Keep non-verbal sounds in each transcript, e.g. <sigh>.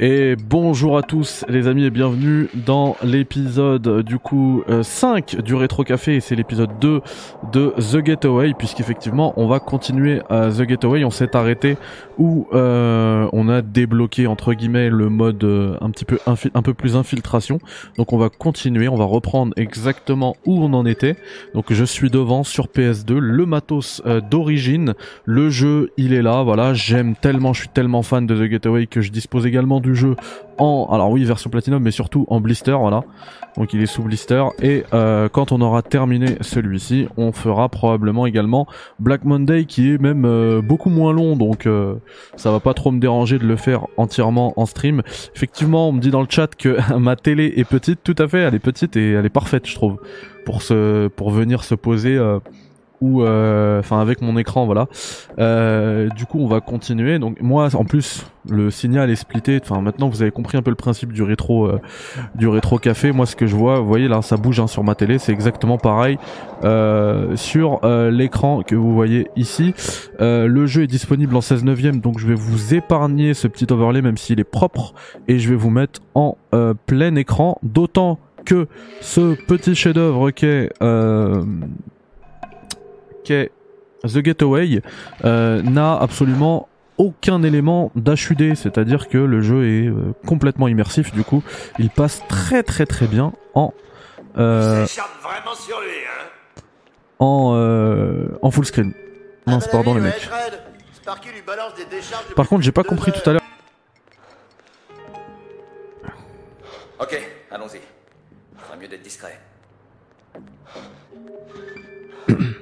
Et bonjour à tous les amis et bienvenue dans l'épisode du coup 5 euh, du Rétro Café. Et c'est l'épisode 2 de The Getaway puisqu'effectivement on va continuer à The Getaway, on s'est arrêté où euh, on a débloqué entre guillemets le mode euh, un petit peu un peu plus infiltration. Donc on va continuer, on va reprendre exactement où on en était. Donc je suis devant sur PS2, le matos d'origine, le jeu il est là, voilà, j'aime tellement, je suis tellement fan de The Getaway que je dispose également du jeu en, alors oui, version platinum, mais surtout en blister, voilà. Donc il est sous blister. Et euh, quand on aura terminé celui-ci, on fera probablement également Black Monday, qui est même euh, beaucoup moins long, donc euh, ça va pas trop me déranger de le faire entièrement en stream. Effectivement, on me dit dans le chat que <laughs> ma télé est petite, tout à fait, elle est petite et elle est parfaite, je trouve, pour venir se poser ou euh, enfin avec mon écran voilà. Euh, du coup on va continuer. Donc moi en plus le signal est splitté. Enfin maintenant vous avez compris un peu le principe du rétro euh, du rétro café. Moi ce que je vois vous voyez là ça bouge hein, sur ma télé. C'est exactement pareil sur l'écran que vous voyez ici. Le jeu est disponible en 16 neuvième donc je vais vous épargner ce petit overlay même s'il est propre et je vais vous mettre en plein écran. D'autant que ce petit chef d'œuvre qu'est qu'est The Getaway euh, n'a absolument aucun élément d'HUD, c'est-à-dire que le jeu est euh, complètement immersif, du coup il passe très très très bien en... Euh, en, en full screen. Mince, pardon les mecs. Par contre, j'ai pas compris tout à l'heure. Ok, allons-y. Il mieux d'être discret. <clears throat>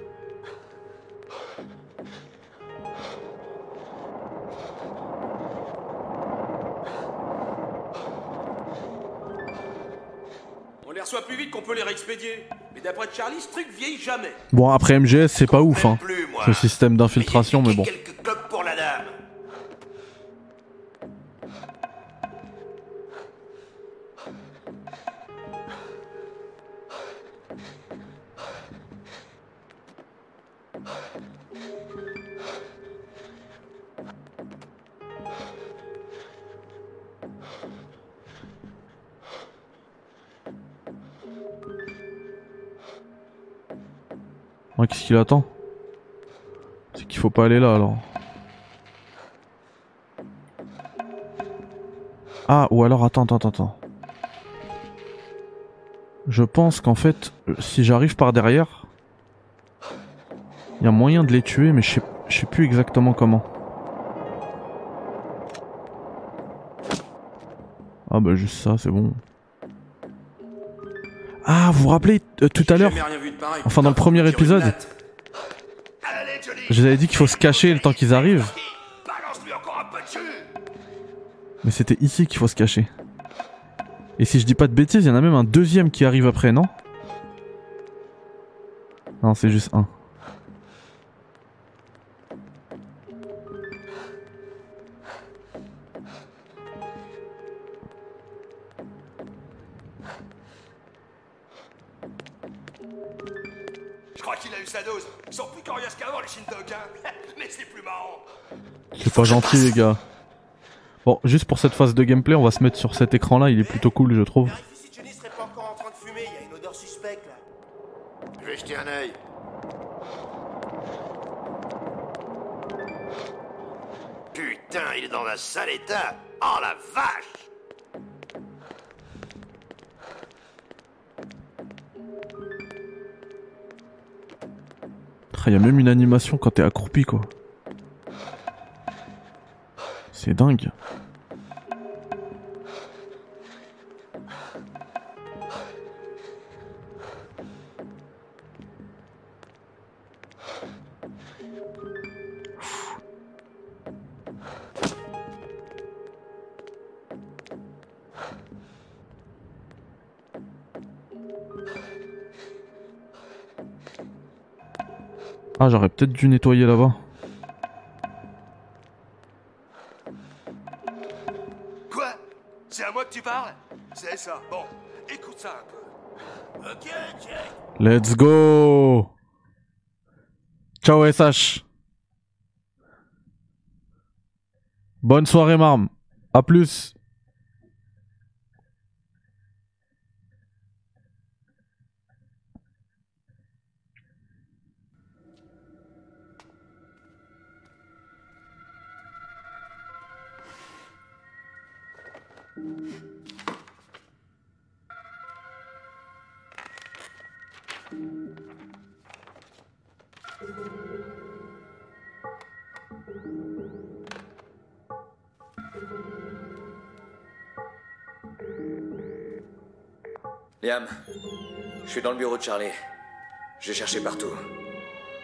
Reçoit plus vite qu'on peut les réexpédier. Mais d'après Charlie, ce truc vieillit jamais. Bon, après MGS, c'est pas ouf, hein. Ce système d'infiltration, mais bon. Quelques pour la dame. Qu'est-ce qu'il attend? C'est qu'il faut pas aller là alors. Ah, ou alors attends, attends, attends. Je pense qu'en fait, si j'arrive par derrière, il y a moyen de les tuer, mais je sais plus exactement comment. Ah bah juste ça, c'est bon. Ah, vous vous rappelez euh, tout à l'heure Enfin, dans le premier épisode, je vous avais dit qu'il faut se cacher le temps qu'ils arrivent. Mais c'était ici qu'il faut se cacher. Et si je dis pas de bêtises, il y en a même un deuxième qui arrive après, non? Non, c'est juste un. <laughs> C'est pas gentil les gars. Bon, juste pour cette phase de gameplay, on va se mettre sur cet écran là, il est plutôt cool je trouve. Je vais jeter un œil. Putain, il est dans un sale état. Oh la vache Il y a même une animation quand t'es accroupi quoi. C'est dingue. Ah, j'aurais peut-être dû nettoyer là-bas. C'est à moi que tu parles? C'est ça. Bon, écoute ça un peu. Ok, Jack. Let's go Ciao SH Bonne soirée Marm. À plus. Liam, je suis dans le bureau de Charlie. J'ai cherché partout.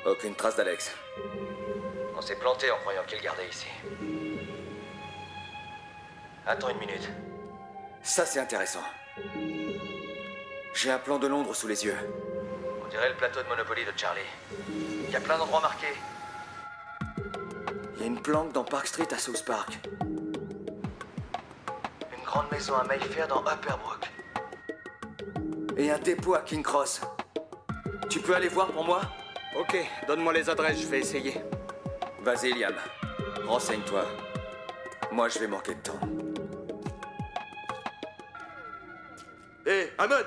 Aucune trace d'Alex. On s'est planté en croyant qu'il gardait ici. Attends une minute. Ça, c'est intéressant. J'ai un plan de Londres sous les yeux. On dirait le plateau de Monopoly de Charlie. Il y a plein d'endroits marqués. Il y a une planque dans Park Street à South Park. Une grande maison à Mayfair dans Upper Brook. Et un dépôt à King Cross. Tu peux aller voir pour moi? Ok, donne-moi les adresses, je vais essayer. Vas-y, Liam. Renseigne-toi. Moi, je vais manquer de temps. Hammond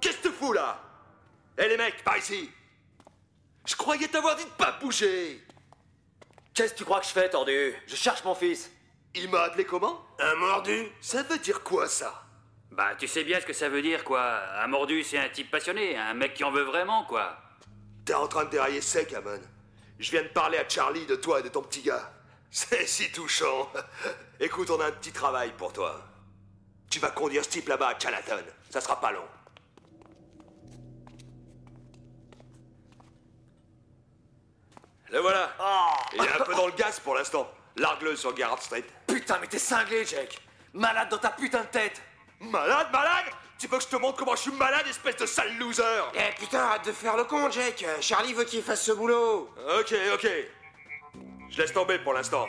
Qu'est-ce que tu fous là? Hé les mecs, par ici Je croyais t'avoir dit de pas bouger Qu'est-ce que tu crois que je fais, tordu? Je cherche mon fils. Il m'a appelé comment? Un mordu Ça veut dire quoi ça? Bah, tu sais bien ce que ça veut dire, quoi. Un mordu, c'est un type passionné, un mec qui en veut vraiment, quoi. T'es en train de dérailler sec, Hammond. Je viens de parler à Charlie de toi et de ton petit gars. <laughs> C'est si touchant. <laughs> Écoute, on a un petit travail pour toi. Tu vas conduire ce type là-bas à Chinatown. Ça sera pas long. Le voilà. Il est un peu dans le gaz pour l'instant. Largue-le sur Garrett Street. Putain, mais t'es cinglé, Jake Malade dans ta putain de tête Malade, malade Tu veux que je te montre comment je suis malade, espèce de sale loser? Eh putain, arrête de faire le con, Jake. Euh, Charlie veut qu'il fasse ce boulot. Ok, ok. Je laisse tomber pour l'instant.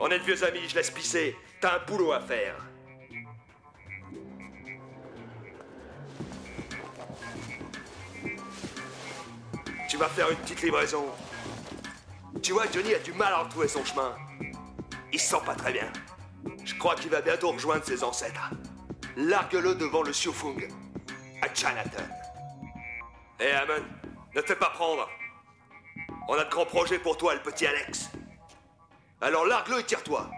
On est de vieux amis, je laisse pisser. T'as un boulot à faire. Tu vas faire une petite livraison. Tu vois, Johnny a du mal à retrouver son chemin. Il se sent pas très bien. Je crois qu'il va bientôt rejoindre ses ancêtres. Largue-le devant le Siofung, à Chinatown. Hé, Hammond, ne te fais pas prendre. On a de grands projets pour toi, le petit Alex. Alors largue-le et tire-toi.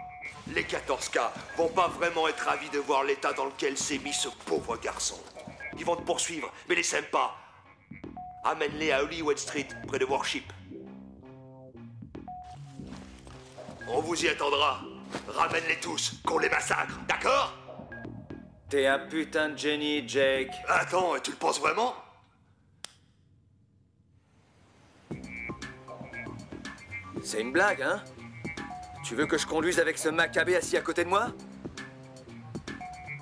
Les 14K vont pas vraiment être ravis de voir l'état dans lequel s'est mis ce pauvre garçon. Ils vont te poursuivre, mais les sème pas. Amène-les à Hollywood Street, près de Warship. On vous y attendra. Ramène-les tous, qu'on les massacre, d'accord? T'es un putain de génie, Jake. Attends, tu le penses vraiment? C'est une blague, hein? Tu veux que je conduise avec ce macabé assis à côté de moi?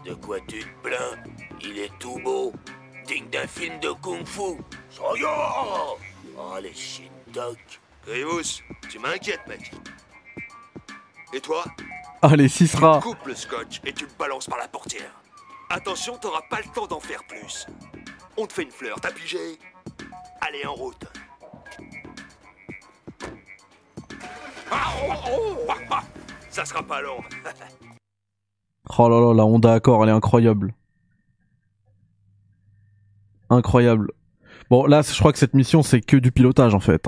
De quoi tu te plains? Il est tout beau, digne d'un film de kung-fu. Soyo Oh, les Shintok. Grievous, tu m'inquiètes, mec. Et toi? Allez, Sisra Coupe le scotch et tu le balances par la portière. Attention, t'auras pas le temps d'en faire plus. On te fait une fleur, t'as pigé Allez, en route. Ah, oh, oh, ah, ah. <laughs> Ça sera pas long. <laughs> Oh là là, la Honda Accord, elle est incroyable. Incroyable. Bon, là, je crois que cette mission, c'est que du pilotage, en fait.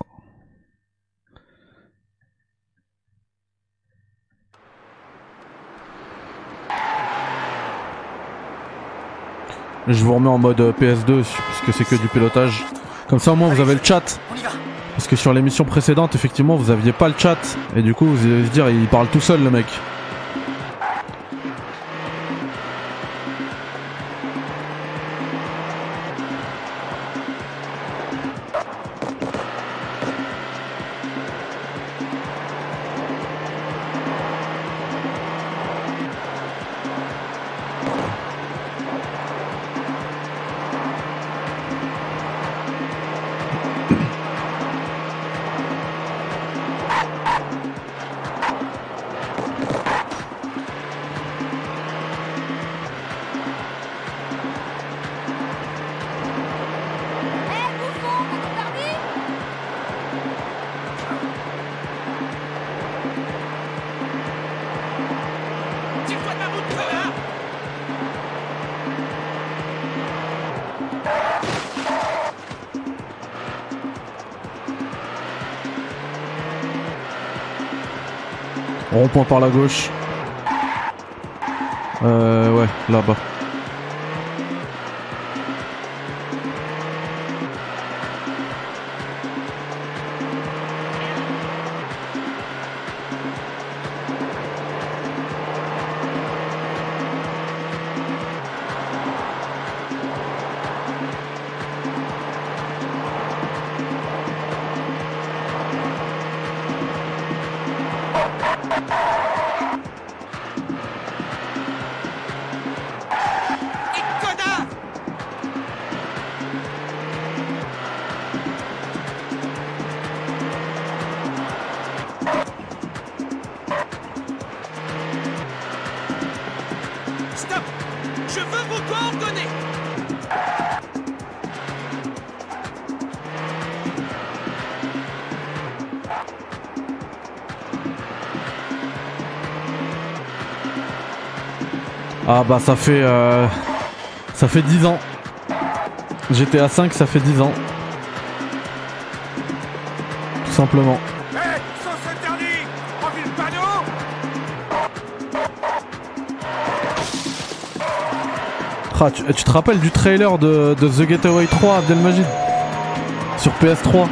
Je vous remets en mode euh, PS2, puisque c'est que du pilotage. Comme ça, au moins, vous avez le chat. Parce que sur l'émission précédente, effectivement, vous aviez pas le chat. Et du coup, vous allez se dire, il parle tout seul, le mec. Par la gauche. Euh, ouais, là-bas. Ah bah ça fait euh, ça fait 10 ans. J'étais à 5, ça fait 10 ans. Tout simplement. Ah, tu, tu te rappelles du trailer de, de The Getaway 3 Abdelmajid Sur PS3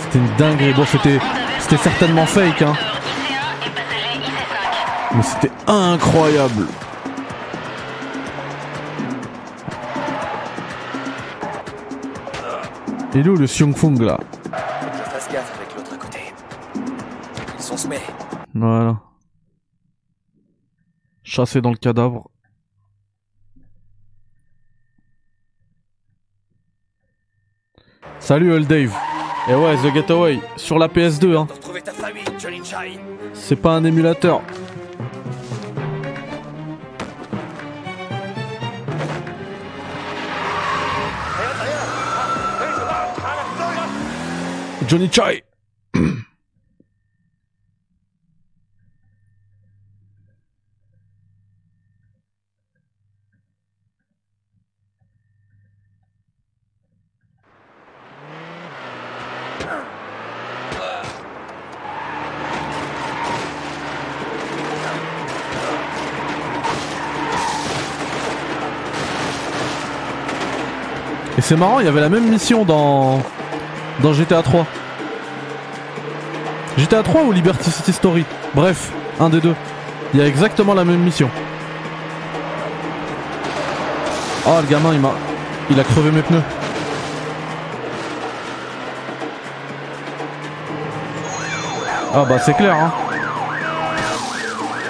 C'était une dinguerie. Bon, c'était c'était certainement fake, hein. Mais c'était incroyable. Il est où le Xiong Fung là. Ils sont semés. Voilà. Chassé dans le cadavre. Salut Old Dave. Et ouais, The Getaway, sur la PS2, hein. C'est pas un émulateur. Johnny Chai. Et c'est marrant, il y avait la même mission dans dans GTA 3. GTA 3 ou Liberty City Story? Bref, un des deux. Il y a exactement la même mission. Oh le gamin il m'a. Il a crevé mes pneus. Ah bah c'est clair hein.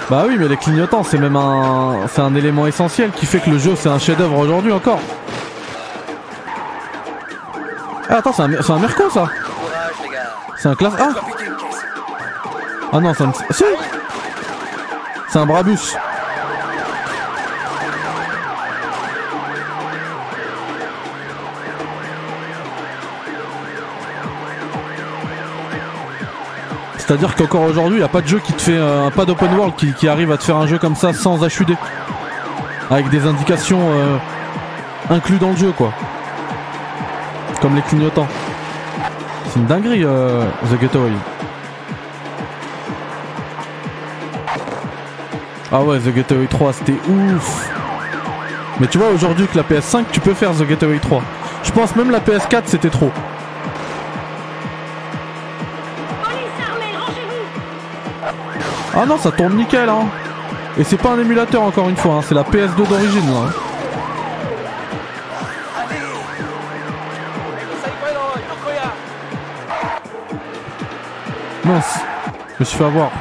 Bah oui mais les clignotants c'est même un. C'est un élément essentiel qui fait que le jeu c'est un chef d'œuvre aujourd'hui encore. Ah attends c'est un, un Merco ça. C'est un classe A Ah non un... Si C'est un Brabus C'est-à-dire qu'encore aujourd'hui, il n'y a pas de jeu qui te fait euh, pas d'open world qui, qui arrive à te faire un jeu comme ça sans HUD. Avec des indications euh, inclus dans le jeu quoi. Comme les clignotants. C'est une dinguerie euh, The Getaway. Ah ouais, The Getaway 3, c'était ouf. Mais tu vois, aujourd'hui, que la PS5, tu peux faire The Getaway 3. Je pense même la PS4, c'était trop. Ah non, ça tourne nickel, hein. Et c'est pas un émulateur, encore une fois, hein. c'est la PS2 d'origine, là. hein. Mince, je me suis fait avoir.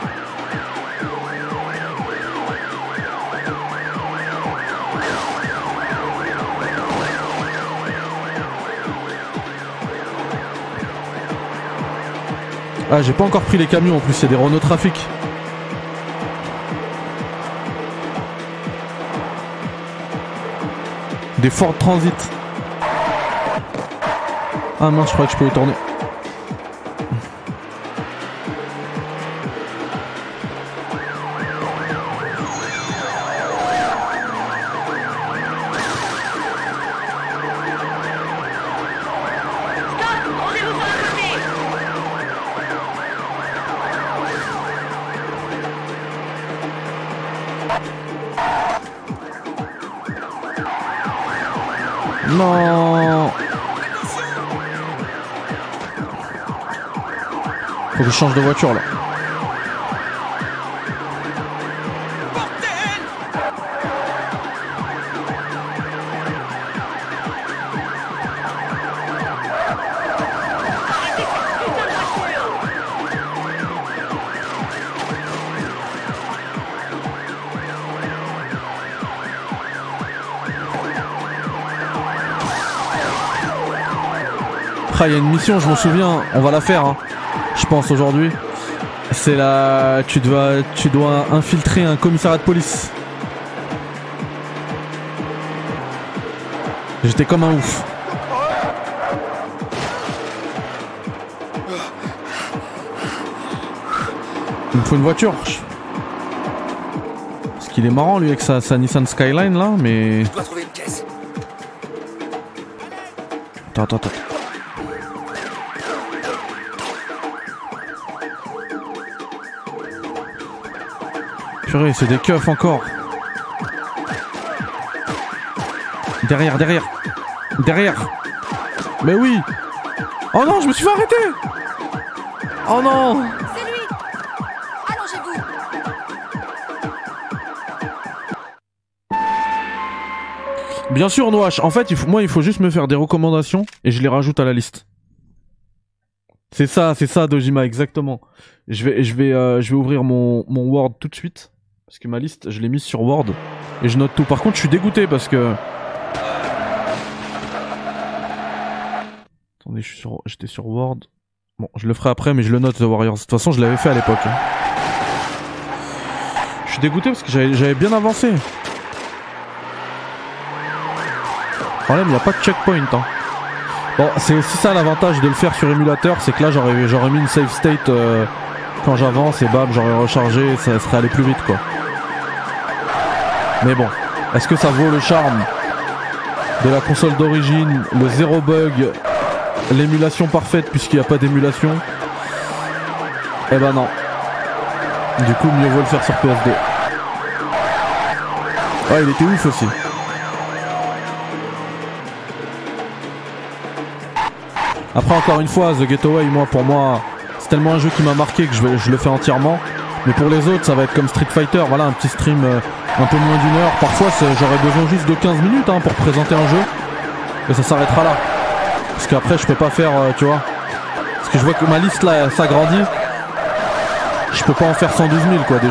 Ah, j'ai pas encore pris les camions en plus, c'est des Renault Trafic. Des Ford Transit. Ah mince, je croyais que je pouvais tourner. Change de voiture là. Il y a une mission, je m'en souviens, on va la faire, hein. Je pense aujourd'hui. C'est la, tu dois, tu dois infiltrer un commissariat de police. J'étais comme un ouf. Il me faut une voiture. Parce qu'il est marrant lui avec sa, sa Nissan Skyline là, mais. Je dois trouver une caisse. Attends, attends, attends. Purée, c'est des keufs encore. Derrière, derrière. Derrière. Mais oui. Oh non, je me suis fait arrêter. Oh non. C'est lui Allongez-vous Bien sûr, Noache. En fait, il faut, moi, il faut juste me faire des recommandations et je les rajoute à la liste. C'est ça, c'est ça, Dojima, exactement. Je vais, je vais, euh, je vais ouvrir mon, mon Word tout de suite. Parce que ma liste, je l'ai mise sur Word. Et je note tout. Par contre, je suis dégoûté parce que... Attendez, je suis sur, j'étais sur Word. Bon, je le ferai après, mais je le note, The Warriors. De toute façon, je l'avais fait à l'époque. hein. Je suis dégoûté parce que j'avais bien avancé. Problème, il n'y a pas de checkpoint. Hein. Bon, c'est aussi ça l'avantage de le faire sur émulateur, c'est que là, j'aurais mis une save state euh, quand j'avance et bam, j'aurais rechargé, ça serait allé plus vite, quoi. Mais bon, est-ce que ça vaut le charme de la console d'origine, le zéro bug, l'émulation parfaite puisqu'il n'y a pas d'émulation? Eh ben non. Du coup, mieux vaut le faire sur PS2. Ouais, il était ouf aussi. Après, encore une fois, The Getaway, moi, pour moi, c'est tellement un jeu qui m'a marqué que je, je le fais entièrement. Mais pour les autres, ça va être comme Street Fighter, voilà, un petit stream euh, un peu moins d'une heure. Parfois, j'aurais besoin juste de 15 minutes hein, pour présenter un jeu. Et ça s'arrêtera là. Parce qu'après, je peux pas faire, euh, tu vois. Parce que je vois que ma liste là s'agrandit. Je peux pas en faire 112 000 quoi des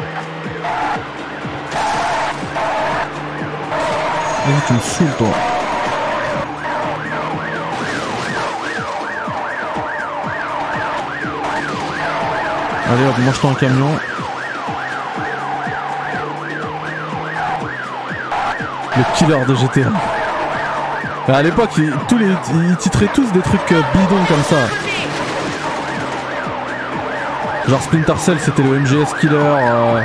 tu me saoules toi. Allez hop, mange-toi un camion. Le killer de GTA. À l'époque, ils, ils titraient tous des trucs euh, bidons comme ça. Genre Splinter Cell, c'était le MGS Killer. euh.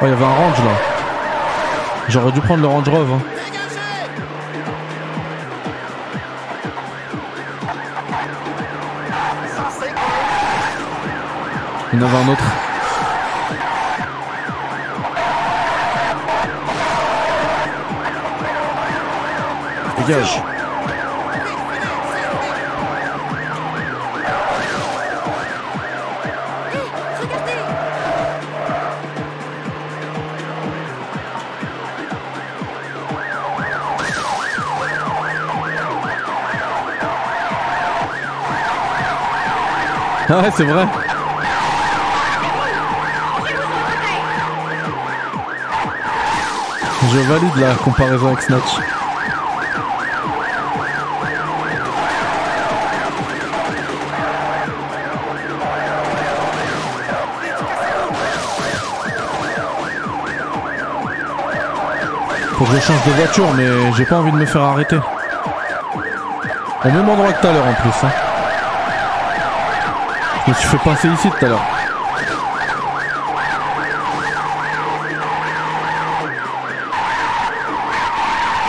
Oh, il y avait un range là. J'aurais dû prendre le Range Rover. hein. Il y en avait un autre. Dégage. Ouais, c'est vrai. Je valide la comparaison avec Snatch. Faut que je change de voiture, mais j'ai pas envie de me faire arrêter. Au même endroit que tout à l'heure en plus. Hein. Je me suis fait ici tout à l'heure.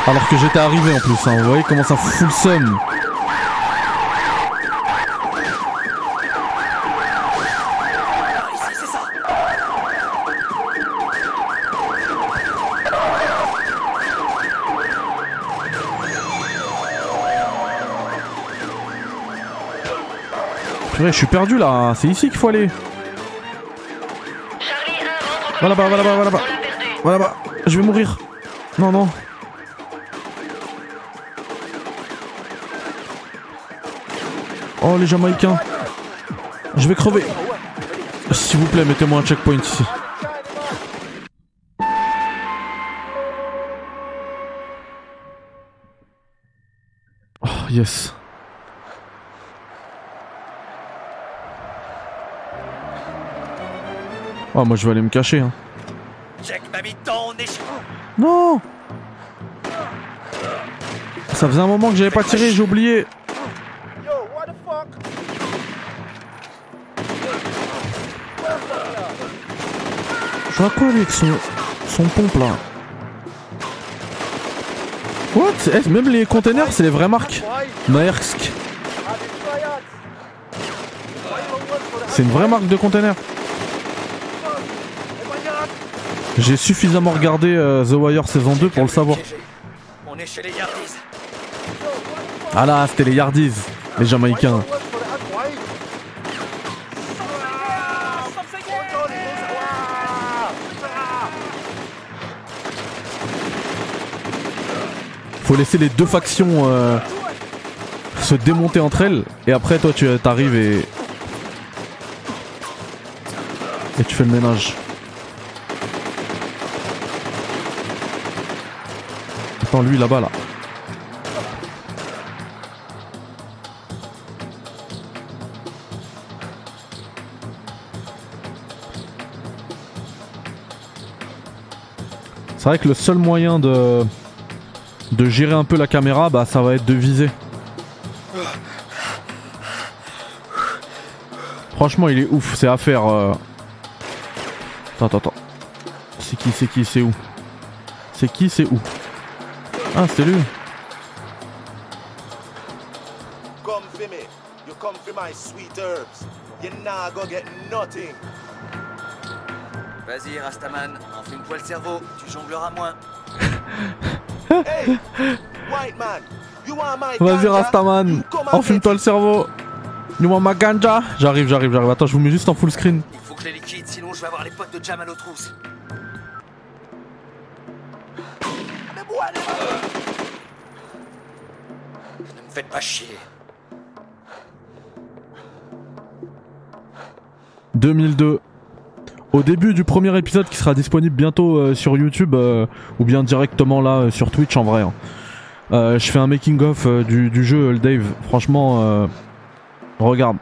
Alors que j'étais arrivé en plus, hein. vous voyez comment ça fout le. Je suis perdu là, c'est ici qu'il faut aller. Voilà bas, voilà bas, voilà bas. Voilà bas, je vais mourir. Non, non. Oh les Jamaïcains. Je vais crever. S'il vous plaît, mettez-moi un checkpoint ici. Oh yes. Oh moi je vais aller me cacher hein. Non Ça faisait un moment que j'avais pas tiré, j'ai oublié. Je vois quoi avec son, son pompe là? What? Eh, Même les containers c'est les vraies marques. Maersk. C'est une vraie marque de containers. J'ai suffisamment regardé euh, The Wire saison 2 pour le savoir. On est chez les Yardis. Ah là, c'était les Yardis, les Jamaïcains. Faut laisser les deux factions euh, se démonter entre elles et après toi tu t'arrives et et tu fais le ménage. Attends lui là-bas là. C'est vrai que le seul moyen de de gérer un peu la caméra, bah ça va être de viser. Franchement, il est ouf, c'est à faire. euh. Attends, attends, attends. C'est qui, c'est qui, c'est où? C'est qui, c'est où? Ah, c'est lui. Come for me. You come for my sweet herbs. You're not gonna get nothing. Vas-y, Rastaman, enfume-toi le cerveau, tu jongleras moins. Hey, white man. You want my Vas-y? Rastaman, You enfume-toi le cerveau. You want ma ganja? J'arrive, j'arrive, j'arrive. Attends, je vous mets juste en full screen. Il faut que je les liquide, sinon je vais avoir les potes de Jam à l'eau Ne me faites pas chier. 2002. Au début du premier épisode qui sera disponible bientôt euh, sur YouTube euh, ou bien directement là euh, sur Twitch en vrai. hein. Euh, je fais un making of euh, du, du jeu le Dave. Franchement, euh, regarde.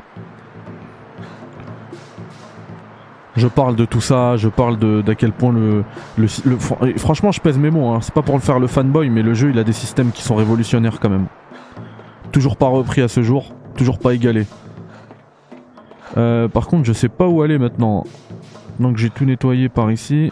Je parle de tout ça, je parle de d'à quel point le, franchement je pèse mes mots. Hein. C'est pas pour le faire le fanboy, mais le jeu il a des systèmes qui sont révolutionnaires quand même. Toujours pas repris à ce jour, toujours pas égalé. Euh, par contre, je sais pas où aller maintenant. Donc j'ai tout nettoyé par ici.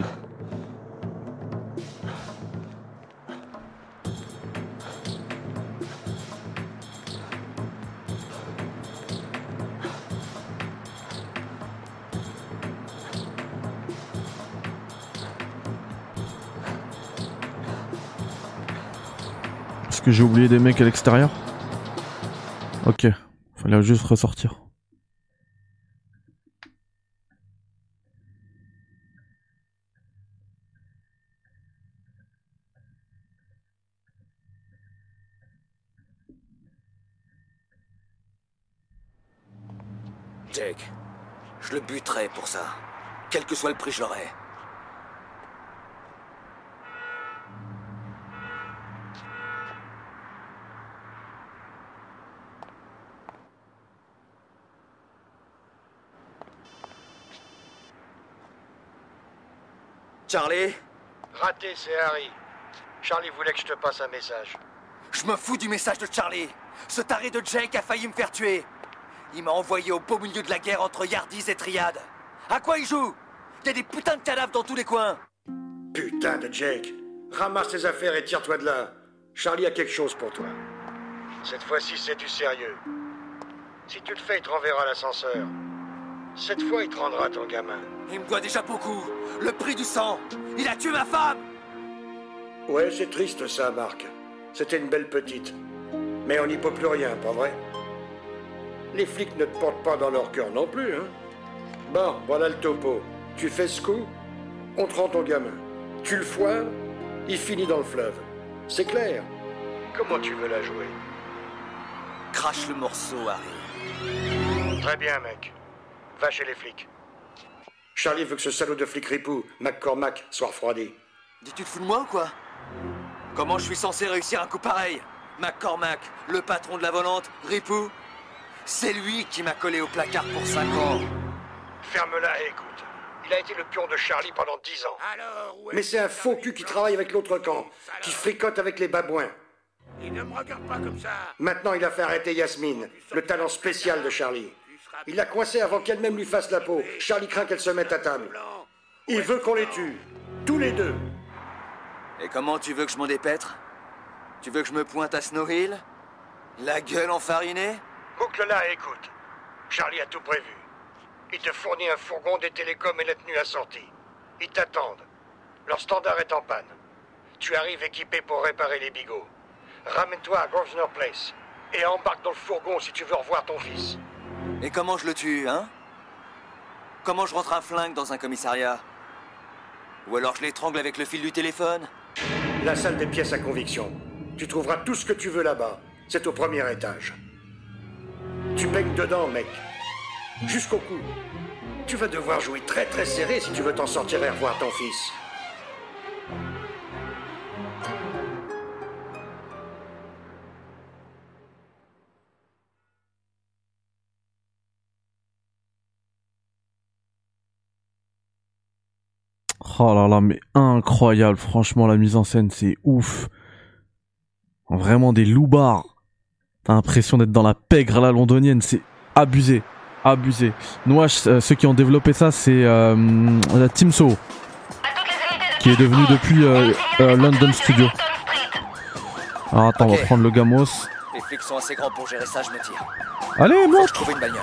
Que j'ai oublié des mecs à l'extérieur Ok, fallait juste ressortir. Jake. Je le buterai pour ça. Quel que soit le prix, je l'aurai. Charlie Raté, c'est Harry. Charlie voulait que je te passe un message. Je me fous du message de Charlie. Ce taré de Jake a failli me faire tuer. Il m'a envoyé au beau milieu de la guerre entre Yardis et Triad. À quoi il joue? Il y a des putains de cadavres dans tous les coins. Putain de Jake. Ramasse tes affaires et tire-toi de là. Charlie a quelque chose pour toi. Cette fois-ci, c'est du sérieux. Si tu le fais, il te renverra l'ascenseur. Cette fois, il te rendra ton gamin. Il me doit déjà beaucoup. Le prix du sang. Il a tué ma femme. Ouais, c'est triste ça, Marc. C'était une belle petite. Mais on n'y peut plus rien, pas vrai? Les flics ne te portent pas dans leur cœur non plus, hein Bon, voilà le topo. Tu fais ce coup, on te rend ton gamin. Tu le foires, il finit dans le fleuve. C'est clair Comment tu veux la jouer? Crache le morceau, Harry. Très bien, mec. Va chez les flics. Charlie veut que ce salaud de flic ripou, McCormack, soit refroidi. Dis, tu te fous de moi ou quoi? Comment je suis censé réussir un coup pareil? McCormack, le patron de la volante, Ripou C'est lui qui m'a collé au placard pour 5 ans. Ferme-la et écoute. Il a été le pion de Charlie pendant 10 ans. Alors, Mais c'est un faux cul qui travaille avec l'autre camp, qui fricote avec les babouins. Il ne me regarde pas comme ça. Maintenant, il a fait arrêter Yasmine, le talent spécial de Charlie. Il l'a coincé avant qu'elle-même lui fasse la peau. Charlie craint qu'elle se mette à table. Il veut qu'on les tue. Tous les deux. Et comment tu veux que je m'en dépêtre? Tu veux que je me pointe à Snow Hill La gueule enfarinée? Boucle-la et écoute. Charlie a tout prévu. Il te fournit un fourgon des télécoms et la tenue assortie. Ils t'attendent. Leur standard est en panne. Tu arrives équipé pour réparer les bigots. Ramène-toi à Grosvenor Place. Et embarque dans le fourgon si tu veux revoir ton fils. Et comment je le tue, hein? Comment je rentre un flingue dans un commissariat? Ou alors je l'étrangle avec le fil du téléphone? La salle des pièces à conviction. Tu trouveras tout ce que tu veux là-bas. C'est au premier étage. Tu baignes dedans, mec. Jusqu'au cou. Tu vas devoir jouer très très serré si tu veux t'en sortir et revoir ton fils. Oh là là, mais incroyable, franchement, la mise en scène, c'est ouf. Vraiment des loupards. T'as l'impression d'être dans la pègre à la londonienne, c'est abusé, abusé. Noash, euh, ceux qui ont développé ça, c'est euh, la Team So, qui est devenue depuis euh, euh, London Studio. Alors attends, on va prendre le Gamos. Les flics sont assez grands pour gérer ça, je me tire. Allez, Faut que monte je trouve une bagnole.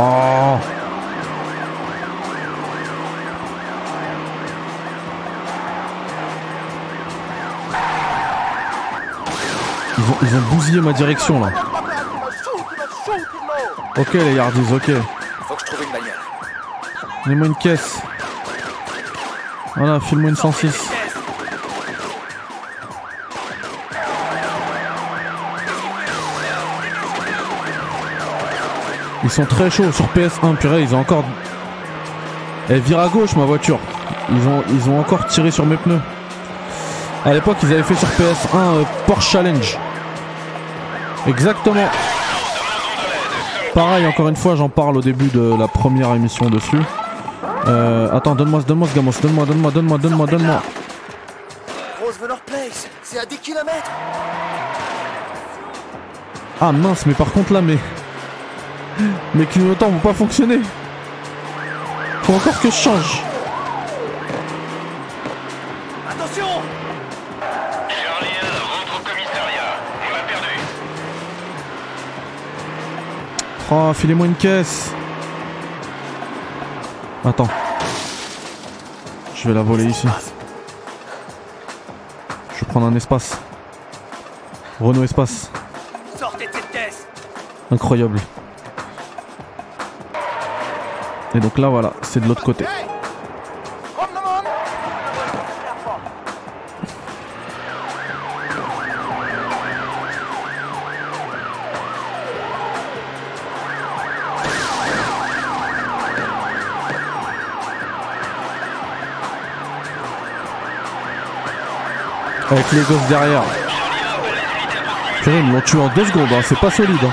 Oh Ils ont, ils ont bousillé ma direction là. Ok les Yardis, ok. Faut que je trouve une bagnole. Donnez-moi une caisse. Voilà, file-moi une 106. Ils sont très chauds sur PS1, purée, ils ont encore... Elle vire à gauche ma voiture. Ils ont, ils ont encore tiré sur mes pneus. À l'époque, ils avaient fait sur PS1 euh, Porsche Challenge. Exactement. Pareil, encore une fois, j'en parle au début de la première émission dessus. Euh, attends, donne-moi, donne-moi ce gamos, donne-moi, donne-moi, donne-moi, donne-moi, donne-moi. Grosvenor Place, c'est à 10 km Ah mince, mais par contre là, mes mes clignotants vont pas fonctionner. Faut encore que je change. Attention Charlie 1, rentre au commissariat. On l'a perdu. Oh, filez-moi une caisse. Attends. Je vais la voler ici. Je vais prendre un espace. Renault Espace. Sortez de cette caisse Incroyable. Et donc là, voilà, c'est de l'autre côté. Avec les gosses derrière. Purée, ils l'ont tué en deux secondes, hein. c'est pas solide. Hein.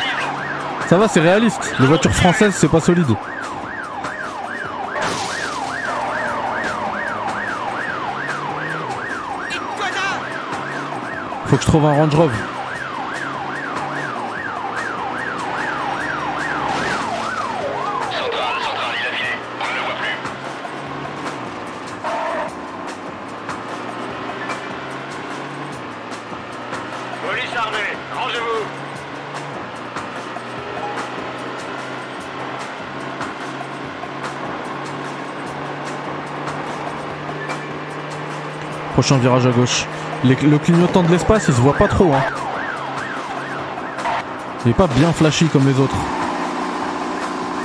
Ça va, c'est réaliste. Les voitures françaises, c'est pas solide. Faut que je trouve un Range Rover. Centrale, centrale, il a filé. On ne le voit plus. Police armée, rangez-vous. Prochain virage à gauche. Le clignotant de l'espace, il se voit pas trop. Hein. Il est pas bien flashy comme les autres.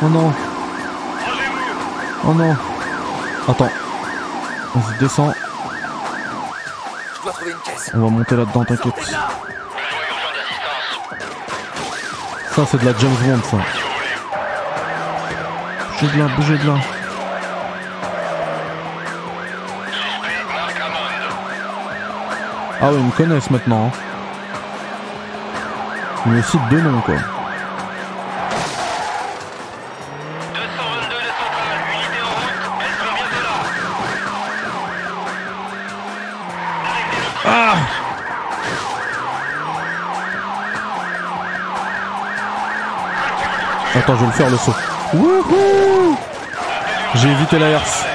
Oh non. Oh non. Attends. Trouver une caisse. On va monter là-dedans, t'inquiète. Ça, c'est de la James Bond, ça. Bougez de là, bougez de là. Ah oui, ils me connaissent maintenant. Hein. Ils me citent deux noms, quoi. 222 de centrale, unité en route. Elles sont bientôt là. Attends, je vais le faire le saut. Wouhou J'ai évité la herse.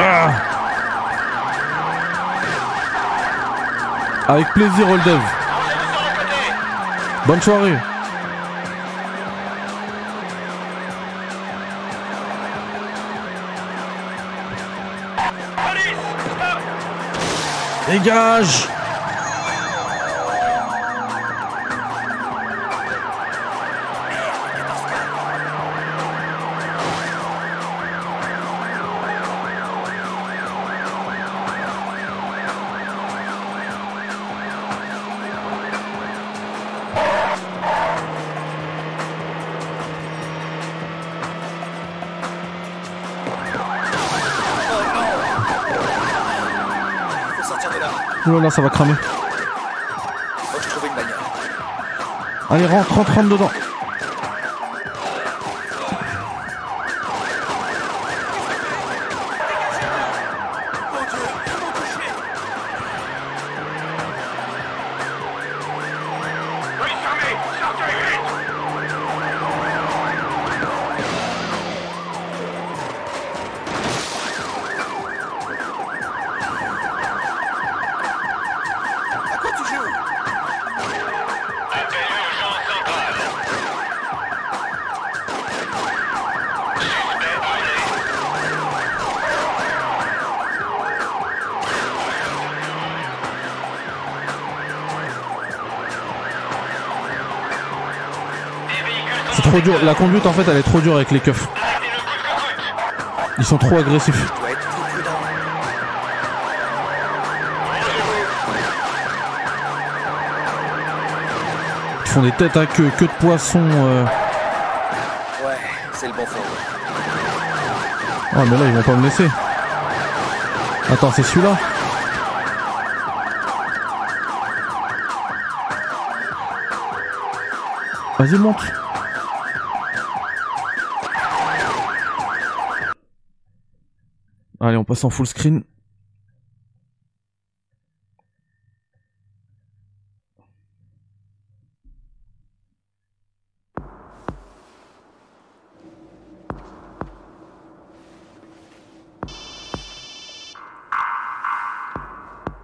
Ah. Avec plaisir, Oldev. Bonne soirée. Dégage Ça va cramer. Faut que je trouve une bagnole. Allez, rentre, rentre, rentre dedans. La conduite, en fait, elle est trop dure avec les keufs. Ils sont trop agressifs. Ils font des têtes à queue, queue de poisson. euh. Ouais, c'est le bon fond. Oh, mais là, ils vont pas me laisser. Attends, c'est celui-là Vas-y, monte. Allez, on passe en full screen.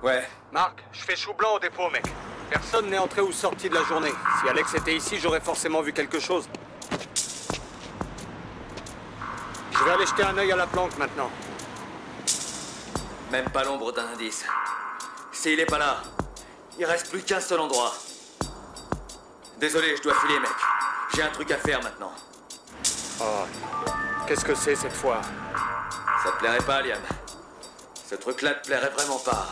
Ouais. Marc, je fais chou blanc au dépôt, mec. Personne n'est entré ou sorti de la journée. Si Alex était ici, j'aurais forcément vu quelque chose. Je vais aller jeter un œil à la planque maintenant. Même pas l'ombre d'un indice. S'il est pas là, il reste plus qu'un seul endroit. Désolé, je dois filer, mec. J'ai un truc à faire maintenant. Oh, qu'est-ce que c'est cette fois? Ça te plairait pas, Liam Ce truc-là te plairait vraiment pas.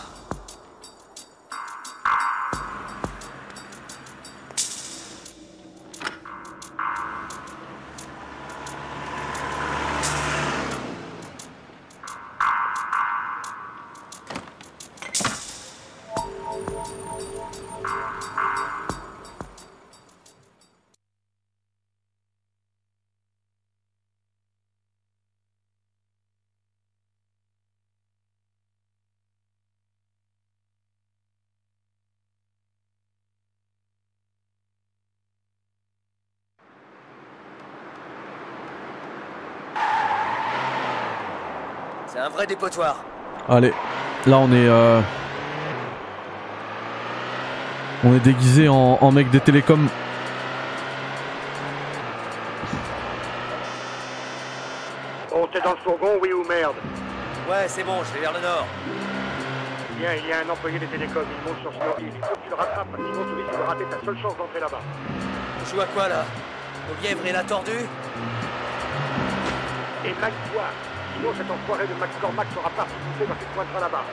Un vrai dépotoir. Allez, là on est. euh, On est déguisé en, en mec des télécoms. Bon, t'es dans le fourgon, oui ou merde Ouais, c'est bon, je vais vers le nord. Bien, il y a un employé des télécoms, il monte sur son île. Il faut que tu le rattrapes, sinon tu risques de rater ta seule chance d'entrer là-bas. On joue à quoi là? Au lièvre et la tordue Et Mac Sinon cet enfoiré de Mac Cormac sera parti te pointeras là-bas.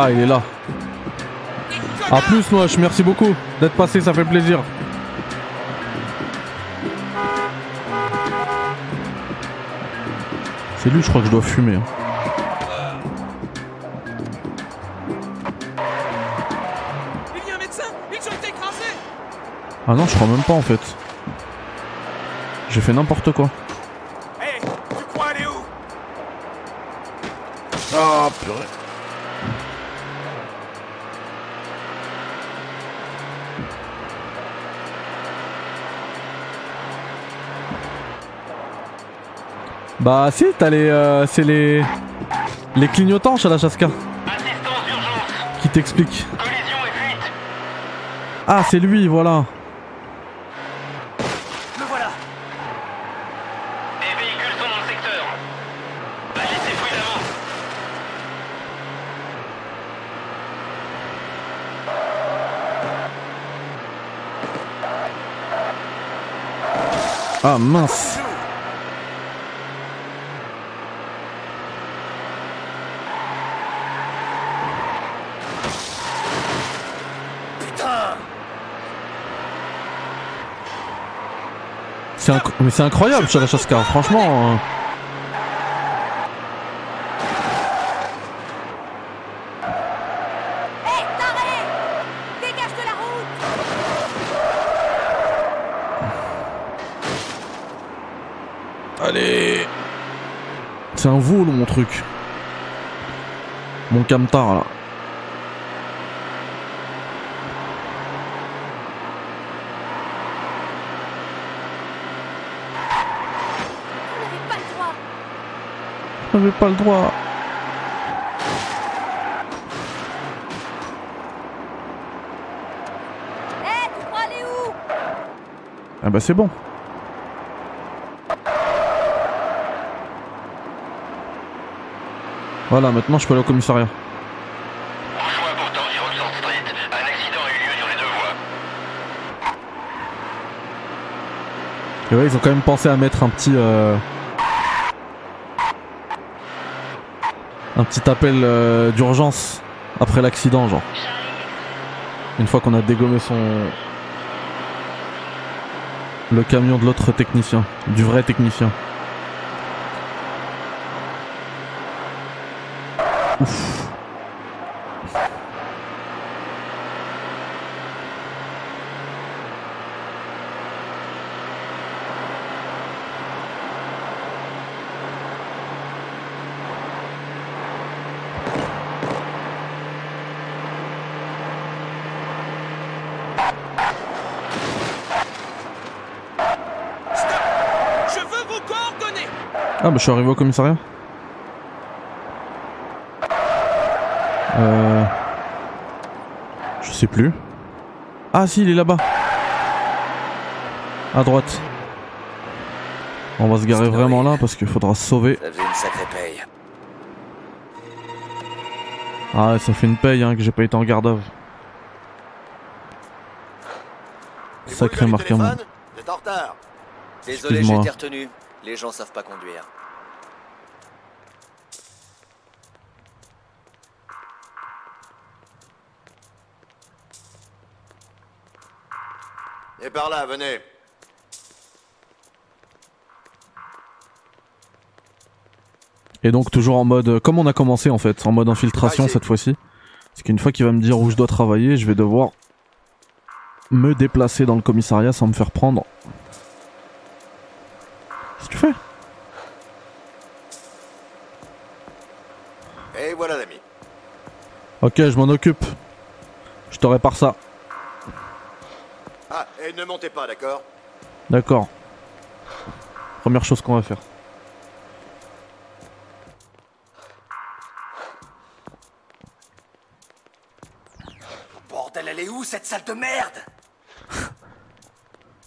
Ah, il est là. A plus, Noach, merci beaucoup d'être passé, ça fait plaisir. C'est lui, je crois que je dois fumer. hein. Il y a un médecin Ils ont été écrasés Ah non, je crois même pas en fait. J'ai fait n'importe quoi. Bah si, t'as les... euh, c'est les... Les clignotants chez la Chaska. Assistance d'urgence. Qui t'expliquent. Collision et fuite. Ah, c'est lui, voilà. Le voilà Des véhicules sont dans le secteur. Agissez prudemment. Ah mince. Putain C'est inc- Mais c'est incroyable chez la Chaska, franchement. euh. Hé, taré Dégage de la route Allez C'est un vol mon truc. Mon camtar là. J'avais pas le droit. Tu crois aller où? Ah bah c'est bon. Voilà, maintenant je peux aller au commissariat. Bonjour, pourtant, sur Oxford Street. Un accident a eu lieu sur les deux voies. Et ouais, ils ont quand même pensé à mettre un petit... euh, Un petit appel euh, d'urgence après l'accident, genre. Une fois qu'on a dégommé son... Le camion de l'autre technicien, du vrai technicien. Ouf. Je veux vos coordonnées Ah bah je suis arrivé au commissariat. Euh... Je sais plus. Ah si, il est là-bas. À droite. On va se garer vraiment là parce qu'il faudra se sauver. Ça faisait une sacrée paye. Ah ça fait une paye hein, que j'ai pas été en garde à vue. Sacré marquement. Désolé, été retenu. Les gens savent pas conduire. Par là, venez. Et donc toujours en mode, comme on a commencé en fait, en mode infiltration Ah, cette fois-ci. Parce qu'une fois qu'il va me dire où je dois travailler, je vais devoir me déplacer dans le commissariat sans me faire prendre. Qu'est-ce que tu fais? Et voilà l'ami. Ok, je m'en occupe. Je te répare ça. Et ne montez pas, d'accord D'accord. Première chose qu'on va faire. Bordel, elle est où cette salle de merde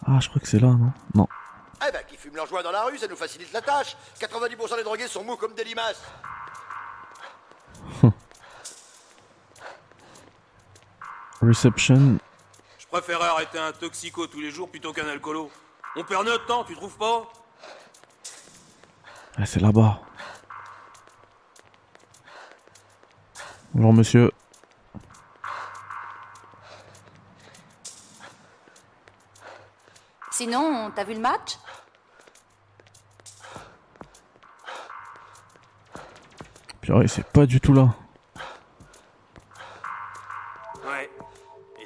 Ah, je crois que c'est là, non? Non. Eh ben, qui fume leur joint dans la rue, ça nous facilite la tâche. 90% des drogués sont mous comme des limaces. Reception. Je préférerais arrêter un toxico tous les jours plutôt qu'un alcoolo. On perd notre temps, tu trouves pas? Ah, c'est là-bas. Bonjour monsieur. Sinon, t'as vu le match? Purée, c'est pas du tout là.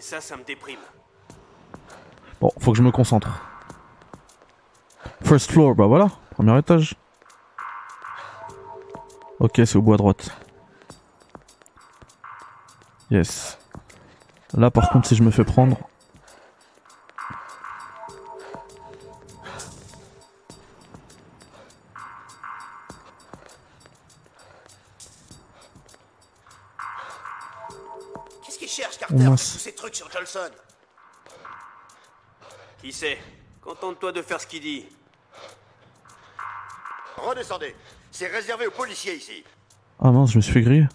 Ça, ça me déprime. Bon, faut que je me concentre. First floor, bah voilà, premier étage. Ok, c'est au bout à droite. Yes. Là, par contre, si je me fais prendre. Qui sait Contente-toi de faire ce qu'il dit. Redescendez. C'est réservé aux policiers ici. Ah mince, je me suis fait griller.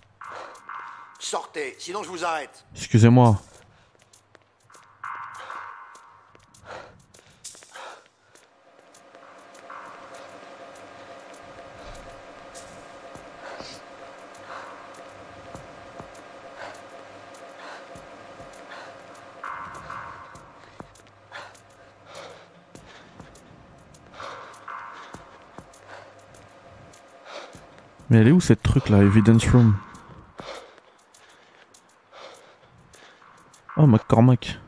Sortez, sinon je vous arrête. Excusez-moi. Mais elle est où cette truc là, Evidence Room? Oh, McCormack.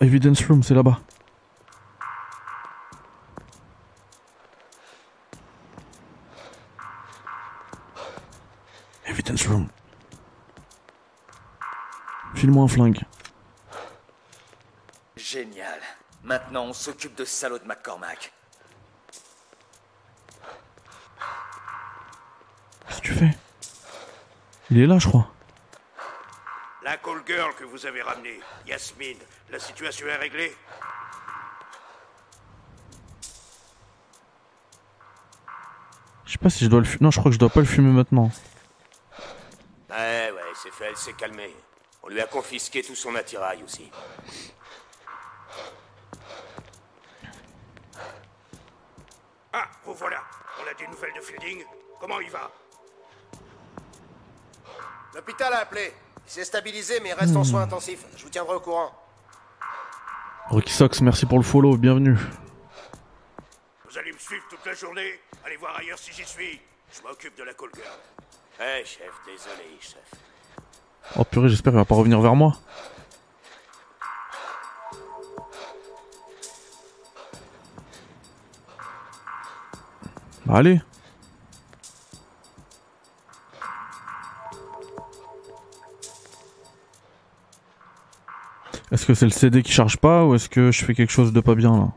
Evidence Room, c'est là-bas. Evidence Room. File-moi un flingue. Génial. Maintenant, on s'occupe de ce salaud de McCormack. Qu'est-ce que tu fais? Il est là, je crois. Que vous avez ramenée, Yasmine, la situation est réglée Je sais pas si je dois le fumer. Non, je crois que je dois pas le fumer maintenant. Ouais, ouais, c'est fait, elle s'est calmée. On lui a confisqué tout son attirail aussi. Stabilisé, mais reste en Hmm. soins intensifs. Je vous tiendrai au courant. Rocky Sox, merci pour le follow, bienvenue. Vous allez me suivre toute la journée? Allez voir ailleurs si j'y suis. Je m'occupe de la call girl. Eh, chef, désolé, chef. Oh purée, j'espère qu'il va pas revenir vers moi. Bah, allez. Que c'est le CD qui charge pas ou est-ce que je fais quelque chose de pas bien là?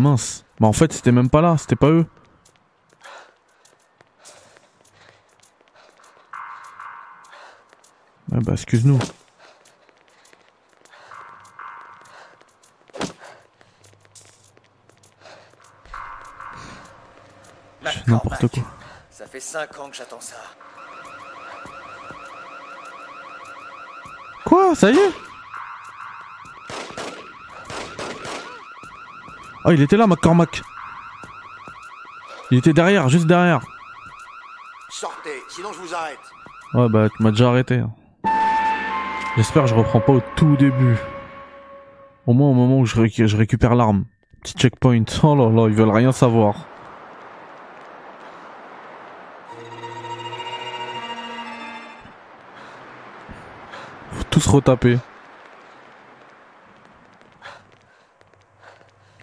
Mince. Bah en fait c'était même pas là, c'était pas eux. Ouais bah excuse-nous. N'importe quoi. Ça fait 5 ans que j'attends ça. Quoi Ça y est? Oh il était là McCormack. Il était derrière, juste derrière. Sortez, sinon je vous arrête. Ouais bah tu m'as déjà arrêté. hein. J'espère que je reprends pas au tout début. Au moins au moment où je, réc- je récupère l'arme. Petit checkpoint. <laughs> Oh là là, ils veulent rien savoir. Faut tous retaper.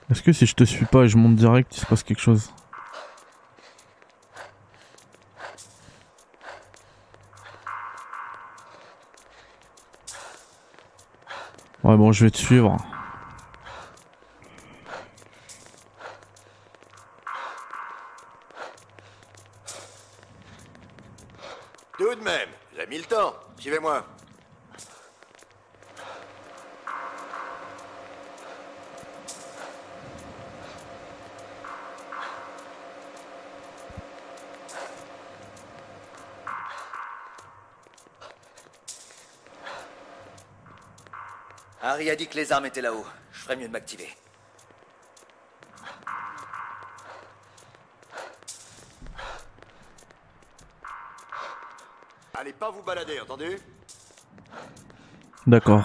Est-ce que si je te suis pas et je monte direct, il se passe quelque chose Ouais bon, je vais te suivre. Tout de même, j'ai mis le temps. Suivez-moi. Dit que les armes étaient là-haut. Je ferais mieux de m'activer. Allez pas vous balader, entendu? D'accord.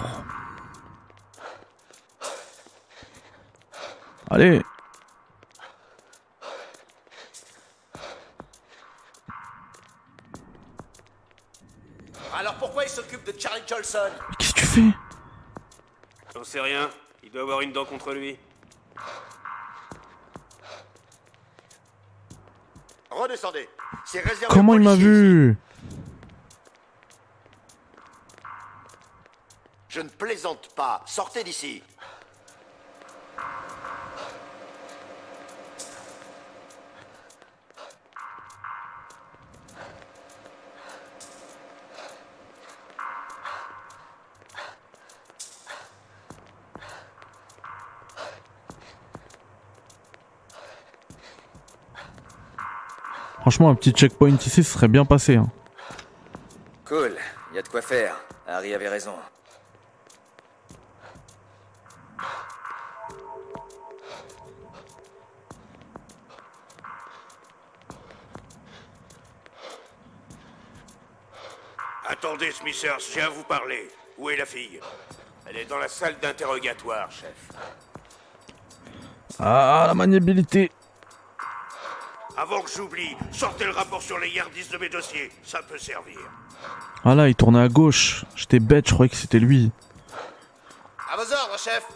Allez. Alors pourquoi il s'occupe de Charlie Jolson Qu'est-ce que tu fais J'en sais rien. Il doit avoir une dent contre lui. Redescendez. C'est réservé Comment il m'a vu Je ne plaisante pas. Sortez d'ici. Franchement, un petit checkpoint ici, ce serait bien passé. Hein. Cool, y a de quoi faire. Harry avait raison. Attendez, Smithers, j'ai à vous parler. Où est la fille? Elle est dans la salle d'interrogatoire, chef. Ah, la maniabilité. Avant que j'oublie, sortez le rapport sur les yardistes de mes dossiers. Ça peut servir. Ah là, il tournait à gauche. J'étais bête, je croyais que c'était lui. À vos ordres, chef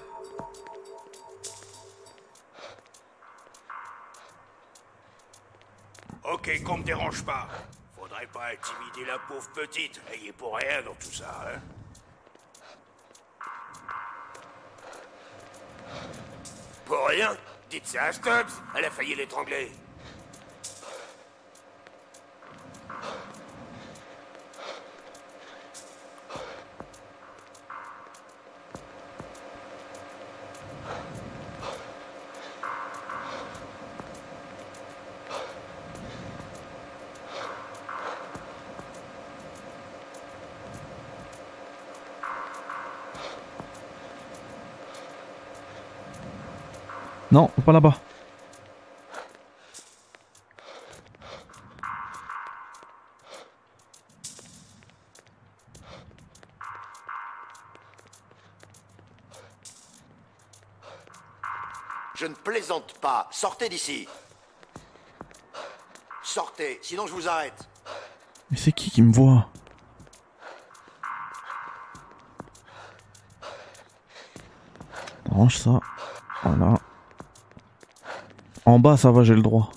Ok, qu'on me dérange pas. Faudrait pas intimider la pauvre petite. Elle y est pour rien dans tout ça, hein Pour rien? Dites ça à Stubbs. Elle a failli l'étrangler. Non, pas là-bas. Je ne plaisante pas. Sortez d'ici. Sortez, sinon je vous arrête. Mais c'est qui qui me voit? Range ça. Voilà. En bas, ça va, j'ai le droit.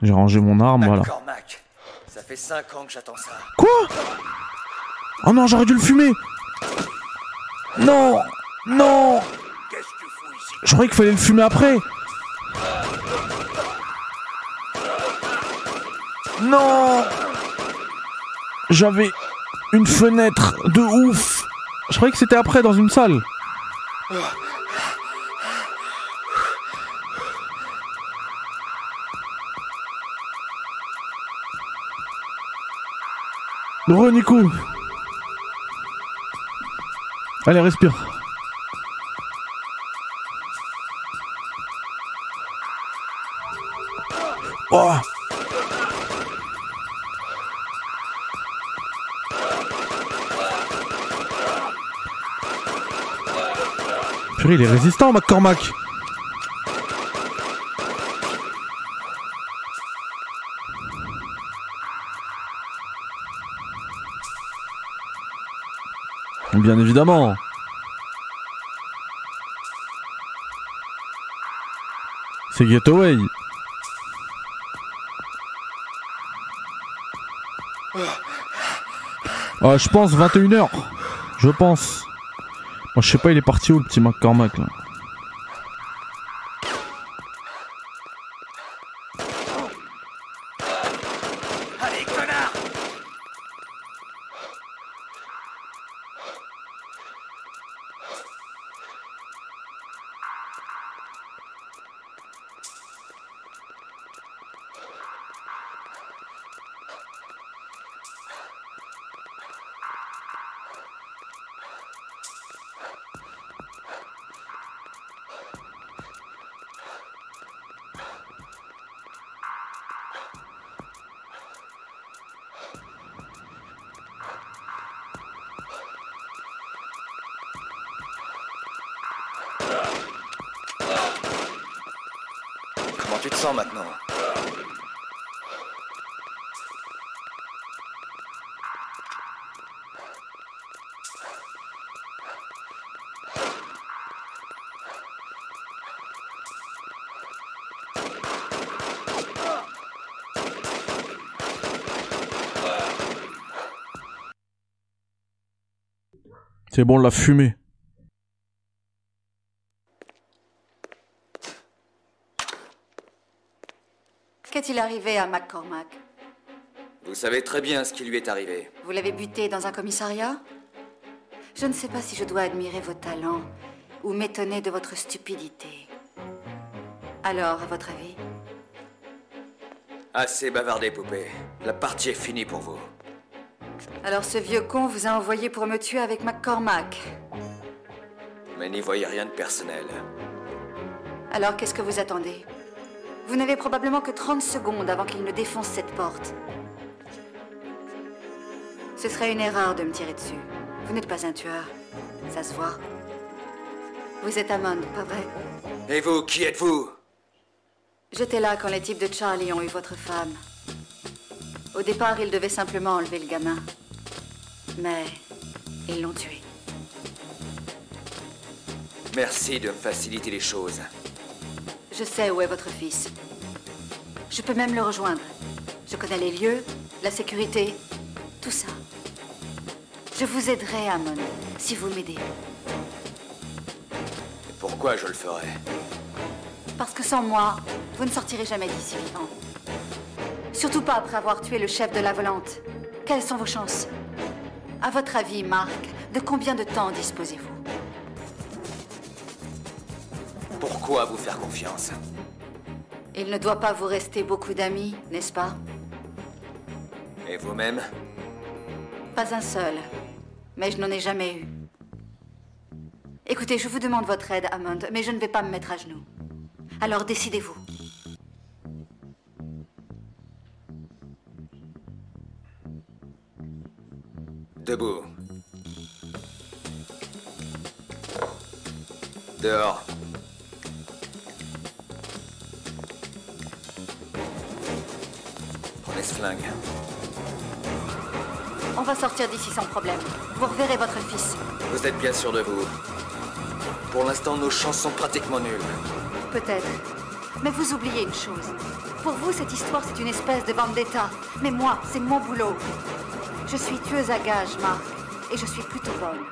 J'ai rangé mon arme, voilà. Mac. Ça fait 5 ans que j'attends ça. Quoi? Oh non, j'aurais dû le fumer Non Non Je croyais qu'il fallait le fumer après Non J'avais une fenêtre de ouf Je croyais que c'était après dans une salle. Re, Nico Allez, respire. Il est résistant, McCormack Bien évidemment. C'est Getaway. Ah, je pense 21h. Je pense. Moi, je sais pas, il est parti où le petit McCormack là Allez, connard Comment tu te sens maintenant C'est bon, on l'a fumé. Qu'est-il arrivé à McCormack? Vous savez très bien ce qui lui est arrivé. Vous l'avez buté dans un commissariat? Je ne sais pas si je dois admirer vos talents, ou m'étonner de votre stupidité. Alors, à votre avis? Assez bavardé, poupée. La partie est finie pour vous. Alors ce vieux con vous a envoyé pour me tuer avec McCormack. Mais n'y voyez rien de personnel. Alors qu'est-ce que vous attendez? Vous n'avez probablement que 30 secondes avant qu'il ne défonce cette porte. Ce serait une erreur de me tirer dessus. Vous n'êtes pas un tueur. Ça se voit. Vous êtes Amon, pas vrai? Et vous, qui êtes-vous? J'étais là quand les types de Charlie ont eu votre femme. Au départ, ils devaient simplement enlever le gamin. Mais ils l'ont tué. Merci de me faciliter les choses. Je sais où est votre fils. Je peux même le rejoindre. Je connais les lieux, la sécurité, tout ça. Je vous aiderai, Amon, si vous m'aidez. Et pourquoi je le ferais Parce que sans moi, vous ne sortirez jamais d'ici vivant. Surtout pas après avoir tué le chef de la volante. Quelles sont vos chances? À votre avis, Marc, de combien de temps disposez-vous Pourquoi vous faire confiance Il ne doit pas vous rester beaucoup d'amis, n'est-ce pas Et vous-même Pas un seul. Mais je n'en ai jamais eu. Écoutez, je vous demande votre aide, Hammond, mais je ne vais pas me mettre à genoux. Alors décidez-vous. Debout. Dehors. Prenez ce flingue. On va sortir d'ici sans problème. Vous reverrez votre fils. Vous êtes bien sûr de vous. Pour l'instant, nos chances sont pratiquement nulles. Peut-être. Mais vous oubliez une chose. Pour vous, cette histoire, c'est une espèce de vendetta. Mais moi, c'est mon boulot. Je suis tueuse à gages, Marc. Et je suis plutôt bonne.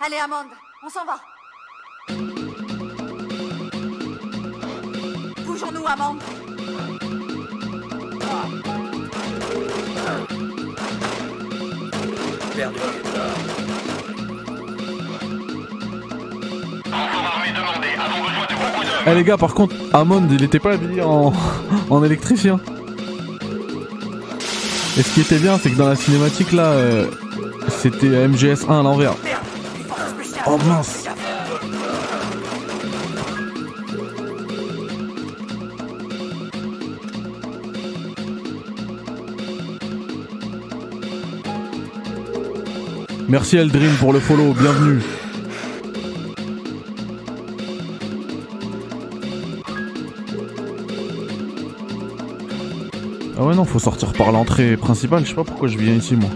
Allez, Amande, on s'en va. Bougeons-nous, Amande. Perdu. Eh les gars, par contre, Hammond, il était pas habillé en, en électricien. Et ce qui était bien, c'est que dans la cinématique là, euh, c'était MGS1 à l'envers. Oh mince. Merci Eldrin pour le follow, bienvenue. Ah ouais non, faut sortir par l'entrée principale, je sais pas pourquoi je viens ici moi.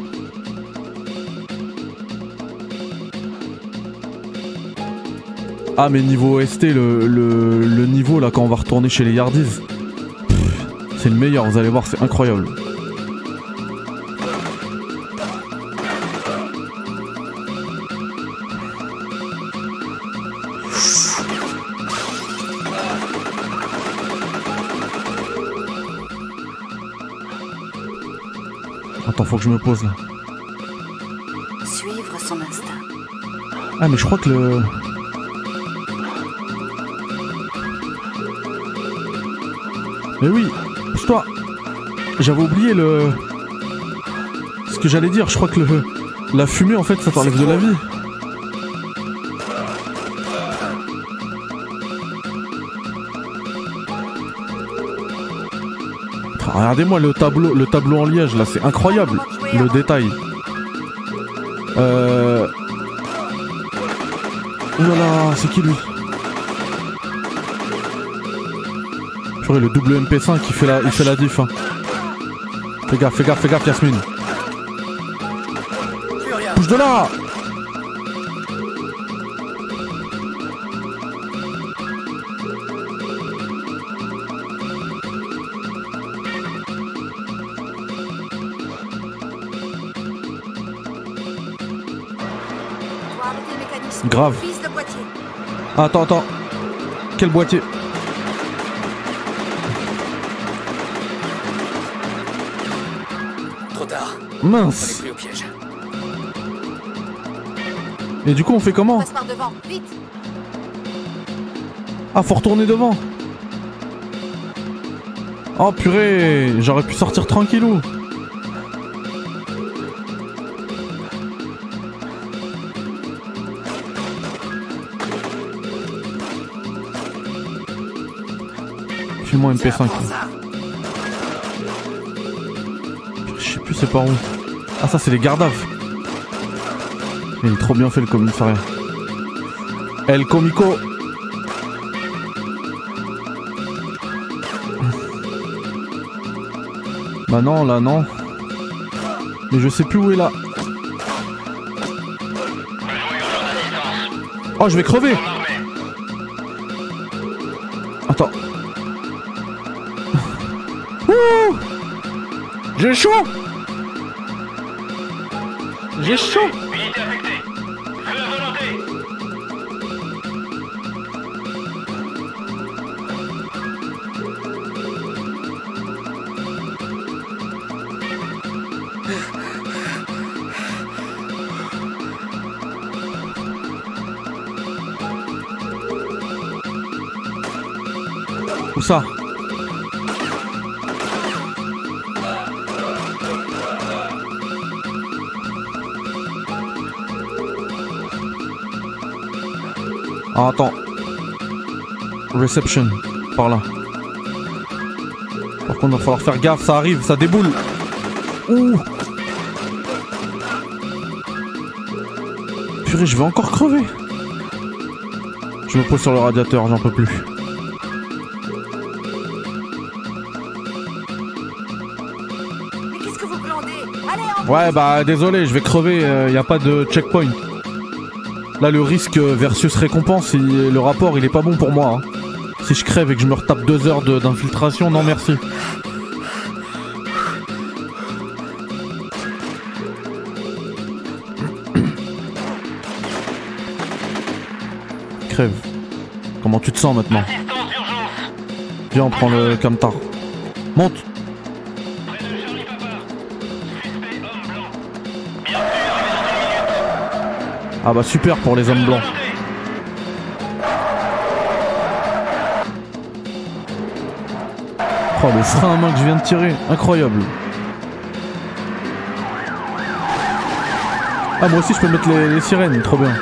Ah mais niveau OST, le, le, niveau là quand on va retourner chez les Yardies, c'est le meilleur, vous allez voir, c'est incroyable. Faut que je me pose là. Suivre son instinct. Ah mais je crois que le... Mais oui, toi J'avais oublié le... Ce que j'allais dire, je crois que le... La fumée en fait ça t'enlève de la vie. Regardez-moi le tableau, le tableau en liège là, c'est incroyable, le détail. Euh... Oh là là, c'est qui lui? Purée, le double MP5 il fait la, il fait la diff. Hein. Fais gaffe, fais gaffe, fais gaffe, Yasmine. Bouge de là Grave. Attends, attends. Quel boîtier? Trop tard. Mince. Au piège. Et du coup, on fait comment? Passe par devant, vite. Ah, faut retourner devant. Oh purée, j'aurais pu sortir tranquillou. File-moi MP5. Je sais plus c'est par où. Ah ça c'est les gardaves. Il est trop bien fait le commissariat. El Comico. <laughs> Bah non, là non. Mais je sais plus où est là. Oh, je vais crever. J'ai chaud. J'ai chaud. Ah, attends. Reception, par là. Par contre, il va falloir faire gaffe, ça arrive, ça déboule. Ouh Purée, je vais encore crever. Je me pose sur le radiateur, j'en peux plus. Mais qu'est-ce que vous glandez? Allez, en Ouais, bah désolé, je vais crever, il n'y a pas de checkpoint. Là, le risque versus récompense, le rapport, il est pas bon pour moi. hein. Si je crève et que je me retape deux heures de- d'infiltration, non merci. Crève. Comment tu te sens maintenant? Viens, on prend le camtar. Monte Ah bah super pour les hommes blancs. Oh le frein à main que je viens de tirer, incroyable. Ah moi aussi je peux mettre les, sirènes, trop bien.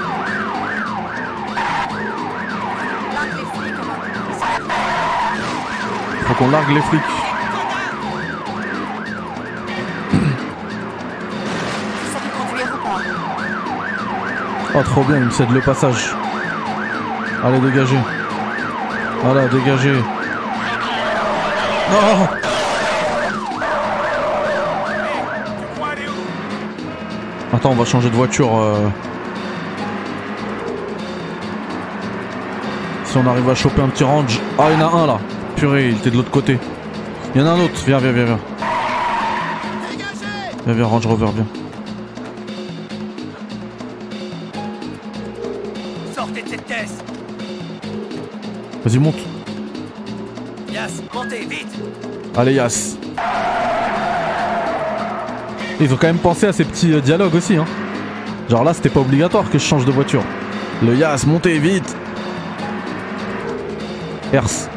Faut qu'on largue les flics. Oh trop bien, il me cède le passage. Allez dégagez. Voilà, dégagez. Non Attends, on va changer de voiture. euh. Si on arrive à choper un petit range. Ah, il y en a un là. Purée, il était de l'autre côté. Il y en a un autre. Viens, viens, viens, viens. Viens, viens, Range Rover, viens. Vas-y, monte. Yas, montez, vite Allez, Yas. Ils ont quand même pensé à ces petits euh, dialogues aussi, hein. Genre là, c'était pas obligatoire que je change de voiture. Le Yas, montez vite. Herse.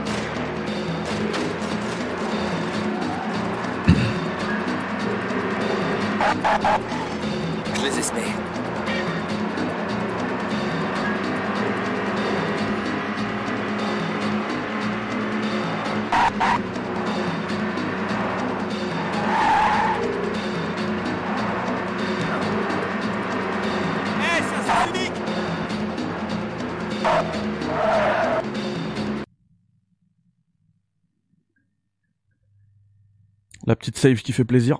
Petite save qui fait plaisir.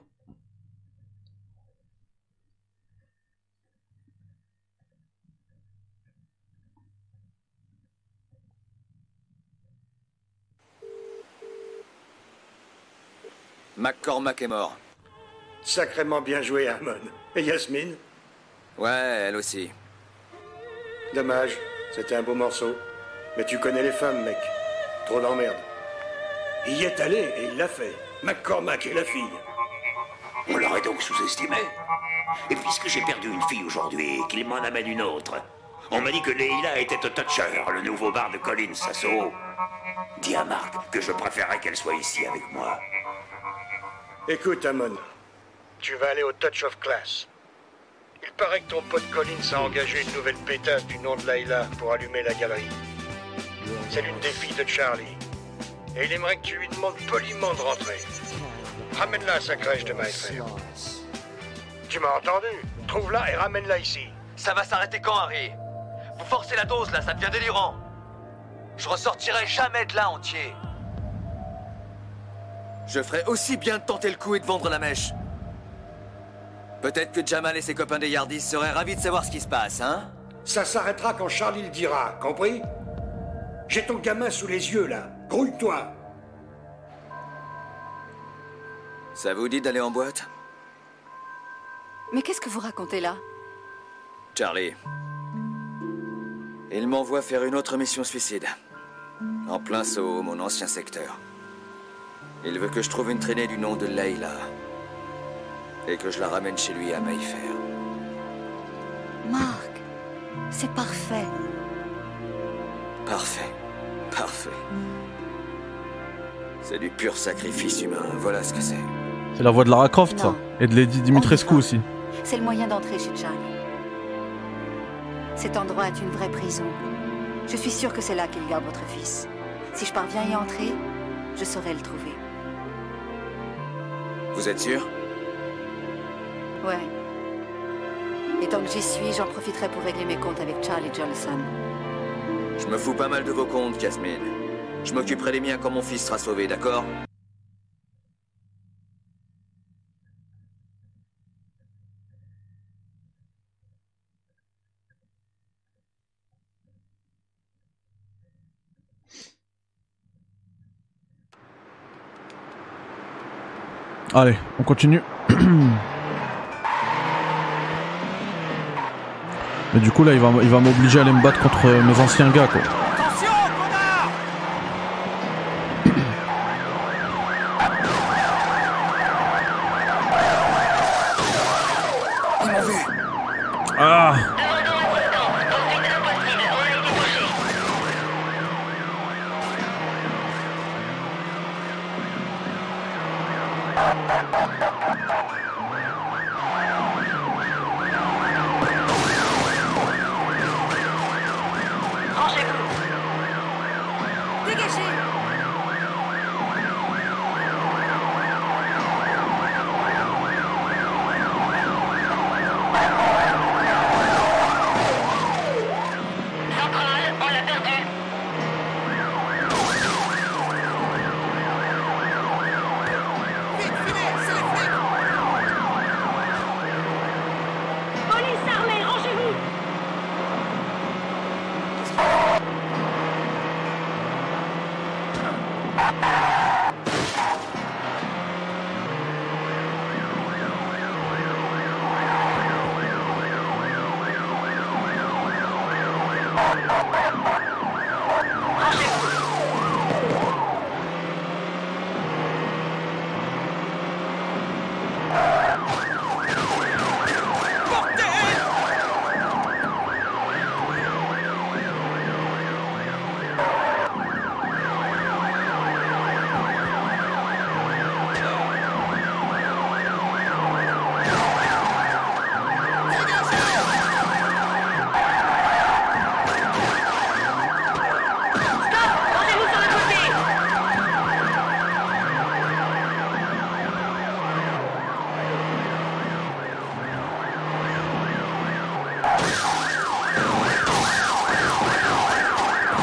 McCormack est mort. Sacrément bien joué, Harmon. Et Yasmine? Ouais, elle aussi. Dommage, c'était un beau morceau. Mais tu connais les femmes, mec. Trop d'emmerde. Il y est allé et il l'a fait. McCormack et la fille. On l'aurait donc sous-estimé. Et puisque j'ai perdu une fille aujourd'hui et qu'il m'en amène une autre, on m'a dit que Leila était au Toucher, le nouveau bar de Collins Sasso. Dis à Marc que je préférerais qu'elle soit ici avec moi. Écoute, Amon. Tu vas aller au Touch of Class. Il paraît que ton pote Collins a engagé une nouvelle pétasse du nom de Layla pour allumer la galerie. C'est l'une des filles de Charlie. Et il aimerait que tu lui demandes poliment de rentrer. Ramène-la à sa crèche de MyFair. Tu m'as entendu Trouve-la et ramène-la ici. Ça va s'arrêter quand, Harry? Vous forcez la dose, là, ça devient délirant. Je ressortirai jamais de là entier. Je ferai aussi bien de tenter le coup et de vendre la mèche. Peut-être que Jamal et ses copains des Yardis seraient ravis de savoir ce qui se passe, hein? Ça s'arrêtera quand Charlie le dira, compris? J'ai ton gamin sous les yeux, là. Grouille-toi. Ça vous dit d'aller en boîte? Mais qu'est-ce que vous racontez là? Charlie. Il m'envoie faire une autre mission suicide. En plein saut, mon ancien secteur. Il veut que je trouve une traînée du nom de Layla. Et que je la ramène chez lui à Mayfair. Marc, c'est parfait. Parfait. Parfait. C'est du pur sacrifice humain, voilà ce que c'est. C'est la voix de Lara Croft, ça. Et de Lady Dimitrescu aussi. C'est le moyen d'entrer chez Charlie. Cet endroit est une vraie prison. Je suis sûre que c'est là qu'il garde votre fils. Si je parviens à y entrer, je saurai le trouver. Vous êtes sûr? Ouais. Et tant que j'y suis, j'en profiterai pour régler mes comptes avec Charlie Johnson. Je me fous pas mal de vos comptes, Jasmine. Je m'occuperai des miens quand mon fils sera sauvé, d'accord Allez, on continue. Mais du coup là il va, il va m'obliger à aller me battre contre euh, mes anciens gars quoi.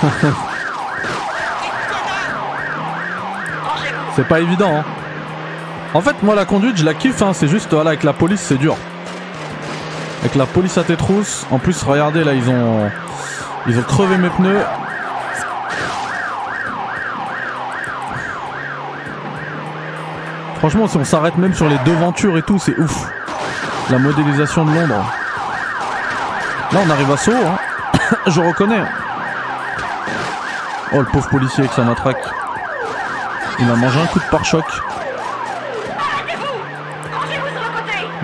<laughs> C'est pas évident hein. En fait moi la conduite je la kiffe hein, c'est juste voilà avec la police c'est dur. Avec la police à tes trousses, en plus regardez là ils ont ils ont crevé mes pneus. Franchement si on s'arrête même sur les devantures et tout c'est ouf. La modélisation de Londres. Là on arrive à Sceaux hein. <coughs> Je reconnais. Oh, le pauvre policier avec sa matraque. Il a mangé un coup de pare-choc.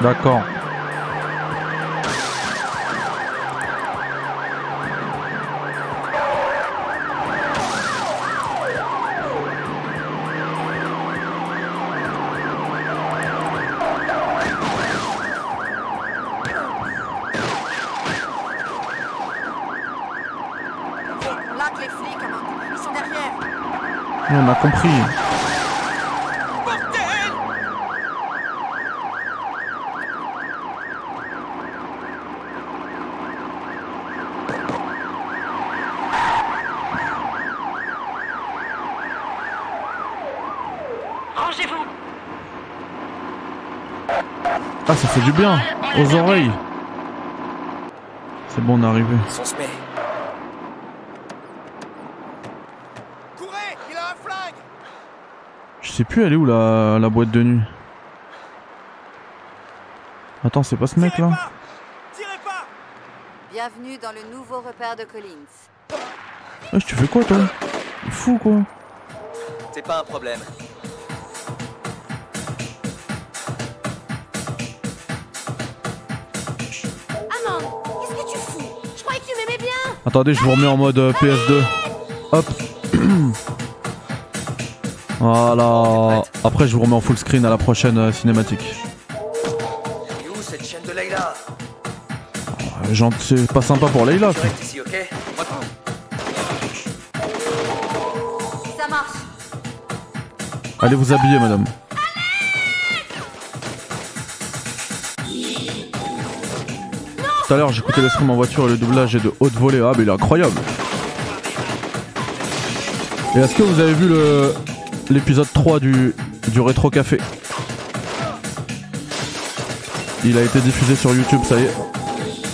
D'accord. On laque les flics, Amanda. Ils sont derrière. On a compris. Rangez-vous Ah, ça fait du bien. Aux oreilles. C'est bon, on est arrivé. On se met. Courez Il a un flingue Je sais plus, elle est où la, la boîte de nuit Attends, c'est pas ce mec là Bienvenue dans le nouveau repère de Collins. Wesh, tu fais quoi toi? T'es fou quoi C'est pas un problème. Amand, qu'est-ce que tu fous? Je croyais que tu m'aimais bien Attendez, je vous remets en mode euh, PS2. Hop. <clears throat> voilà. <laughs> Après, je vous remets en full screen à la prochaine euh, cinématique. Et où cette chaîne de Layla Euh, genre, C'est pas sympa pour marche. Allez vous habiller, madame. Tout à l'heure, j'écoutais le stream en voiture et le doublage est de haute volée. Ah, mais il est incroyable. Et est-ce que vous avez vu le l'épisode 3 du, du Rétro Café Il a été diffusé sur YouTube, ça y est.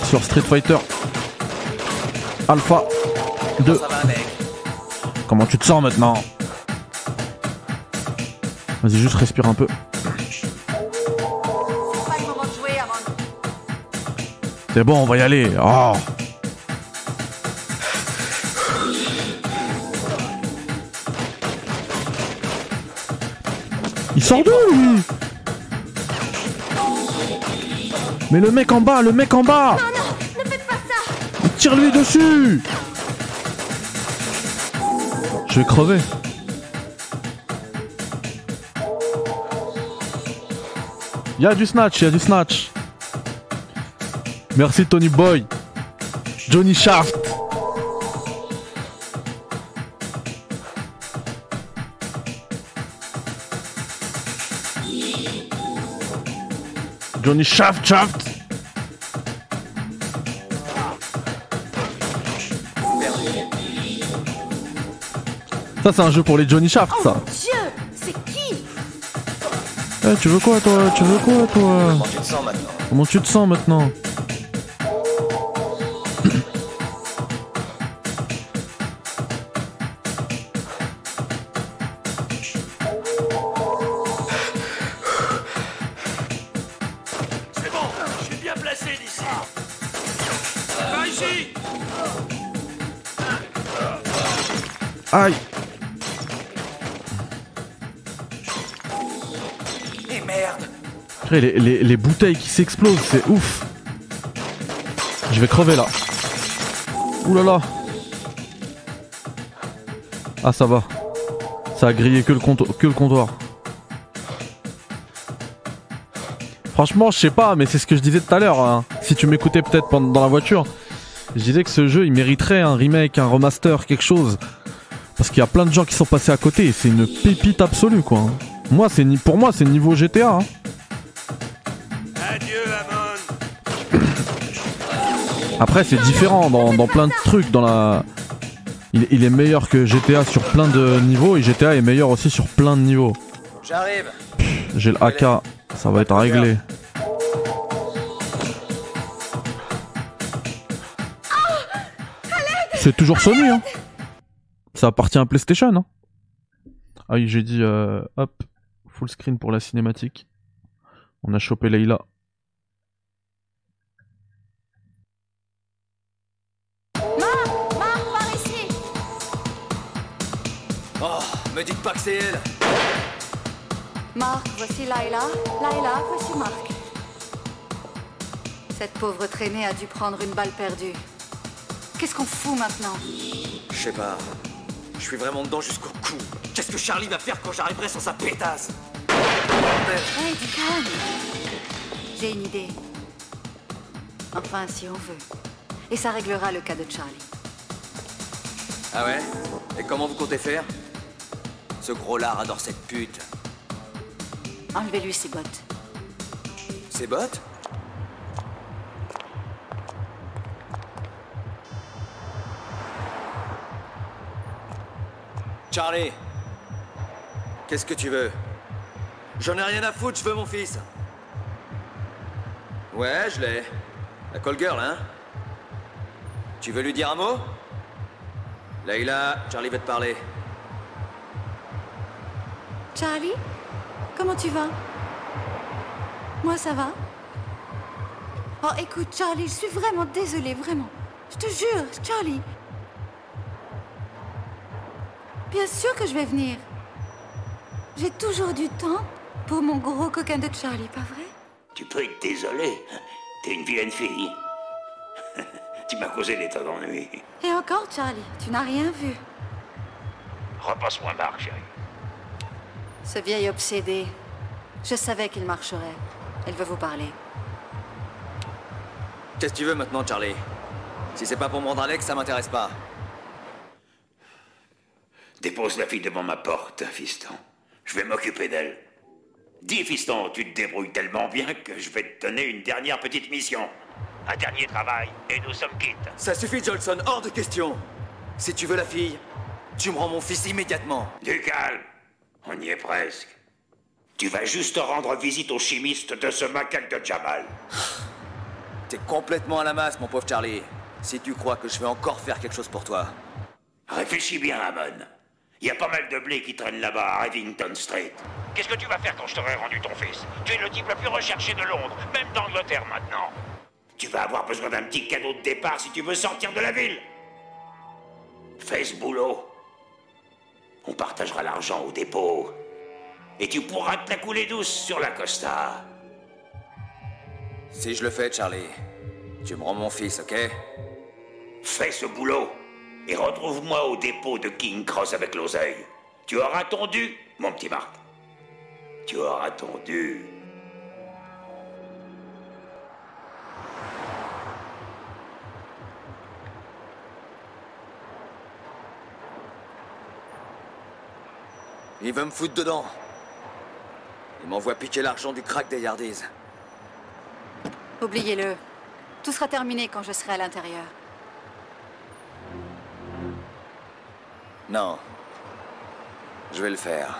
Sur Street Fighter Alpha 2. Comment tu te sens maintenant? Vas-y, juste respire un peu. C'est bon, on va y aller. Oh. Il sort d'où lui Mais le mec en bas, le mec en bas Ne faites pas ça Tire-lui dessus Je vais crever. Il y a du snatch, il y a du snatch. Merci Tony Boy. Johnny Shaft. Johnny Shaft Shaft. Ça c'est un jeu pour les Johnny Shaft ça. Dieu C'est qui? Eh, tu veux quoi toi? Tu veux quoi toi? Comment tu te sens maintenant? Comment tu te sens maintenant? Les, les- les bouteilles qui s'explosent, c'est ouf. Je vais crever là. Ouh là. Ah ça va. Ça a grillé que le, comptoir. Franchement, je sais pas, mais c'est ce que je disais tout à l'heure. hein. Si tu m'écoutais peut-être dans la voiture, je disais que ce jeu, il mériterait un remake, un remaster, quelque chose. Parce qu'il y a plein de gens qui sont passés à côté. C'est une pépite absolue, quoi. Moi, c'est pour moi, c'est niveau GTA. hein. Après, c'est différent dans, dans plein de trucs. Dans la, il, il est meilleur que GTA sur plein de niveaux et GTA est meilleur aussi sur plein de niveaux. J'arrive J'ai le AK, ça va être réglé. C'est toujours Sony, hein. Ça appartient à PlayStation, hein. Ah oui, j'ai dit, euh, hop, full screen pour la cinématique. On a chopé Leila. Me dites pas que c'est elle Marc, voici Laila. Laila, voici Marc. Cette pauvre traînée a dû prendre une balle perdue. Qu'est-ce qu'on fout maintenant? Je sais pas. Je suis vraiment dedans jusqu'au cou. Qu'est-ce que Charlie va faire quand j'arriverai sur sa pétasse? Hey, du calme J'ai une idée. Enfin, si on veut. Et ça réglera le cas de Charlie. Ah ouais? Et comment vous comptez faire? Ce gros lard adore cette pute. Enlevez-lui ses bottes. Ses bottes? Charlie Qu'est-ce que tu veux? J'en ai rien à foutre, je veux mon fils. Ouais, je l'ai. La call girl, hein? Tu veux lui dire un mot? Leïla, Charlie veut te parler. Charlie Comment tu vas? Moi, ça va Oh, écoute, Charlie, je suis vraiment désolée, vraiment. Je te jure, Charlie. Bien sûr que je vais venir. J'ai toujours du temps pour mon gros coquin de Charlie, pas vrai? Tu peux être désolé. T'es une vilaine fille. <laughs> tu m'as causé des tas d'ennuis. Et encore, Charlie, tu n'as rien vu. Repasse-moi Marc, chérie. Ce vieil obsédé. Je savais qu'il marcherait. Elle veut vous parler. Qu'est-ce que tu veux maintenant, Charlie? Si c'est pas pour me rendre Alex, ça m'intéresse pas. Dépose la fille devant ma porte, fiston. Je vais m'occuper d'elle. Dis, fiston, tu te débrouilles tellement bien que je vais te donner une dernière petite mission. Un dernier travail, et nous sommes quittes. Ça suffit, Jolson, hors de question. Si tu veux la fille, tu me rends mon fils immédiatement. Du calme. On y est presque. Tu vas juste rendre visite au chimiste de ce macaque de Jamal. <sighs> T'es complètement à la masse, mon pauvre Charlie. Si tu crois que je vais encore faire quelque chose pour toi. Réfléchis bien, Amon. Il y a pas mal de blé qui traîne là-bas à Rivington Street. Qu'est-ce que tu vas faire quand je t'aurai rendu ton fils? Tu es le type le plus recherché de Londres, même d'Angleterre maintenant. Tu vas avoir besoin d'un petit cadeau de départ si tu veux sortir de la ville. Fais ce boulot. On partagera l'argent au dépôt. Et tu pourras te la couler douce sur la Costa. Si je le fais, Charlie, tu me rends mon fils, ok? Fais ce boulot et retrouve-moi au dépôt de King Cross avec l'oseille. Tu auras ton dû, mon petit Marc. Tu auras ton dû. Il veut me foutre dedans. Il m'envoie piquer l'argent du crack des Yardies. Oubliez-le. Tout sera terminé quand je serai à l'intérieur. Non. Je vais le faire.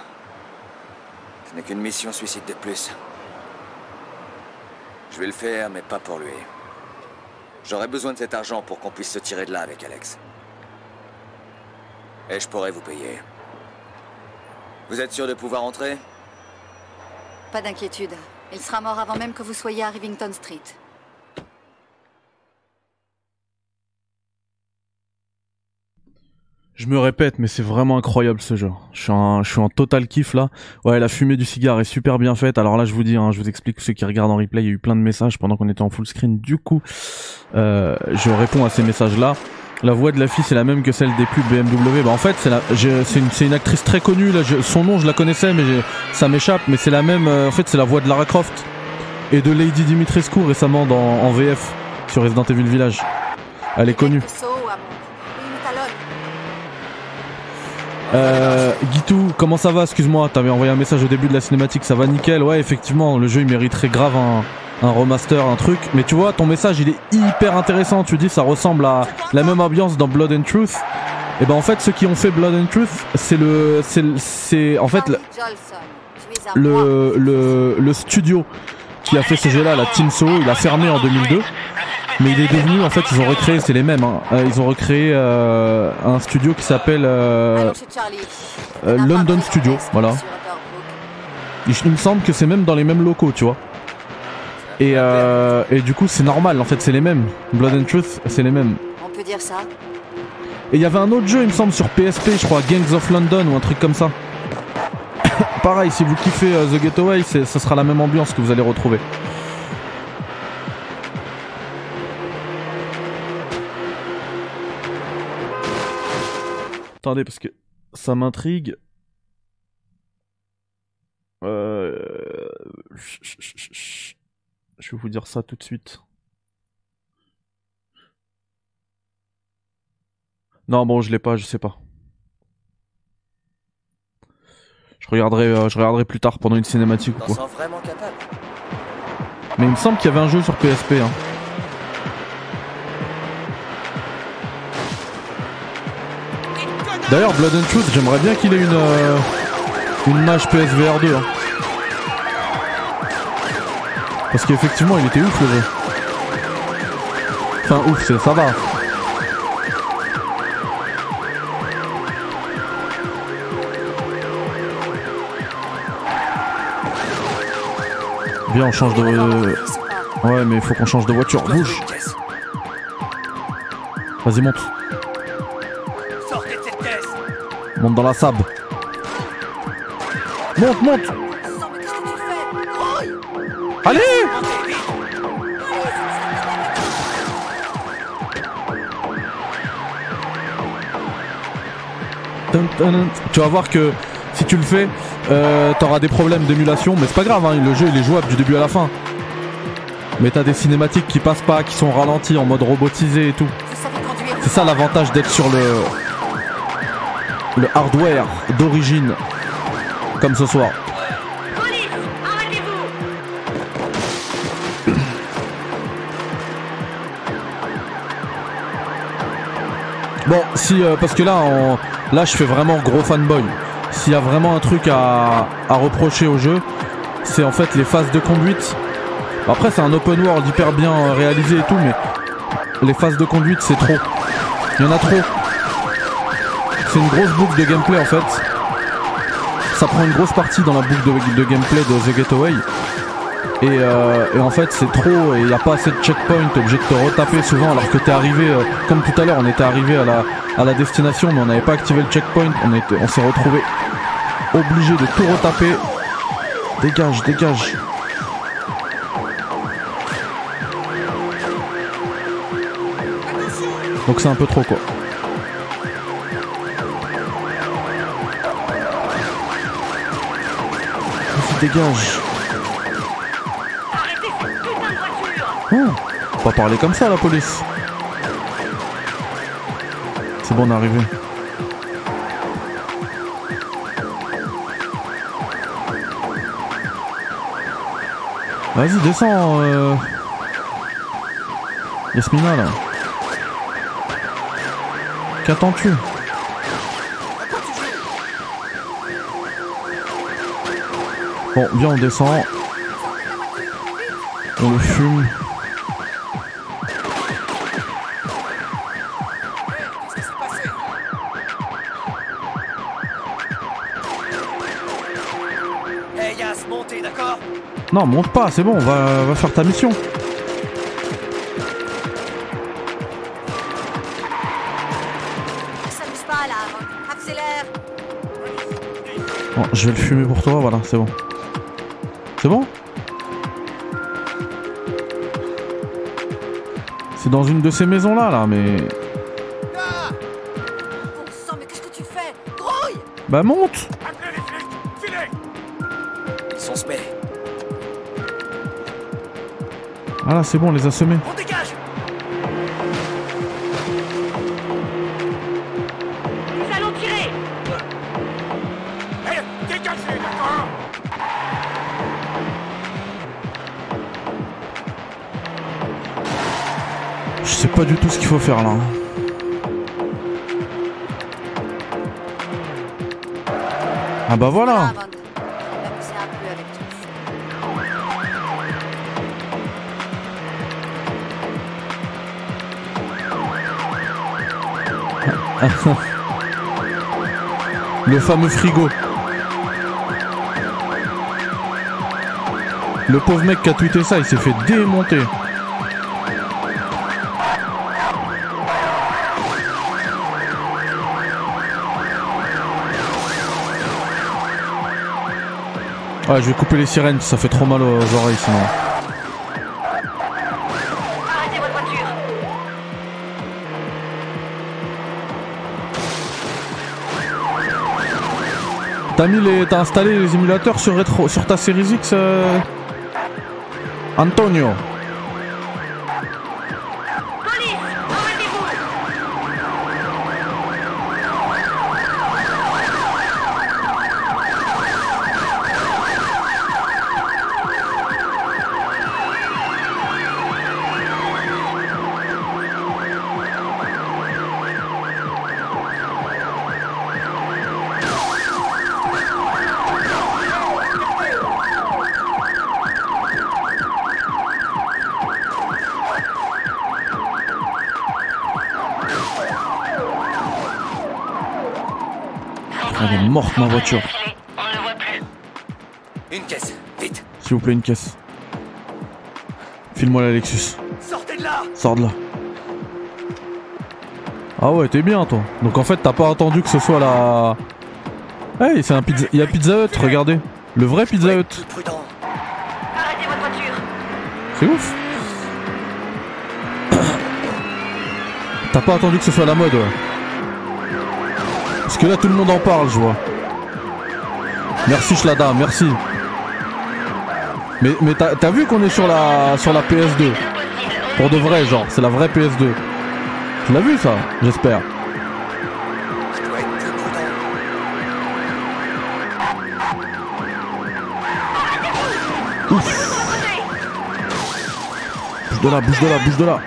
Ce n'est qu'une mission suicide de plus. Je vais le faire, mais pas pour lui. J'aurai besoin de cet argent pour qu'on puisse se tirer de là avec Alex. Et je pourrai vous payer. Vous êtes sûr de pouvoir entrer? Pas d'inquiétude. Il sera mort avant même que vous soyez à Rivington Street. Je me répète, mais c'est vraiment incroyable ce jeu. Je suis en, je suis en total kiff là. Ouais, la fumée du cigare est super bien faite. Alors là, je vous dis, hein, je vous explique ceux qui regardent en replay, il y a eu plein de messages pendant qu'on était en full screen. Du coup, euh, je réponds à ces messages-là. La voix de la fille, c'est la même que celle des pubs BMW. Bah en fait, c'est la, c'est une, une actrice très connue. Là, je- son nom, je la connaissais, mais ça m'échappe. Mais c'est la même. euh, en fait, c'est la voix de Lara Croft et de Lady Dimitrescu récemment dans en VF sur Resident Evil Village. Elle est connue. Euh, Guitou, comment ça va? Excuse-moi, t'avais envoyé un message au début de la cinématique, ça va nickel. Ouais, effectivement, le jeu il mériterait grave un, un remaster, un truc. Mais tu vois, ton message il est hyper intéressant. Tu dis ça ressemble à la même ambiance dans Blood and Truth. Et ben en fait, ceux qui ont fait Blood and Truth, c'est le, c'est, le- c'est en fait le, le, le, studio qui a fait ce jeu-là, la Team So, il a fermé en 2002. Mais il est devenu, en fait, ils ont recréé, c'est les mêmes, hein. Euh, ils ont recréé euh, un studio qui s'appelle euh, euh, London Studio, voilà. Il, il me semble que c'est même dans les mêmes locaux, tu vois. Et, euh, et du coup, c'est normal, en fait, c'est les mêmes. Blood and Truth, c'est les mêmes. On peut dire ça Et il y avait un autre jeu, il me semble, sur PSP, je crois, Gangs of London ou un truc comme ça. <coughs> pareil, si vous kiffez euh, The Getaway, ça sera la même ambiance que vous allez retrouver. Attendez, parce que ça m'intrigue. Euh... Je vais vous dire ça tout de suite. Non, bon, je l'ai pas, je sais pas. Je regarderai, euh, je regarderai plus tard pendant une cinématique ou quoi. Mais il me semble qu'il y avait un jeu sur PSP. Hein. D'ailleurs, Blood and Truth, j'aimerais bien qu'il ait une, euh, une mage PSVR 2. hein. Parce qu'effectivement, il était ouf le jeu. Enfin, ouf, ça va. Viens, on change de. Ouais, mais faut qu'on change de voiture. Bouge. Vas-y, monte. Monte dans la sable. Monte, monte. Allez Tu vas voir que si tu le fais, euh, t'auras des problèmes d'émulation, mais c'est pas grave, hein, le jeu il est jouable du début à la fin. Mais t'as des cinématiques qui passent pas, qui sont ralenties en mode robotisé et tout. C'est ça l'avantage d'être sur le le hardware d'origine comme ce soir. Bon, si euh, parce que là, on- là, je fais vraiment gros fanboy. S'il y a vraiment un truc à, à reprocher au jeu, c'est en fait les phases de conduite. Après, c'est un open world hyper bien réalisé et tout, mais les phases de conduite, c'est trop. Il y en a trop. C'est une grosse boucle de gameplay en fait. Ça prend une grosse partie dans la boucle de, gameplay de The Getaway. Et, euh, et en fait c'est trop et il n'y a pas assez de checkpoint, obligé de te retaper souvent alors que t'es arrivé, euh, comme tout à l'heure on était arrivé à la, à la destination mais on n'avait pas activé le checkpoint, on, était, on s'est retrouvé obligé de tout retaper. Dégage, dégage. Donc c'est un peu trop quoi. Dégage. Oh, pas parler comme ça la police. C'est bon, on est arrivé. Vas-y, descends. Euh... Yasmina là. Qu'attends-tu? Bon, bien on descend. On le fume. Non, monte pas, c'est bon, va, va faire ta mission. Bon, je vais le fumer pour toi, voilà, c'est bon. C'est bon? C'est dans une de ces maisons là, là, mais. Bon sang, Voilà, c'est bon, on les a semés. On dégage. Nous allons tirer. Hey, dégagez, d'accord. Je sais pas du tout ce qu'il faut faire là. Ah bah voilà Le fameux frigo. Le pauvre mec qui a tweeté ça, il s'est fait démonter. Ouais, je vais couper les sirènes, ça fait trop mal aux oreilles sinon. T'as mis les, t'as installé les émulateurs sur sur ta Series X, euh, Antonio. Police, arrêtez-vous. Ma voiture. Une caisse, vite. S'il vous plaît, une caisse. File-moi la Lexus. Sortez de là Sors de là. Ah ouais, t'es bien toi. Donc en fait, t'as pas attendu que ce soit la. Hey, c'est un pizza. Il y a Pizza Hut, regardez. Le vrai Pizza Hut. Arrêtez votre voiture. C'est ouf. T'as pas attendu que ce soit la mode, ouais. Parce que là, tout le monde en parle, je vois. Merci Shlada, merci. Mais, mais t'as t'as vu qu'on est sur la, sur la PS2 Pour de vrai, genre, c'est la vraie PS2. Tu l'as vu ça? J'espère. Bouge de là, bouge de là, bouge de là.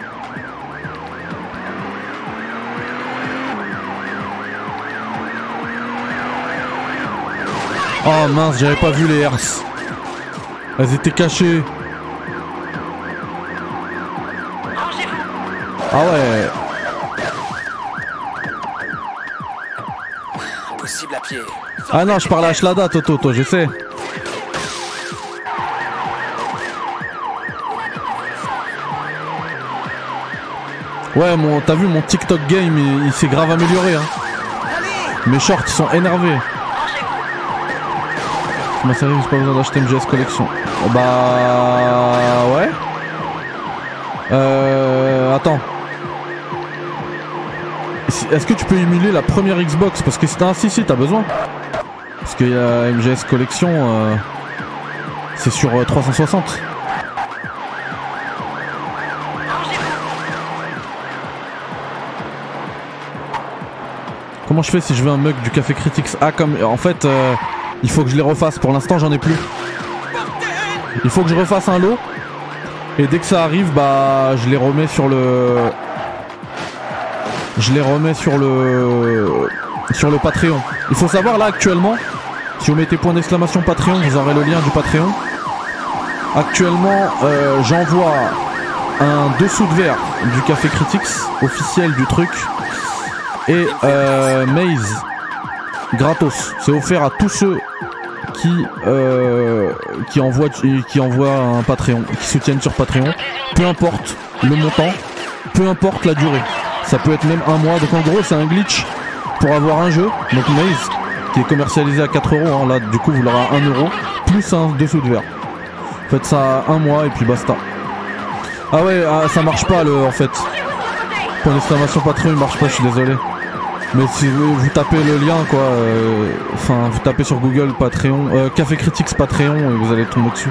Oh mince, j'avais pas vu les herses. Elles étaient cachées. Ah ouais. Impossible à pied. Ah non, je parle à Shlada, Toto, toi, je sais. Ouais, mon, t'as vu mon TikTok game, il, il s'est grave amélioré. Hein. Mes shorts sont énervés. Ma série, j'ai pas besoin d'acheter MGS Collection. Oh, Bah ouais. Euh, attends. Est-ce que tu peux émuler la première Xbox? Parce que c'est un si si t'as besoin. Parce qu'il y a MGS Collection, euh, c'est sur euh, 360. Comment je fais si je veux un mug du Café Critics Ah comme en fait euh, il faut que je les refasse. Pour l'instant j'en ai plus. Il faut que je refasse un lot. Et dès que ça arrive, bah je les remets sur le. Je les remets sur le. Sur le Patreon. Il faut savoir là actuellement, si vous mettez point d'exclamation Patreon, vous aurez le lien du Patreon. Actuellement, euh, j'envoie un dessous de verre du Café Critics, officiel du truc. Et euh, Maze, gratos. C'est offert à tous ceux qui, euh, qui, envoient, un Patreon, qui soutiennent sur Patreon. Peu importe le montant, peu importe la durée. Ça peut être même un mois. Donc en gros, c'est un glitch pour avoir un jeu. Donc Maze, qui est commercialisé à 4 euros. hein. Là, du coup, vous l'aurez à 1 euro. Plus un dessous de verre. Faites ça un mois et puis basta. Ah ouais, ah, ça marche pas le en fait. Point d'exclamation Patreon il marche pas, je suis désolé. Mais si vous, vous tapez le lien quoi, euh, enfin vous tapez sur Google Patreon, euh, Café Critics Patreon et vous allez tomber dessus.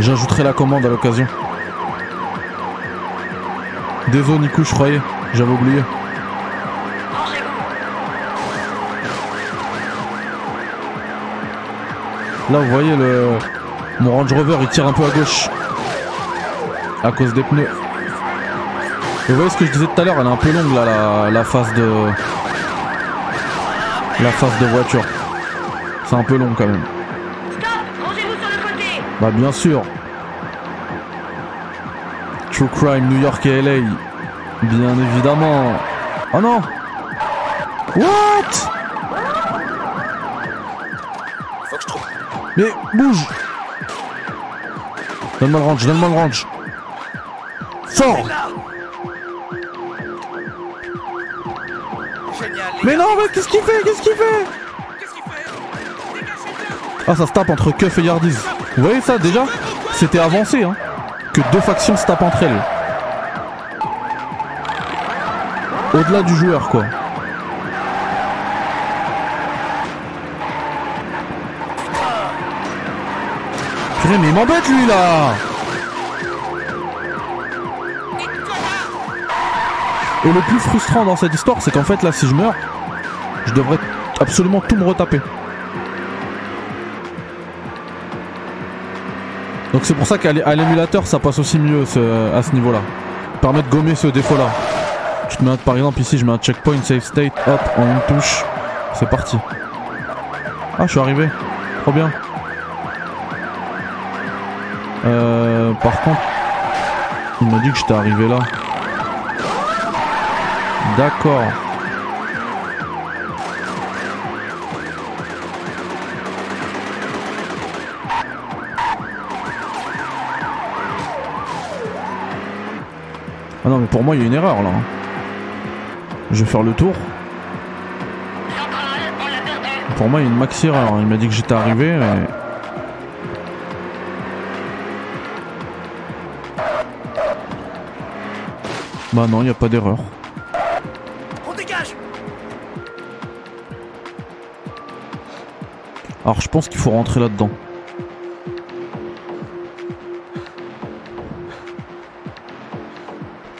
J'ajouterai la commande à l'occasion. Désolé Nico, je croyais, j'avais oublié. Là, vous voyez le mon Range Rover, il tire un peu à gauche à cause des pneus. Et vous voyez ce que je disais tout à l'heure, elle est un peu longue là, la, la face de la face de voiture. C'est un peu long quand même. Bah bien sûr. True Crime, New York et LA. Bien évidemment. Oh non What? Mais bouge Donne-moi le range, donne-moi le range. Qu'est-ce qu'il fait Qu'est-ce qu'il fait Ah, ça se tape entre Keuf et Yardiz. Vous voyez ça déjà C'était avancé, hein. Que deux factions se tapent entre elles. Au-delà du joueur, quoi. Mais il m'embête lui là Et le plus frustrant dans cette histoire, c'est qu'en fait là, si je meurs, je devrais absolument tout me retaper. Donc c'est pour ça qu'à l'émulateur, ça passe aussi mieux à ce niveau-là. Permet de gommer ce défaut-là. Tu te mets par exemple ici, je mets un checkpoint save state, hop, en une touche, c'est parti. Ah, je suis arrivé, trop bien. Euh, par contre, il m'a dit que j'étais arrivé là. D'accord. Ah non mais pour moi il y a une erreur là. Je vais faire le tour. Pour moi il y a une maxi erreur. Il m'a dit que j'étais arrivé mais... Bah non, il n'y a pas d'erreur. Alors je pense qu'il faut rentrer là-dedans.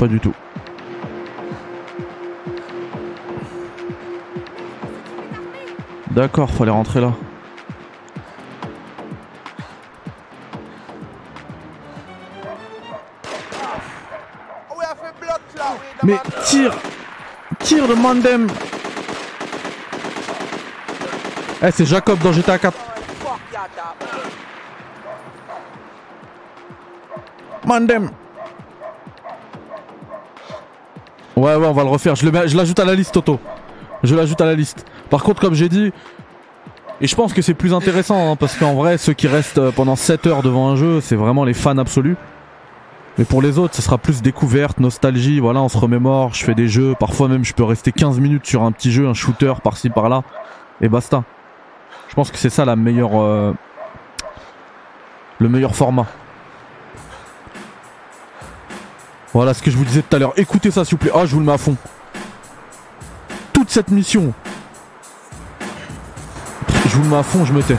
Pas du tout. D'accord, fallait rentrer là. Mais tire Tire de Mandem Eh c'est Jacob dans GTA 4 Mandem Ouais ouais on va le refaire, je l'ajoute à la liste Toto. Je l'ajoute à la liste. Par contre comme j'ai dit, et je pense que c'est plus intéressant hein, parce qu'en vrai ceux qui restent euh, pendant 7 heures devant un jeu c'est vraiment les fans absolus. Mais pour les autres, ce sera plus découverte, nostalgie, voilà, on se remémore, je fais des jeux, parfois même je peux rester 15 minutes sur un petit jeu, un shooter par-ci par-là, et basta. Je pense que c'est ça la meilleure... euh, le meilleur format. Voilà ce que je vous disais tout à l'heure. Écoutez ça s'il vous plaît. Ah, je vous le mets à fond. Toute cette mission. Je vous le mets à fond, je me tais.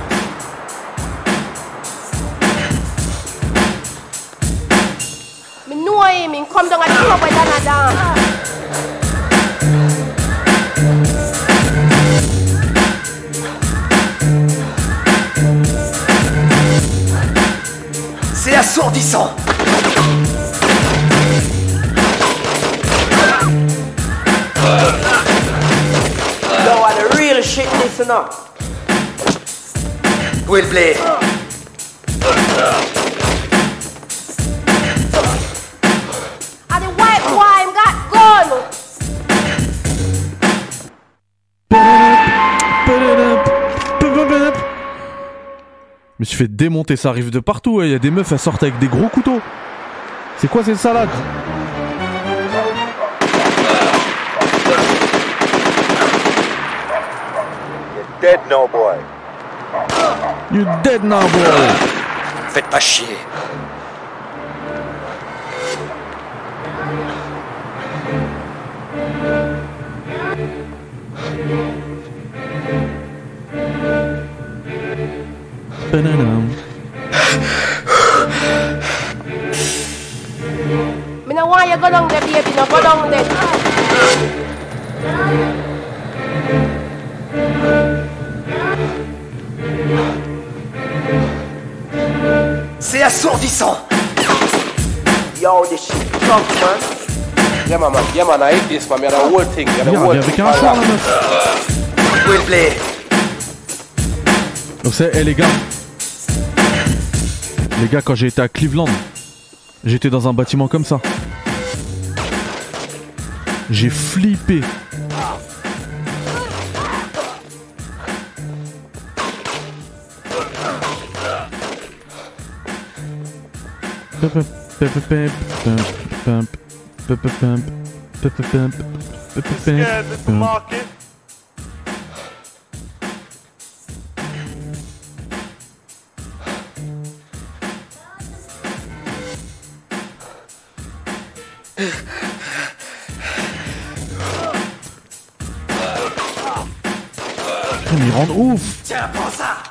Shit listen up. Où est le blé And the white wine got gun Je me suis fait démonter, ça arrive de partout. Il y a des meufs, elles sortent avec des gros couteaux. C'est quoi cette salade dead now, boy. You're dead now, boy. Faites pas chier. Minawaya ko lang gabi, pinapalong din. Thank you. C'est assourdissant Yo, this shit tough, man. Yeah, man, man. Yeah, man, I hate this, man. The whole thing. Yeah, the Regarde, whole avec thing. un choix, la meuf. Où est le blé Donc c'est, eh les gars. Les gars, quand j'ai été à Cleveland, j'étais dans un bâtiment comme ça. J'ai flippé. Scared of market. Ouf! Tiens, prends ça!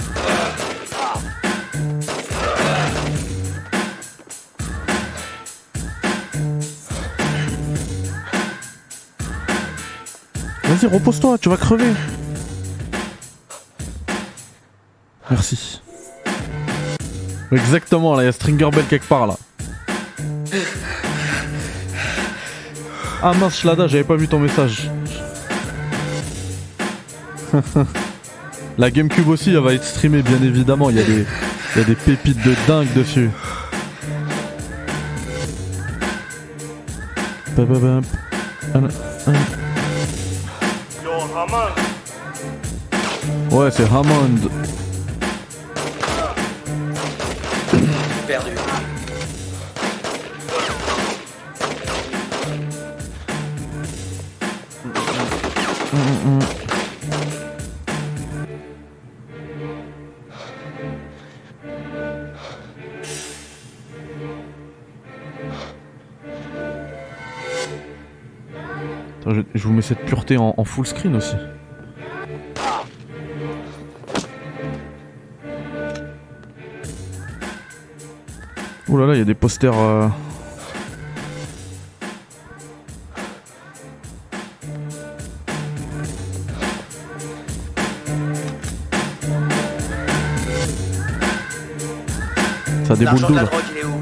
Repose-toi, tu vas crever. Merci. Exactement, là, il y a Stringer Bell quelque part, là. Ah mince, Shlada, j'avais pas vu ton message. <laughs> La Gamecube aussi, elle va être streamée, bien évidemment. Il y, a des- pépites de dingue dessus. Ba-ba-bam. Un- un- Ouais, c'est Hammond. Perdu. Attends, je, je vous mets cette pureté en, en full screen aussi. Ouh là là, il y a des posters. euh, Ça déboule L'argent tout de la là. drogue, il est où?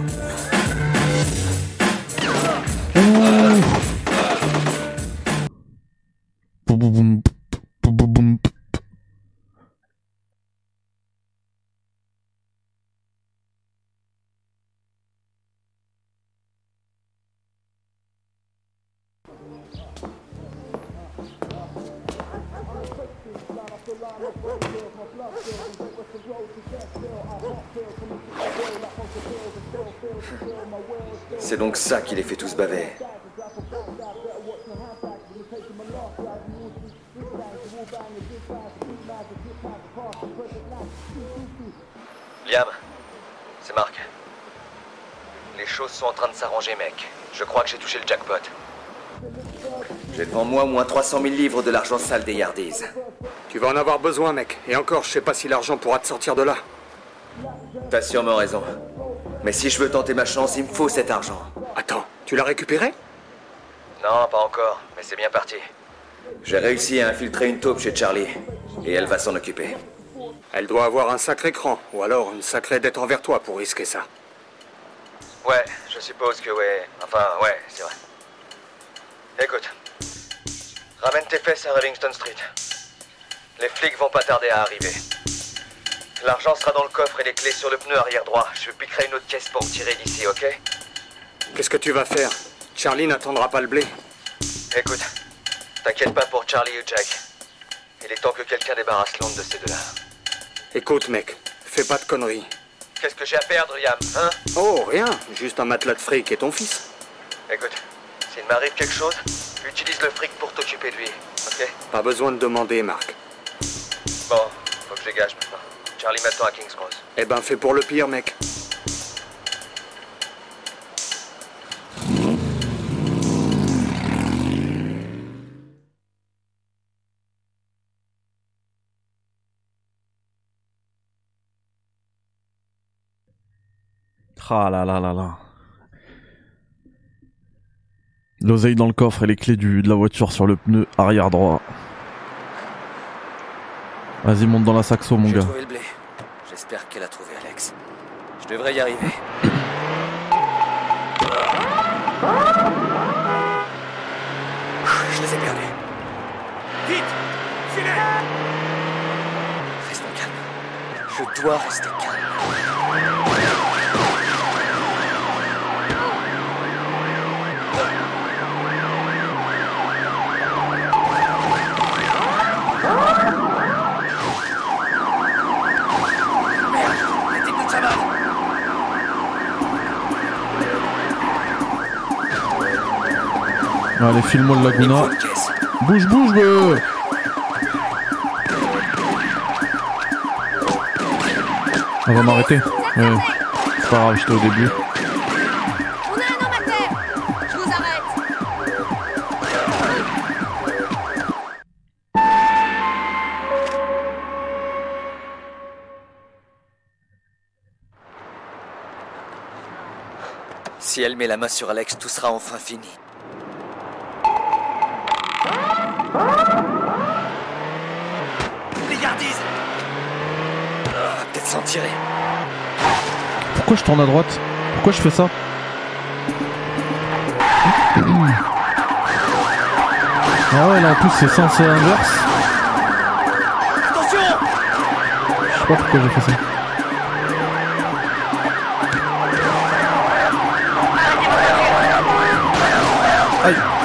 J'ai devant moi au moins 300 000 livres de l'argent sale des Yardies. Tu vas en avoir besoin, mec. Et encore, je sais pas si l'argent pourra te sortir de là. T'as sûrement raison. Mais si je veux tenter ma chance, il me faut cet argent. Attends, tu l'as récupéré? Non, pas encore, mais c'est bien parti. J'ai réussi à infiltrer une taupe chez Charlie, et elle va s'en occuper. Elle doit avoir un sacré cran, ou alors une sacrée dette envers toi pour risquer ça. Ouais, je suppose que ouais. Enfin, ouais, c'est vrai. Écoute, ramène tes fesses à Livingston Street. Les flics vont pas tarder à arriver. L'argent sera dans le coffre et les clés sur le pneu arrière droit. Je piquerai une autre caisse pour me tirer d'ici, ok? Qu'est-ce que tu vas faire? Charlie n'attendra pas le blé. Écoute, t'inquiète pas pour Charlie ou Jack. Il est temps que quelqu'un débarrasse Londres de ces deux-là. Écoute, mec, fais pas de conneries. Qu'est-ce que j'ai à perdre, Liam, hein? Oh, rien, juste un matelas de fric et ton fils. Écoute, s'il m'arrive quelque chose, utilise le fric pour t'occuper de lui, ok? Pas besoin de demander, Marc. Bon, faut que je dégage maintenant. Charlie m'attend à King's Cross. Eh ben, fais pour le pire, mec. Ah là là là là. L'oseille dans le coffre et les clés du, de la voiture sur le pneu arrière droit. Vas-y, monte dans la saxo, mon gars. trouvé le blé. J'espère qu'elle a trouvé Alex. Je devrais y arriver. Je les ai perdus. Vite Filez Restons calmes. Je dois rester calme. Allez, file-moi le Laguna. Bouge, bouge, ouais. On va m'arrêter. Ouais. C'est pas grave, j'étais au début. Si elle met la main sur Alex, tout sera enfin fini. Tirer. Pourquoi je tourne à droite? Pourquoi je fais ça? Ah ouais, là en plus c'est sens inverse. Attention Je sais pas pourquoi j'ai fait ça. Aïe.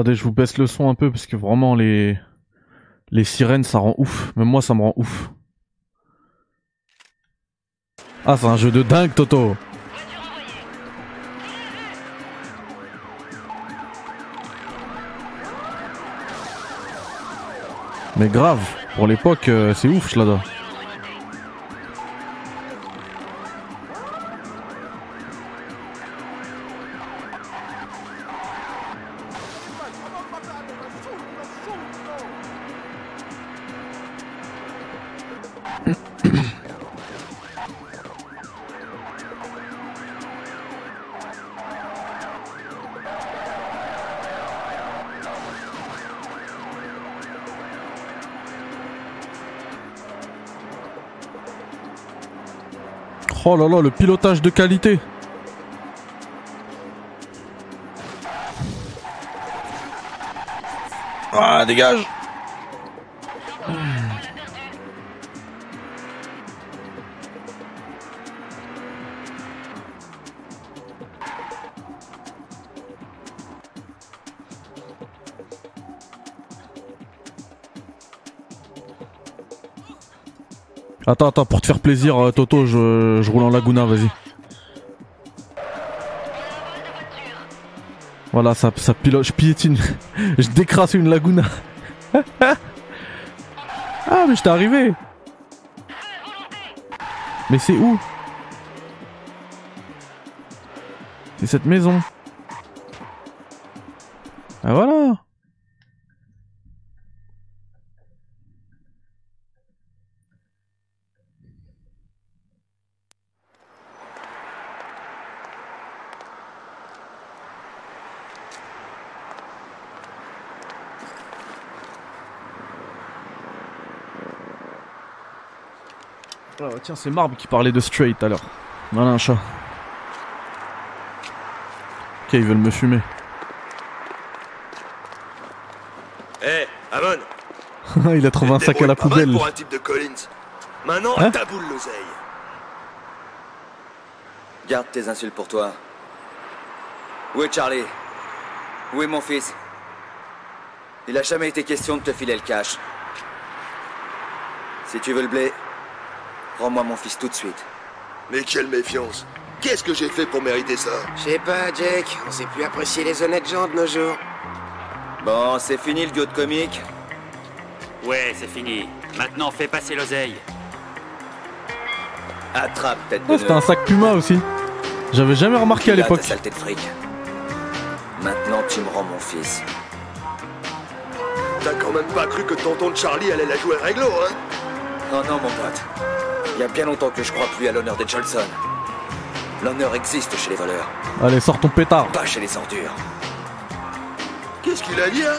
Attendez, je vous baisse le son un peu parce que vraiment les les sirènes ça rend ouf. Même moi ça me rend ouf. Ah, c'est un jeu de dingue, Toto. Mais grave, pour l'époque, euh, c'est ouf, Shlada. Là là, le pilotage de qualité. Ah, dégage Attends, attends, pour te faire plaisir, euh, Toto, je, roule en Laguna, vas-y. Voilà, ça, ça pilote, je piétine. <laughs> je décrasse une Laguna. <laughs> ah, mais j'étais arrivé. Mais c'est où? C'est cette maison. Ah voilà. Ah, tiens, c'est Marbre qui parlait de straight tout à l'heure. Voilà un chat. Ok, ils veulent me fumer. Hé, Amon <laughs> Il a trouvé un sac à la poubelle. pour un type de Collins. Maintenant, Hein à ta boule l'oseille. Garde tes insultes pour toi. Où est Charlie? Où est mon fils? Il a jamais été question de te filer le cash. Si tu veux le blé, rends-moi mon fils tout de suite. Mais quelle méfiance. Qu'est-ce que j'ai fait pour mériter ça? Je sais pas, Jake. On sait plus apprécier les honnêtes gens de nos jours. Bon, c'est fini le duo de comique. Ouais, c'est fini. Maintenant, fais passer l'oseille. Attrape, tête de Ah, c'était un sac Puma aussi. J'avais jamais remarqué à l'époque. saleté de fric. Maintenant, tu me rends mon fils. T'as quand même pas cru que tonton de Charlie allait la jouer réglo, hein? Oh non, mon pote. Il y a bien longtemps que je crois plus à l'honneur des Johnson. L'honneur existe chez les voleurs, Allez, sors ton pétard. pas chez les ordures. Qu'est-ce qu'il a dit, hein?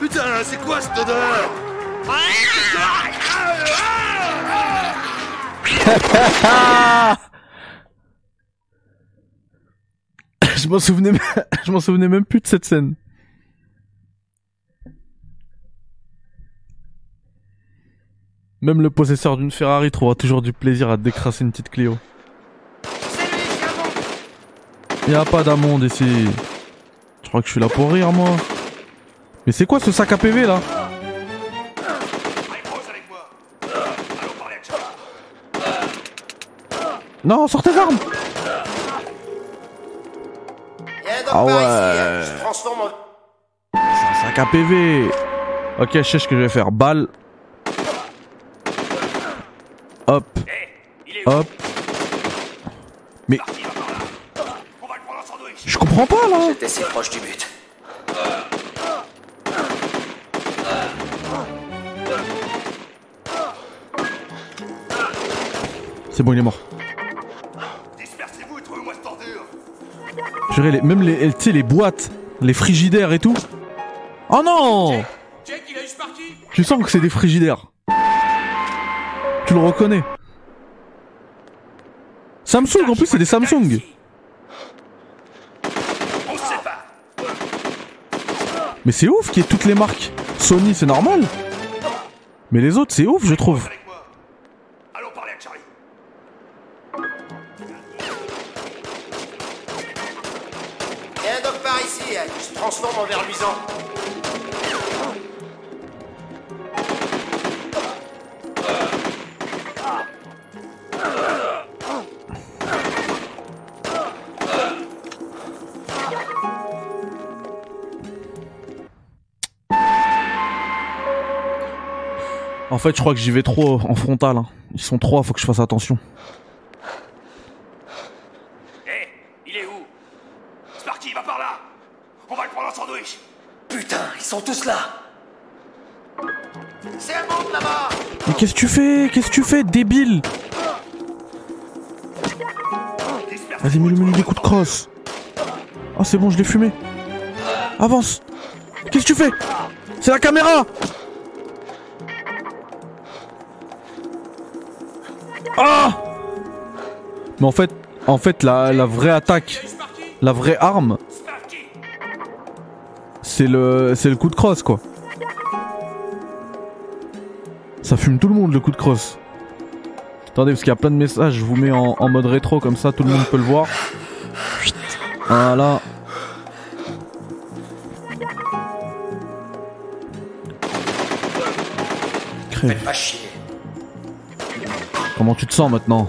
Putain, c'est quoi cette odeur? <laughs> Je m'en souvenais, <laughs> je m'en souvenais même plus de cette scène. Même le possesseur d'une Ferrari trouvera toujours du plaisir à décrasser une petite Clio. Y a pas d'amonde ici. Je crois que je suis là pour rire moi. Mais c'est quoi ce sac à PV là? Non, sors tes armes Ah ouais. ici. Je transforme en... C'est un sac à PV. Ok, je sais ce que je vais faire. Balle. Hop. Hop. Mais. Je comprends pas là. J'étais si proche du but. C'est bon, il est mort. Dispersez-vous et trouvez-moi cette ordure Purée, les- même les, tu sais, les boîtes, les frigidaires et tout. Oh non Jake, il a eu ce parti Tu sens que c'est des frigidaires. Tu le reconnais. Samsung, en plus, c'est des Samsung. Mais c'est ouf qu'il y ait toutes les marques. Sony, c'est normal. Mais les autres, c'est ouf, je trouve. Hein. Transforme en fait, je crois que j'y vais trop en frontal. hein. Ils sont trois, faut que je fasse attention. Hé, il est où? Sparky, va par là On va le prendre en sandwich Putain, ils sont tous là C'est un monde là-bas Mais qu'est-ce que tu fais? Qu'est-ce que tu fais, débile Vas-y, mets-lui mets-lui des coups de crosse. Ah, c'est bon, je l'ai fumé. Avance. Qu'est-ce que tu fais? C'est la caméra Ah Mais en fait, en fait, la, vraie attaque, la vraie arme, c'est le, c'est le coup de crosse, quoi. Ça fume tout le monde le coup de crosse. Attendez, parce qu'il y a plein de messages, je vous mets en, mode rétro, comme ça tout le monde peut le voir. Voilà. Crève. Comment tu te sens maintenant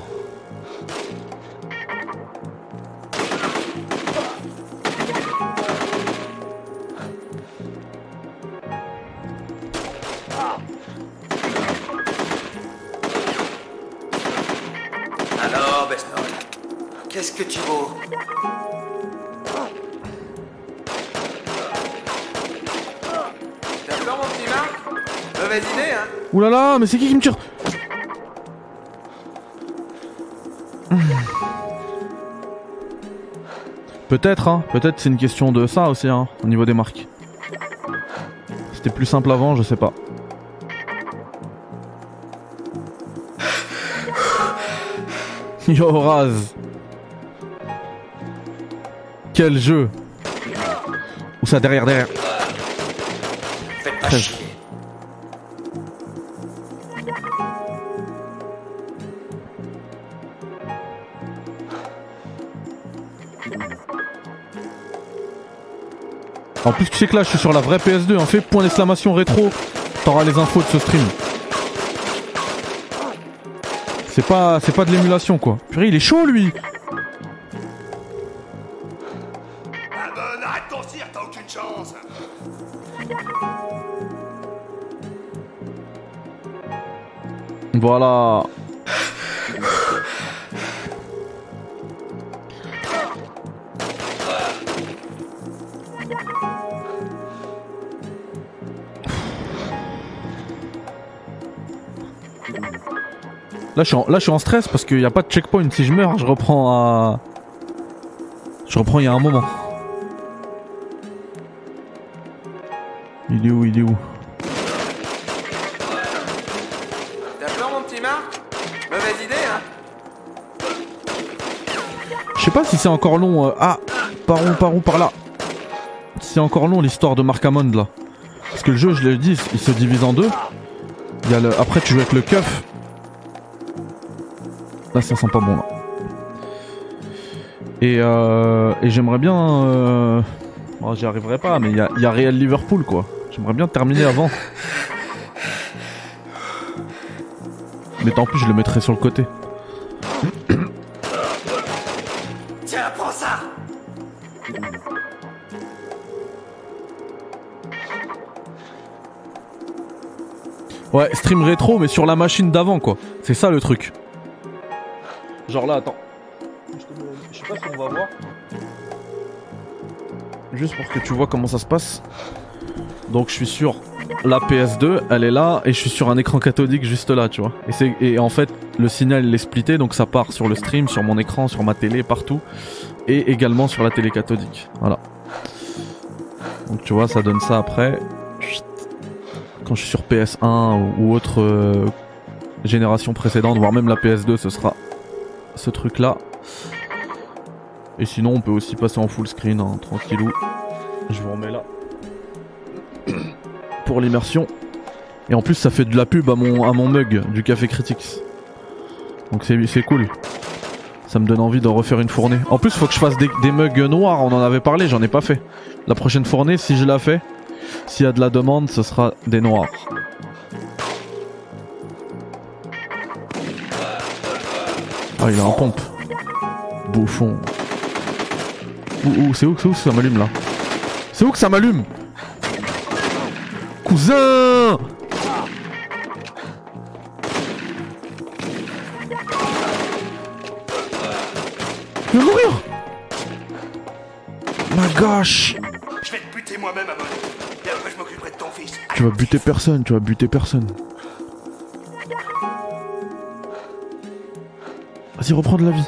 Alors, Besnol, qu'est-ce que tu vaux T'as peur, mon petit Marc? Mauvaise idée, hein? Là là, mais c'est qui qui me tire Peut-être, hein. Peut-être c'est une question de ça aussi, hein, au niveau des marques. C'était plus simple avant, je sais pas. <laughs> Yo Raz Quel jeu Où ça derrière derrière Faites pas chier. En plus, tu sais que là, je suis sur la vraie PS2. En fait, point d'exclamation rétro. T'auras les infos de ce stream. C'est pas, c'est pas de l'émulation quoi. Purée, il est chaud lui. Voilà. Là je, suis en, là, je suis en stress parce qu'il n'y a pas de checkpoint. Si je meurs, je reprends à. Je reprends il y a un moment. Il est où Il est où? T'as peur, mon petit Marc? Mauvaise idée, hein? Je sais pas si c'est encore long. euh, Ah, par où, par où, par là. C'est encore long l'histoire de Mark Hammond là. Parce que le jeu, je l'ai dit, il se divise en deux. Il y a le... Après, tu joues avec le keuf. Là, ça sent pas bon là. Et, euh... Et j'aimerais bien. Euh... bon, J'y arriverai pas, mais il y a, y a Real Liverpool quoi. J'aimerais bien terminer avant. Mais tant pis, je le mettrai sur le côté. Tiens, prends ça Ouais, stream rétro, mais sur la machine d'avant, quoi. C'est ça le truc. Genre là, attends. Je sais pas si on va voir. Juste pour que tu vois comment ça se passe. Donc je suis sur la PS2, elle est là, et je suis sur un écran cathodique juste là, tu vois. Et, en fait, le signal il est splitté, donc ça part sur le stream, sur mon écran, sur ma télé, partout. Et également sur la télé cathodique. Voilà. Donc tu vois, ça donne ça après. Quand je suis sur PS1 ou, ou autre euh, génération précédente, voire même la PS2, ce sera ce truc là. Et sinon, on peut aussi passer en full screen, hein, tranquillou. Je vous remets là. <coughs> Pour l'immersion. Et en plus, ça fait de la pub à mon, mug du Café Critics. Donc c'est cool. Ça me donne envie de refaire une fournée. En plus, faut que je fasse des, des mugs noirs, on en avait parlé, j'en ai pas fait. La prochaine fournée, si je la fais, s'il y a de la demande, ce sera des noirs. Ah, il a un pompe. Bouffon. Ouh, ouh, c'est où, c'est où que ça m'allume là? C'est où que ça m'allume? Cousin Je vais mourir Ma gosh Je vais te buter moi-même, Amon. Et après, je m'occuperai de ton fils. Tu vas buter personne, tu vas buter personne. Vas-y, reprends la vie.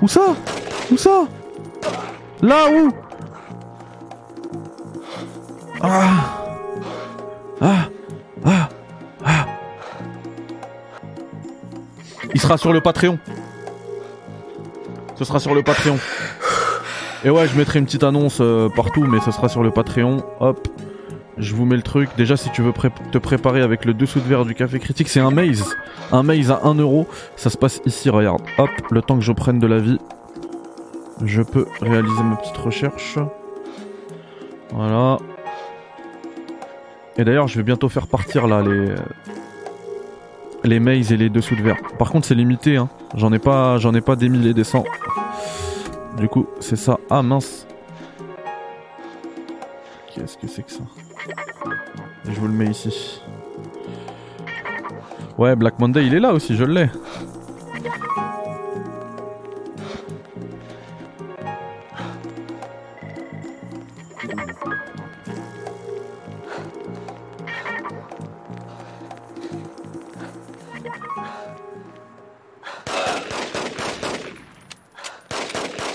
Où ça? Où ça? Là où? Ah Ah Ah Ah Il sera sur le Patreon. Ce sera sur le Patreon. Et ouais, je mettrai une petite annonce euh, partout, mais ce sera sur le Patreon. Hop. Je vous mets le truc. Déjà, si tu veux te préparer avec le dessous de verre du café critique, c'est un maze. Un maze à 1 euro. Ça se passe ici, regarde. Hop, le temps que je prenne de la vie, je peux réaliser ma petite recherche. Voilà. Et d'ailleurs, je vais bientôt faire partir là les les mazes et les dessous de verre. Par contre, c'est limité. Hein. J'en ai pas, j'en ai pas des milliers, des cents. Du coup, c'est ça. Ah mince. Qu'est-ce que c'est que ça? Je vous le mets ici. Ouais, Black Monday, il est là aussi, je l'ai.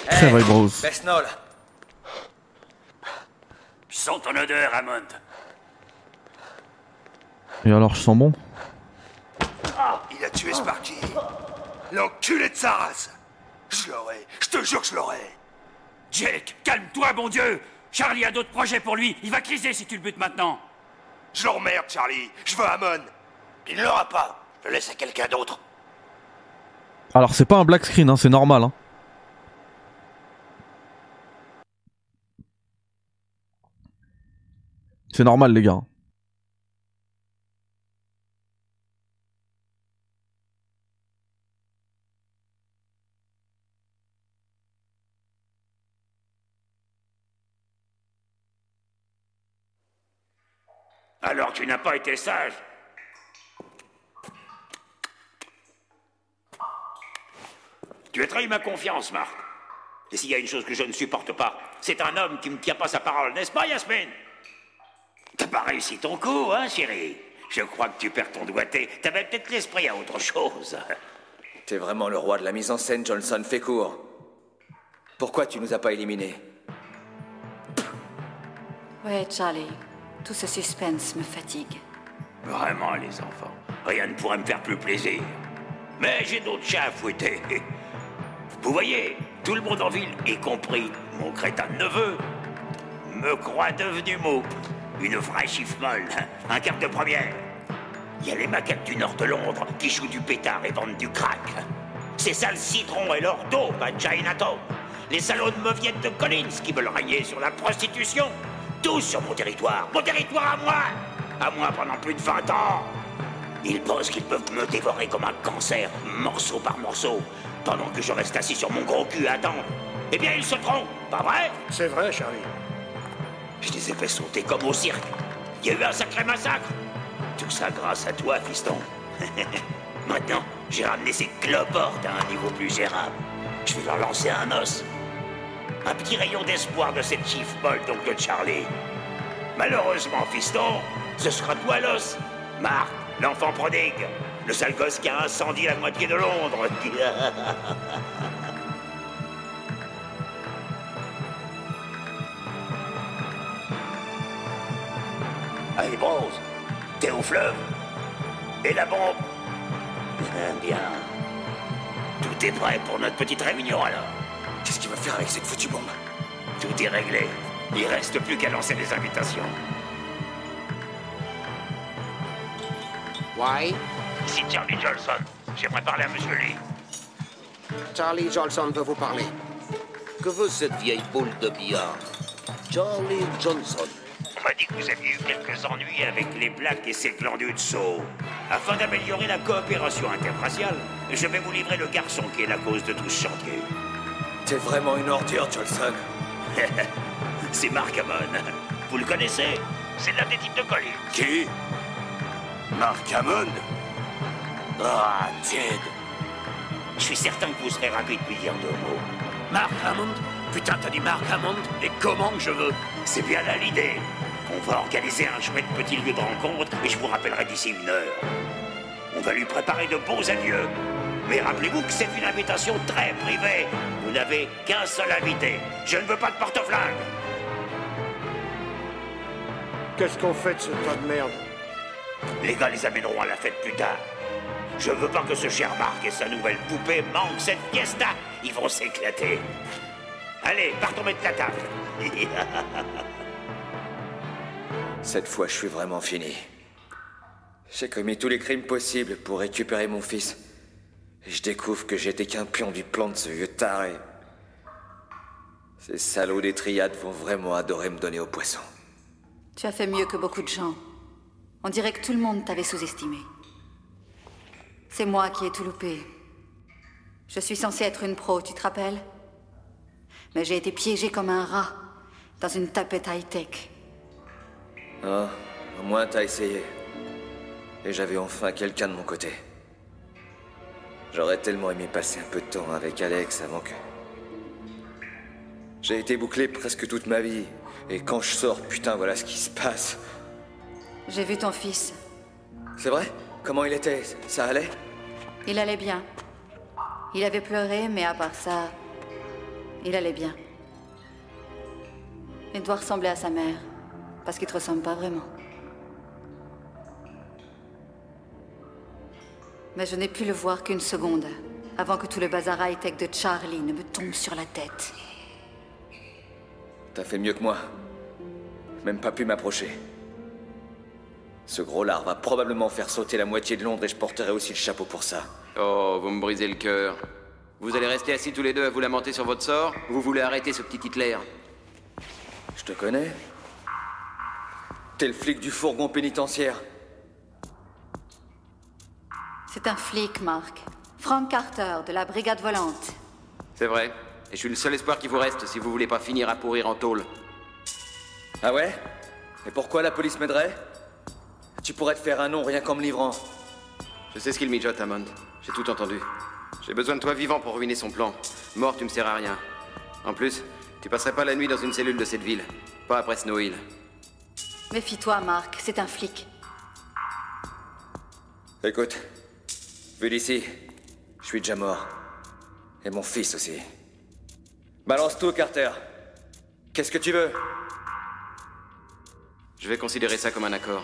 Très vrai, bros. Sens ton odeur, Hammond. Et alors, je sens bon Il a tué Sparky. L'enculé de sa race. Je l'aurai. Je te jure que je l'aurai. Jake, calme-toi, bon Dieu Charlie a d'autres projets pour lui. Il va criser si tu le butes maintenant. Je l'emmerde, Charlie. Je veux Amon. Il ne l'aura pas. Je le laisse à quelqu'un d'autre. Alors, c'est pas un black screen, hein, c'est normal. Hein. C'est normal, les gars. Alors tu n'as pas été sage. Tu as trahi ma confiance, Marc. Et s'il y a une chose que je ne supporte pas, c'est un homme qui ne tient pas sa parole, n'est-ce pas, Yasmine? T'as pas réussi ton coup, hein, chérie? Je crois que tu perds ton doigté. T'avais peut-être l'esprit à autre chose. <laughs> T'es vraiment le roi de la mise en scène, Johnson. Fais court. Pourquoi tu nous as pas éliminés? Ouais, Charlie. Tout ce suspense me fatigue. Vraiment, les enfants. Rien ne pourrait me faire plus plaisir. Mais j'ai d'autres chats à fouetter. <laughs> Vous voyez, tout le monde en ville, y compris mon crétin de neveu, me croit devenu mot. Une vraie chiffre molle, un quart de première. Il y a les maquettes du nord de Londres qui jouent du pétard et vendent du crack. C'est ça le citron et l'or d'eau à Chinatown. Les salauds de mauviettes de Collins qui veulent régner sur la prostitution. Tous sur mon territoire. Mon territoire à moi À moi pendant plus de 20 ans Ils pensent qu'ils peuvent me dévorer comme un cancer, morceau par morceau, pendant que je reste assis sur mon gros cul à attendre. Eh bien, ils se trompent, pas vrai? C'est vrai, Charlie. Je les ai fait sauter comme au cirque. Il y a eu un sacré massacre. Tout ça grâce à toi, fiston. <laughs> Maintenant, j'ai ramené ces cloportes à un niveau plus gérable. Je vais leur lancer un os. Un petit rayon d'espoir de cette molle, donc de Charlie. Malheureusement, fiston, ce sera toi l'os. Marc, l'enfant prodigue. Le sale gosse qui a incendié la moitié de Londres. <laughs> Allez, Bronze, t'es au fleuve Et la bombe Bien. Tout est prêt pour notre petite réunion alors. Qu'est-ce qu'il va faire avec cette foutue bombe? Tout est réglé. Il reste plus qu'à lancer les invitations. Ouais Ici Charlie Johnson. J'aimerais parler à Monsieur Lee. Charlie Johnson veut vous parler. Que veut cette vieille boule de billard? Charlie Johnson. On m'a dit que vous aviez eu quelques ennuis avec les plaques et ces glandus de saut. Afin d'améliorer la coopération interraciale, je vais vous livrer le garçon qui est la cause de tout ce chantier. T'es vraiment une ordure, Johnson. <laughs> C'est Mark Hammond. Vous le connaissez? C'est l'un des types de colis. Qui? Mark Hammond Ah, Ted Je suis certain que vous serez ravi de lui dire deux mots. Mark Hammond Putain, t'as dit Mark Hammond Et comment que je veux? C'est bien là l'idée. On va organiser un chouette petit lieu de rencontre et je vous rappellerai d'ici une heure. On va lui préparer de beaux adieux. Mais rappelez-vous que c'est une invitation très privée. Vous n'avez qu'un seul invité. Je ne veux pas de porte-flingue. Qu'est-ce qu'on fait de ce tas de merde? Les gars les amèneront à la fête plus tard. Je veux pas que ce cher Marc et sa nouvelle poupée manquent cette fiesta. Ils vont s'éclater. Allez, partons mettre la table. <laughs> Cette fois, je suis vraiment fini. J'ai commis tous les crimes possibles pour récupérer mon fils. Et je découvre que j'étais qu'un pion du plan de ce vieux taré. Ces salauds des triades vont vraiment adorer me donner au poisson. Tu as fait mieux que beaucoup de gens. On dirait que tout le monde t'avait sous-estimé. C'est moi qui ai tout loupé. Je suis censée être une pro, tu te rappelles? Mais j'ai été piégée comme un rat dans une tapette high-tech. Ah, au moins t'as essayé. Et j'avais enfin quelqu'un de mon côté. J'aurais tellement aimé passer un peu de temps avec Alex avant que... J'ai été bouclé presque toute ma vie. Et quand je sors, putain, voilà ce qui se passe. J'ai vu ton fils. C'est vrai? Comment il était? Ça allait? Il allait bien. Il avait pleuré, mais à part ça, il allait bien. Il doit ressembler à sa mère, parce qu'il te ressemble pas vraiment. Mais je n'ai pu le voir qu'une seconde, avant que tout le bazar high-tech de Charlie ne me tombe sur la tête. T'as fait mieux que moi. Même pas pu m'approcher. Ce gros lard va probablement faire sauter la moitié de Londres et je porterai aussi le chapeau pour ça. Oh, vous me brisez le cœur. Vous allez rester assis tous les deux à vous lamenter sur votre sort? Ou Vous voulez arrêter ce petit Hitler? Je te connais T'es le flic du fourgon pénitentiaire. C'est un flic, Mark. Frank Carter, de la brigade volante. C'est vrai. Et je suis le seul espoir qui vous reste si vous voulez pas finir à pourrir en tôle. Ah ouais? Et pourquoi la police m'aiderait? Tu pourrais te faire un nom rien qu'en me livrant. Je sais ce qu'il mijote, Hammond. J'ai tout entendu. J'ai besoin de toi vivant pour ruiner son plan. Mort, tu me sers à rien. En plus, tu passerais pas la nuit dans une cellule de cette ville. Pas après Snow Hill. Méfie-toi, Marc, c'est un flic. Écoute, vu d'ici, je suis déjà mort. Et mon fils aussi. Balance tout, Carter. Qu'est-ce que tu veux? Je vais considérer ça comme un accord.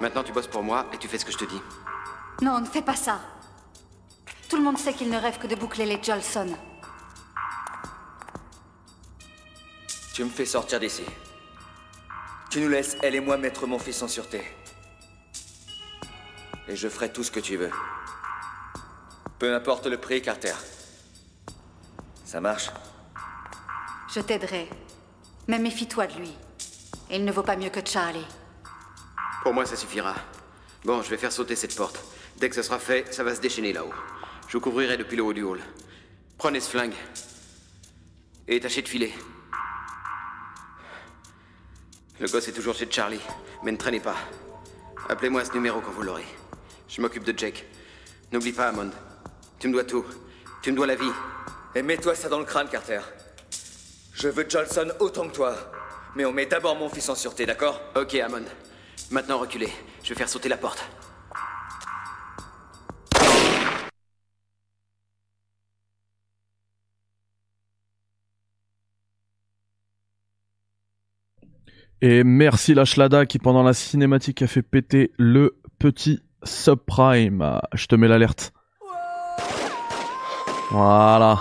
Maintenant, tu bosses pour moi et tu fais ce que je te dis. Non, ne fais pas ça. Tout le monde sait qu'il ne rêve que de boucler les Jolson. Tu me fais sortir d'ici. Tu nous laisses, elle et moi, mettre mon fils en sûreté. Et je ferai tout ce que tu veux. Peu importe le prix, Carter. Ça marche? Je t'aiderai. Mais méfie-toi de lui. Il ne vaut pas mieux que Charlie. Pour moi, ça suffira. Bon, je vais faire sauter cette porte. Dès que ce sera fait, ça va se déchaîner là-haut. Je vous couvrirai depuis le haut du hall. Prenez ce flingue. Et tâchez de filer. Le gosse est toujours chez Charlie, mais ne traînez pas. Appelez-moi à ce numéro quand vous l'aurez. Je m'occupe de Jake. N'oublie pas, Hammond. Tu me dois tout. Tu me dois la vie. Et mets-toi ça dans le crâne, Carter. Je veux Johnson autant que toi. Mais on met d'abord mon fils en sûreté, d'accord? Ok, Hammond. Maintenant, reculez. Je vais faire sauter la porte. Et merci la Schlada qui pendant la cinématique a fait péter le petit subprime. Je te mets l'alerte. Voilà.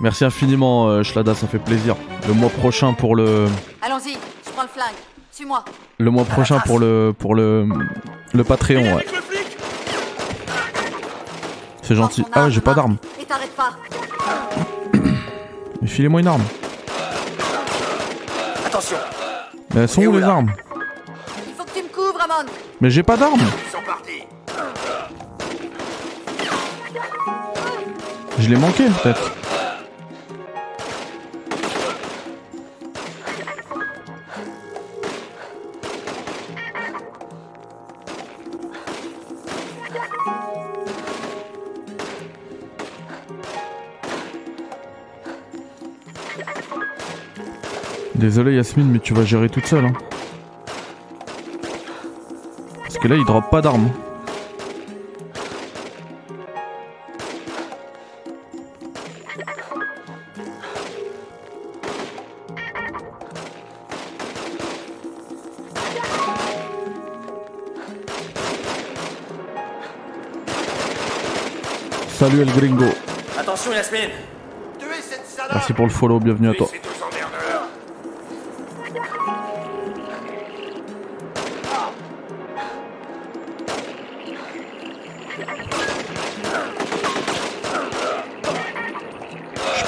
Merci infiniment euh, Schlada, ça fait plaisir. Le mois prochain pour le Allons-y, je prends le flingue. Suis-moi. le mois prochain pour le pour le le Patreon, ouais. C'est gentil. Ah, j'ai pas d'arme. Et t'arrêtes pas. Mais filez-moi une arme. Attention, Mais elles sont où les armes Il faut que tu me couvres, Amon. Mais j'ai pas d'arme. ils sont partis. Je l'ai manqué peut-être. Désolé Yasmine, mais tu vas gérer toute seule. Hein. Parce que là, il drop pas d'armes. Salut El Gringo. Attention, Yasmine. Merci pour le follow, bienvenue à toi.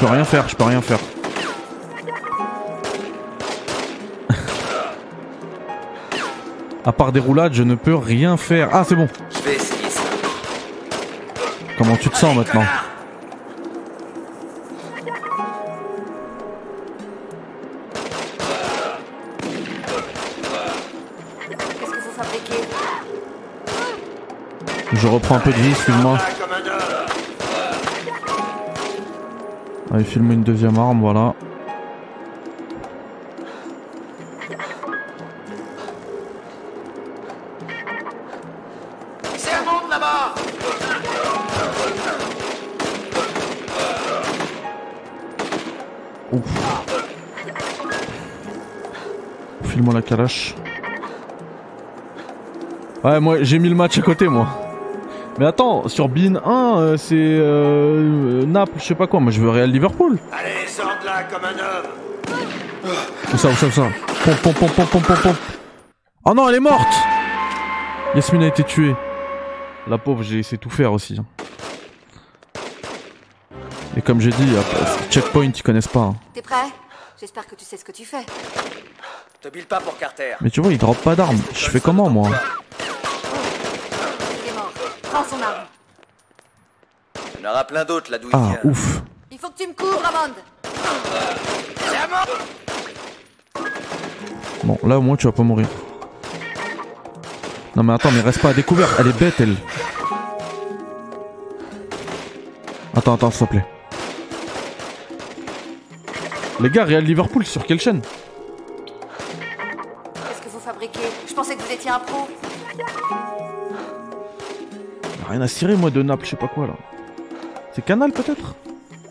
Peux rien faire, je peux rien faire. à part des roulades, je ne peux rien faire. Ah, c'est bon. Comment tu te sens maintenant Je reprends un peu de vie, excuse-moi. Allez, filme une deuxième arme, voilà. C'est un monde là-bas. File-moi la calache. Ouais, moi j'ai mis le match à côté, moi. Mais attends, sur Bean 1, euh, c'est euh, Naples, je sais pas quoi. Moi je veux Real Liverpool. Allez, sors de là comme un homme. Où ça, où ça, où ça? Pompe, pompe, pompe, pompe, pompe, pompe. Oh non, elle est morte Yasmine a été tuée. La pauvre, j'ai essayé tout faire aussi. hein. Et comme j'ai dit, après, checkpoint, ils connaissent pas. hein. T'es prêt? J'espère que tu sais ce que tu fais. Te bile pas pour Carter. Mais tu vois, il drop pas d'armes. Je fais comment, moi mort. Prends son arme. Il y en aura plein d'autres là d'où il Ah, vient. ouf. Il faut que tu me couvres, Amand. Bon, là au moins tu vas pas mourir. Non mais attends, mais reste pas à découvert, elle est bête elle. Attends, attends, s'il te plaît. Les gars, Real Liverpool, sur quelle chaîne? Rien à cirer moi de Naples, je sais pas quoi là. C'est Canal peut-être?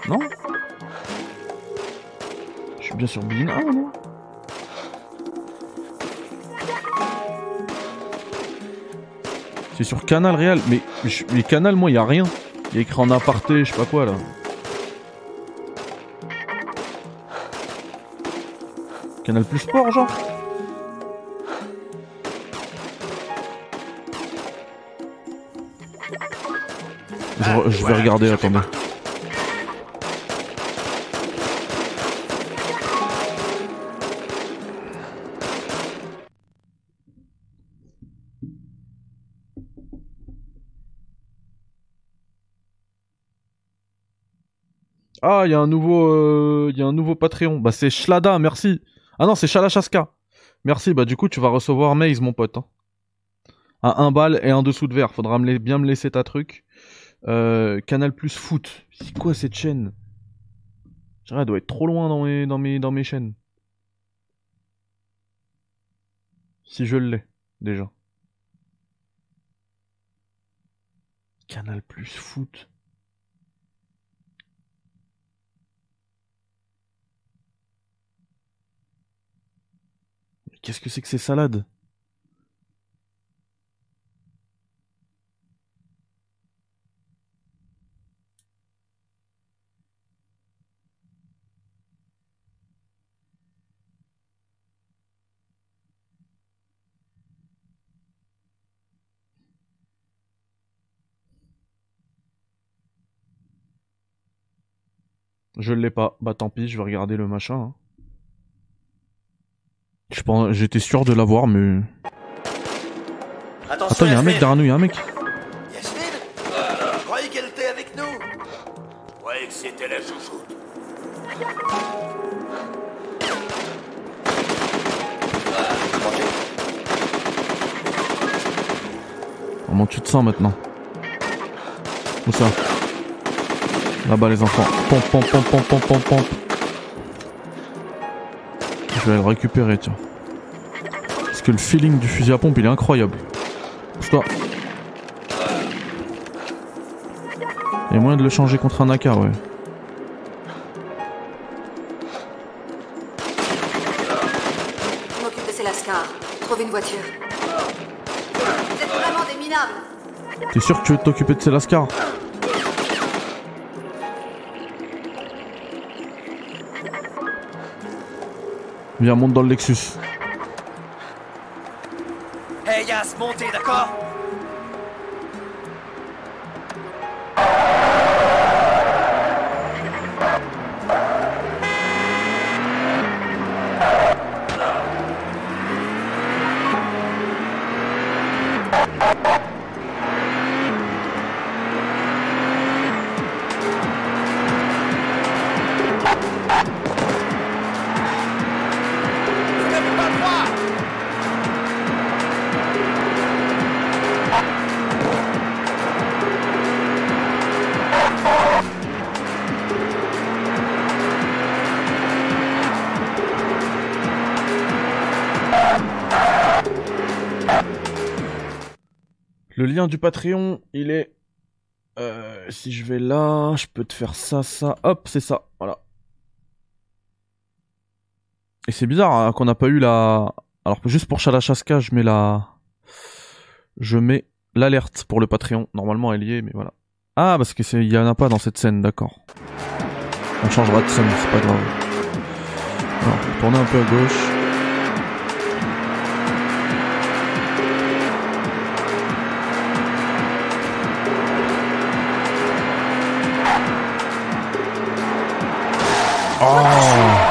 Non? Je suis bien sur Bein 1 non C'est sur Canal Real, mais, Canal moi y a rien. Il y a écrit en aparté, je sais pas quoi là. Canal Plus Sport genre? Je, vais regarder, attendez. Ah, il y a un nouveau, euh, il y a un nouveau Patreon. Bah c'est Shlada, merci. Ah non, c'est Chalachaska. Merci. Bah du coup, tu vas recevoir Maze, mon pote. hein. À un bal et un dessous de verre. Faudra me bien me laisser ta truc. Euh, Canal Plus Foot. C'est quoi cette chaîne? Je Elle doit être trop loin dans mes, dans mes, dans mes chaînes. Si je l'ai, déjà. Canal Plus Foot. Qu'est-ce que c'est que ces salades? Je l'ai pas. Bah tant pis, je vais regarder le machin. hein. Je pense, j'étais sûr de l'avoir, mais. Attention, Attends, il y a un mec derrière nous, il y a un mec. Yasmine Je croyais qu'elle était avec nous. Je croyais que c'était la chouchoute. Comment tu te sens maintenant? Où ça? Là-bas les enfants. Pompe, pompe, pompe, pompe, pompe, pompe, pompe. Je vais le récupérer, tiens. Parce que le feeling du fusil à pompe, il est incroyable. Pousse-toi. Il y a moyen de le changer contre un AK, ouais. Je m'occupe de ces lascars. Trouve une voiture. Vous êtes vraiment des minables. T'es sûr que tu veux t'occuper de ces lascars? Viens, monte dans le Lexus. Hey Yas, montez, d'accord? Du Patreon, il est... Euh, si je vais là, je peux te faire ça, ça. Hop, c'est ça. Voilà. Et c'est bizarre hein, qu'on n'a pas eu la... Alors juste pour Chalachaska, je mets la... Je mets l'alerte pour le Patreon. Normalement, elle y est, mais voilà. Ah, parce que c'est, il y en a pas dans cette scène, d'accord. On changera de scène, c'est pas grave. Alors, tourner un peu à gauche. Oh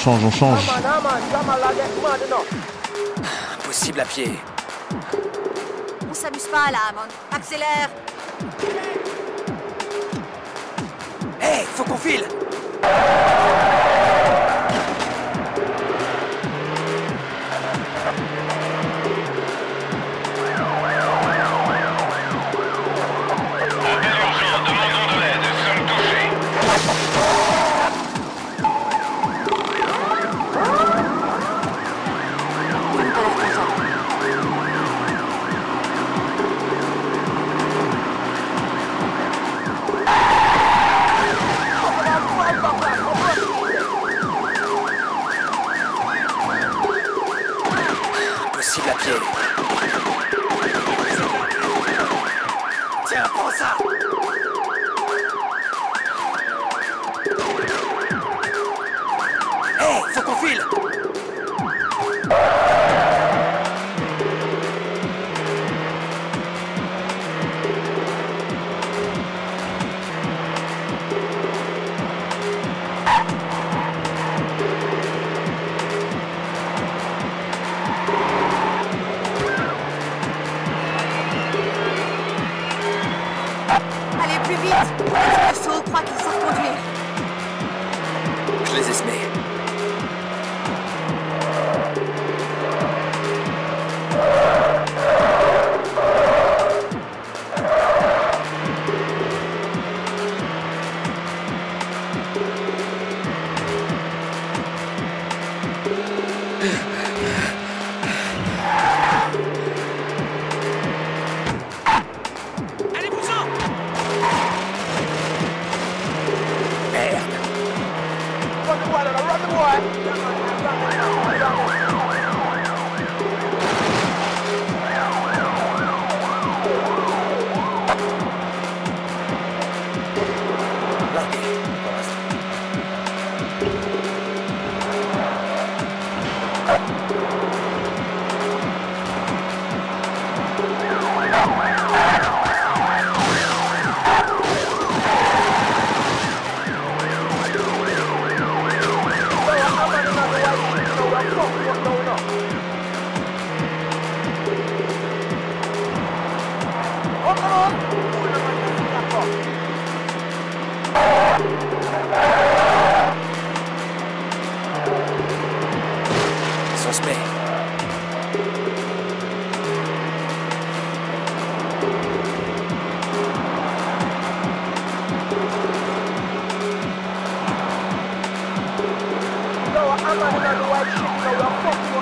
change, on change, on change. Impossible à pied. On s'amuse pas là, Amon. Accélère Hé, faut qu'on file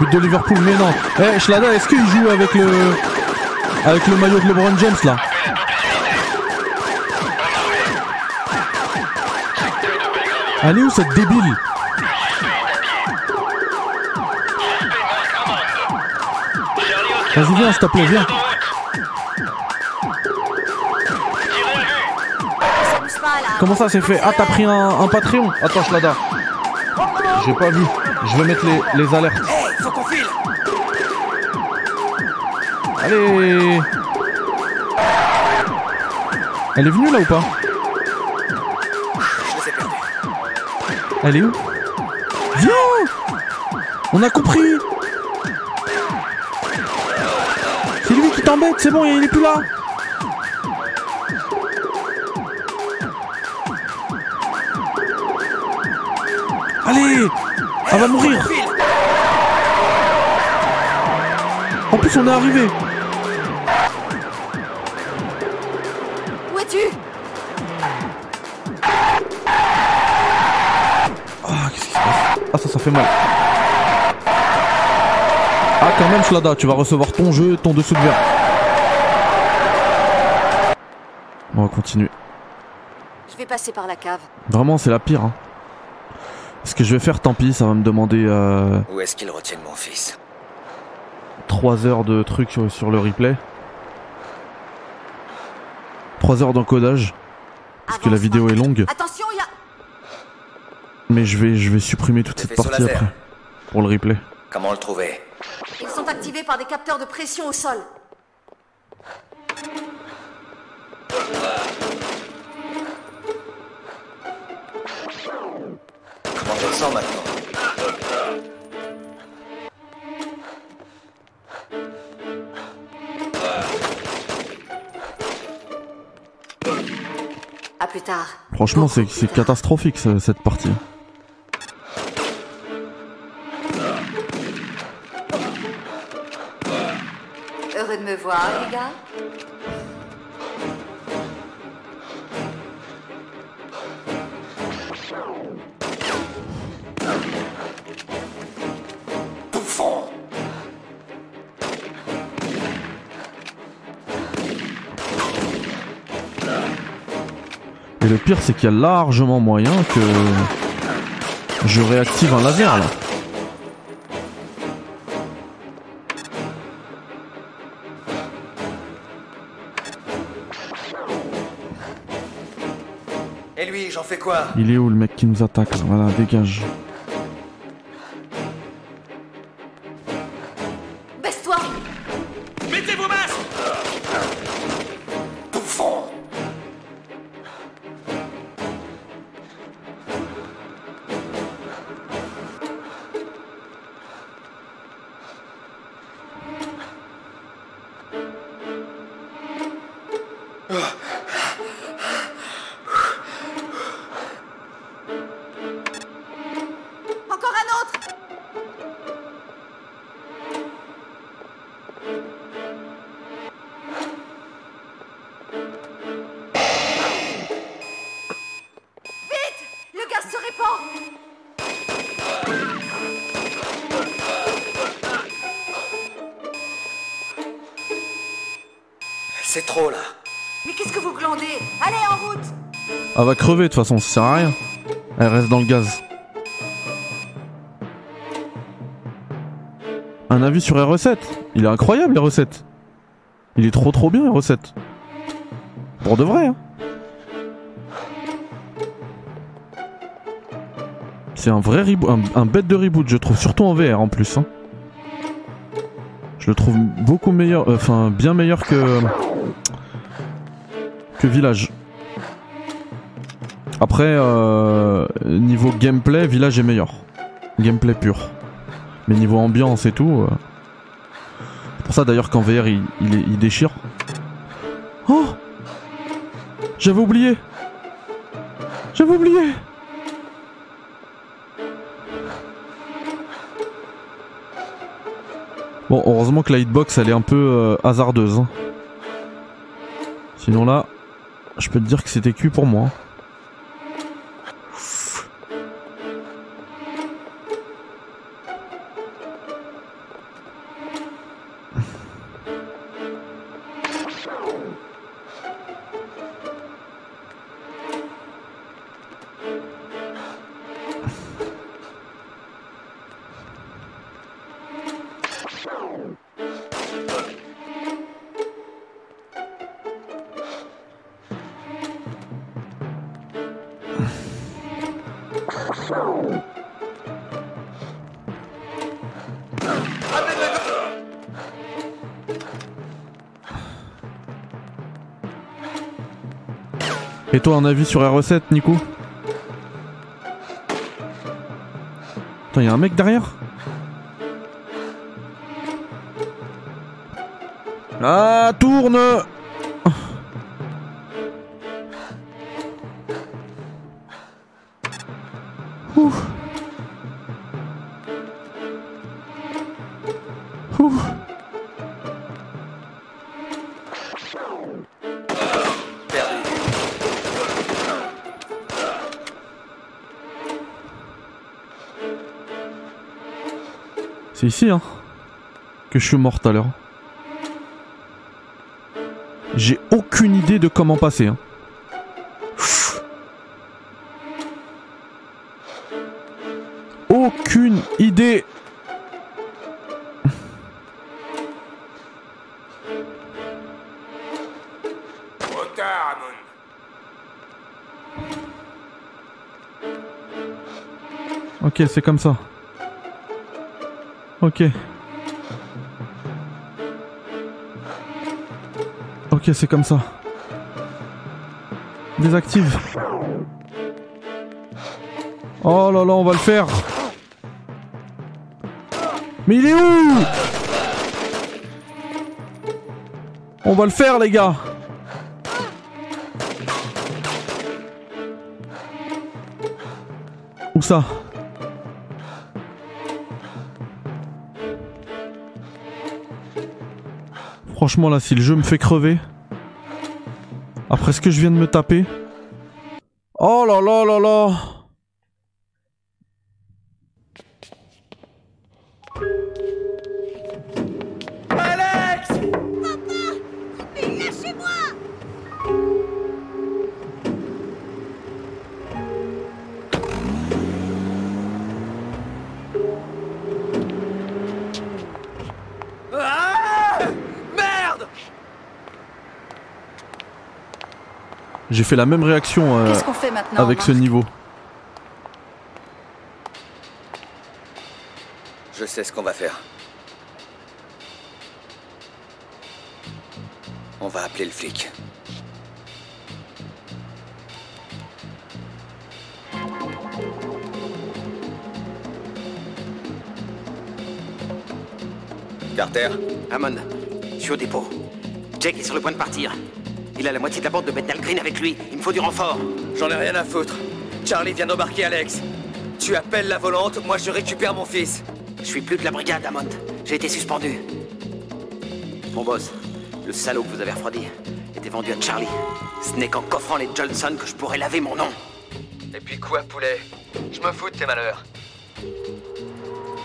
But de Liverpool, mais non. Eh, Schlada, est-ce qu'il joue avec le. Avec le maillot de LeBron James là? Elle est où cette débile? Vas-y, viens, s'il te plaît, viens. Comment ça c'est fait? Ah, t'as pris un, Patreon Attends, Schlada. J'ai pas vu. Je vais mettre les alertes. Elle est venue là ou pas? Elle est où? Viens! On a compris! C'est lui qui t'embête, c'est bon, il est plus là! Allez! Elle va mourir! En plus, on est arrivé fait mal. Ah, quand même, Shlada, tu vas recevoir ton jeu, ton dessous de verre. On va continuer. Je vais passer par la cave. Vraiment, c'est la pire. Hein. Ce que je vais faire, tant pis, ça va me demander euh, Où est-ce qu'ils retiennent mon fils? 3 heures de trucs sur, sur le replay. 3 heures d'encodage. Parce que la vidéo est longue. Attention. Mais je vais, je vais supprimer toute cette partie laser. après. Pour le replay. Comment le trouver Ils sont activés par des capteurs de pression au sol. Comment on le sent maintenant À plus tard. Franchement, c'est c'est catastrophique ce- cette partie. Pire, c'est qu'il y a largement moyen que je réactive un laser là. Et lui, j'en fais quoi? Il est où le mec qui nous attaque là? Voilà, dégage. De toute façon, ça sert à rien. Elle reste dans le gaz. Un avis sur R7 Il est incroyable les recettes. Il est trop trop bien les recettes. Pour de vrai hein. C'est un vrai reboot, un, un bête de reboot je trouve, surtout en VR en plus. hein. Je le trouve beaucoup meilleur, euh, enfin bien meilleur que que Village. Après, euh, niveau gameplay, Village est meilleur. Gameplay pur. Mais niveau ambiance et tout. euh, C'est pour ça d'ailleurs qu'en VR il, déchire. Oh J'avais oublié J'avais oublié Bon, heureusement que la hitbox elle est un peu euh, hasardeuse. hein. Sinon là, je peux te dire que c'était cuit pour moi. Et toi, un avis sur la recette, Nico Attends, y'a un mec derrière Ah, tourne ici, hein, que je suis mort tout à l'heure. J'ai aucune idée de comment passer. Hein. Idée tard, Ramon. Ok, c'est comme ça. Ok. Ok, c'est comme ça. Désactive. Oh là là, on va le faire. Mais il est où? On va le faire, les gars. Où ça? Franchement là, si le jeu me fait crever, après ce que je viens de me taper, oh là là là là, j'ai fait la même réaction euh, fait avec ce niveau. Je sais ce qu'on va faire. On va appeler le flic. Carter Hammond, je suis au dépôt. Jake est sur le point de partir. Il a la moitié de la bande de Bethnal Green avec lui. Il me faut du renfort. J'en ai rien à foutre. Charlie vient d'embarquer Alex. Tu appelles la volante, moi je récupère mon fils. Je suis plus de la brigade, Hammond. J'ai été suspendu. Mon boss, le salaud que vous avez refroidi, était vendu à Charlie. Ce n'est qu'en coffrant les Johnson que je pourrais laver mon nom. Et puis quoi, poulet? Je me fous de tes malheurs.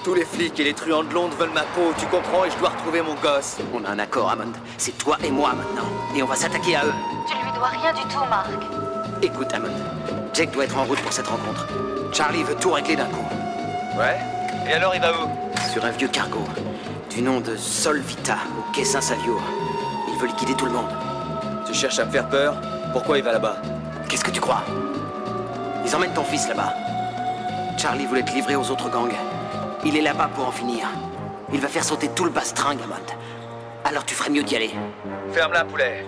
Tous les flics et les truands de Londres veulent ma peau, tu comprends, et je dois retrouver mon gosse. On a un accord, Hammond. C'est toi et moi maintenant. Et on va s'attaquer à eux. Tu lui dois rien du tout, Marc. Écoute, Hammond. Jake doit être en route pour cette rencontre. Charlie veut tout régler d'un coup. Ouais Et alors il va où? Sur un vieux cargo. Du nom de Sol Vita, au quai Saint-Saviour. Il veut liquider tout le monde. Tu cherches à me faire peur? Pourquoi il va là-bas? Qu'est-ce que tu crois? Ils emmènent ton fils là-bas. Charlie voulait te livrer aux autres gangs. Il est là-bas pour en finir. Il va faire sauter tout le bastringue, Hammond. Alors tu ferais mieux d'y aller. Ferme-la, poulet.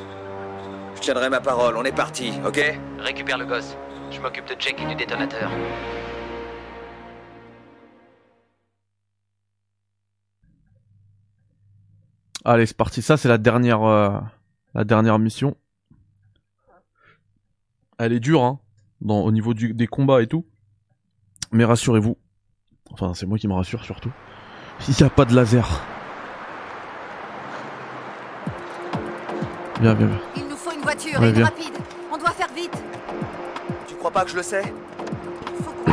Je tiendrai ma parole, on est parti, ok? Récupère le gosse. Je m'occupe de Jake et du détonateur. Allez, c'est parti. Ça, c'est la dernière, euh, la dernière mission. Elle est dure, hein, dans, au niveau du- des combats et tout. Mais rassurez-vous. Enfin, c'est moi qui me rassure surtout. Il n'y a pas de laser. Il nous faut une voiture, Ouais, et une rapide. On doit faire vite. Tu crois pas que je le sais? Faut qu'on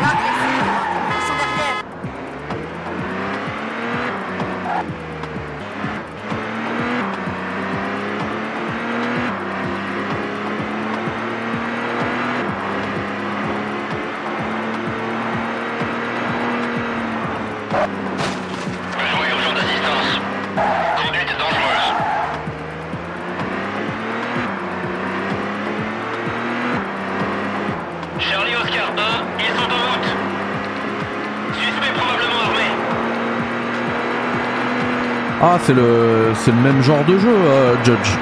Ah, c'est le, c'est le même genre de jeu, euh, Judge.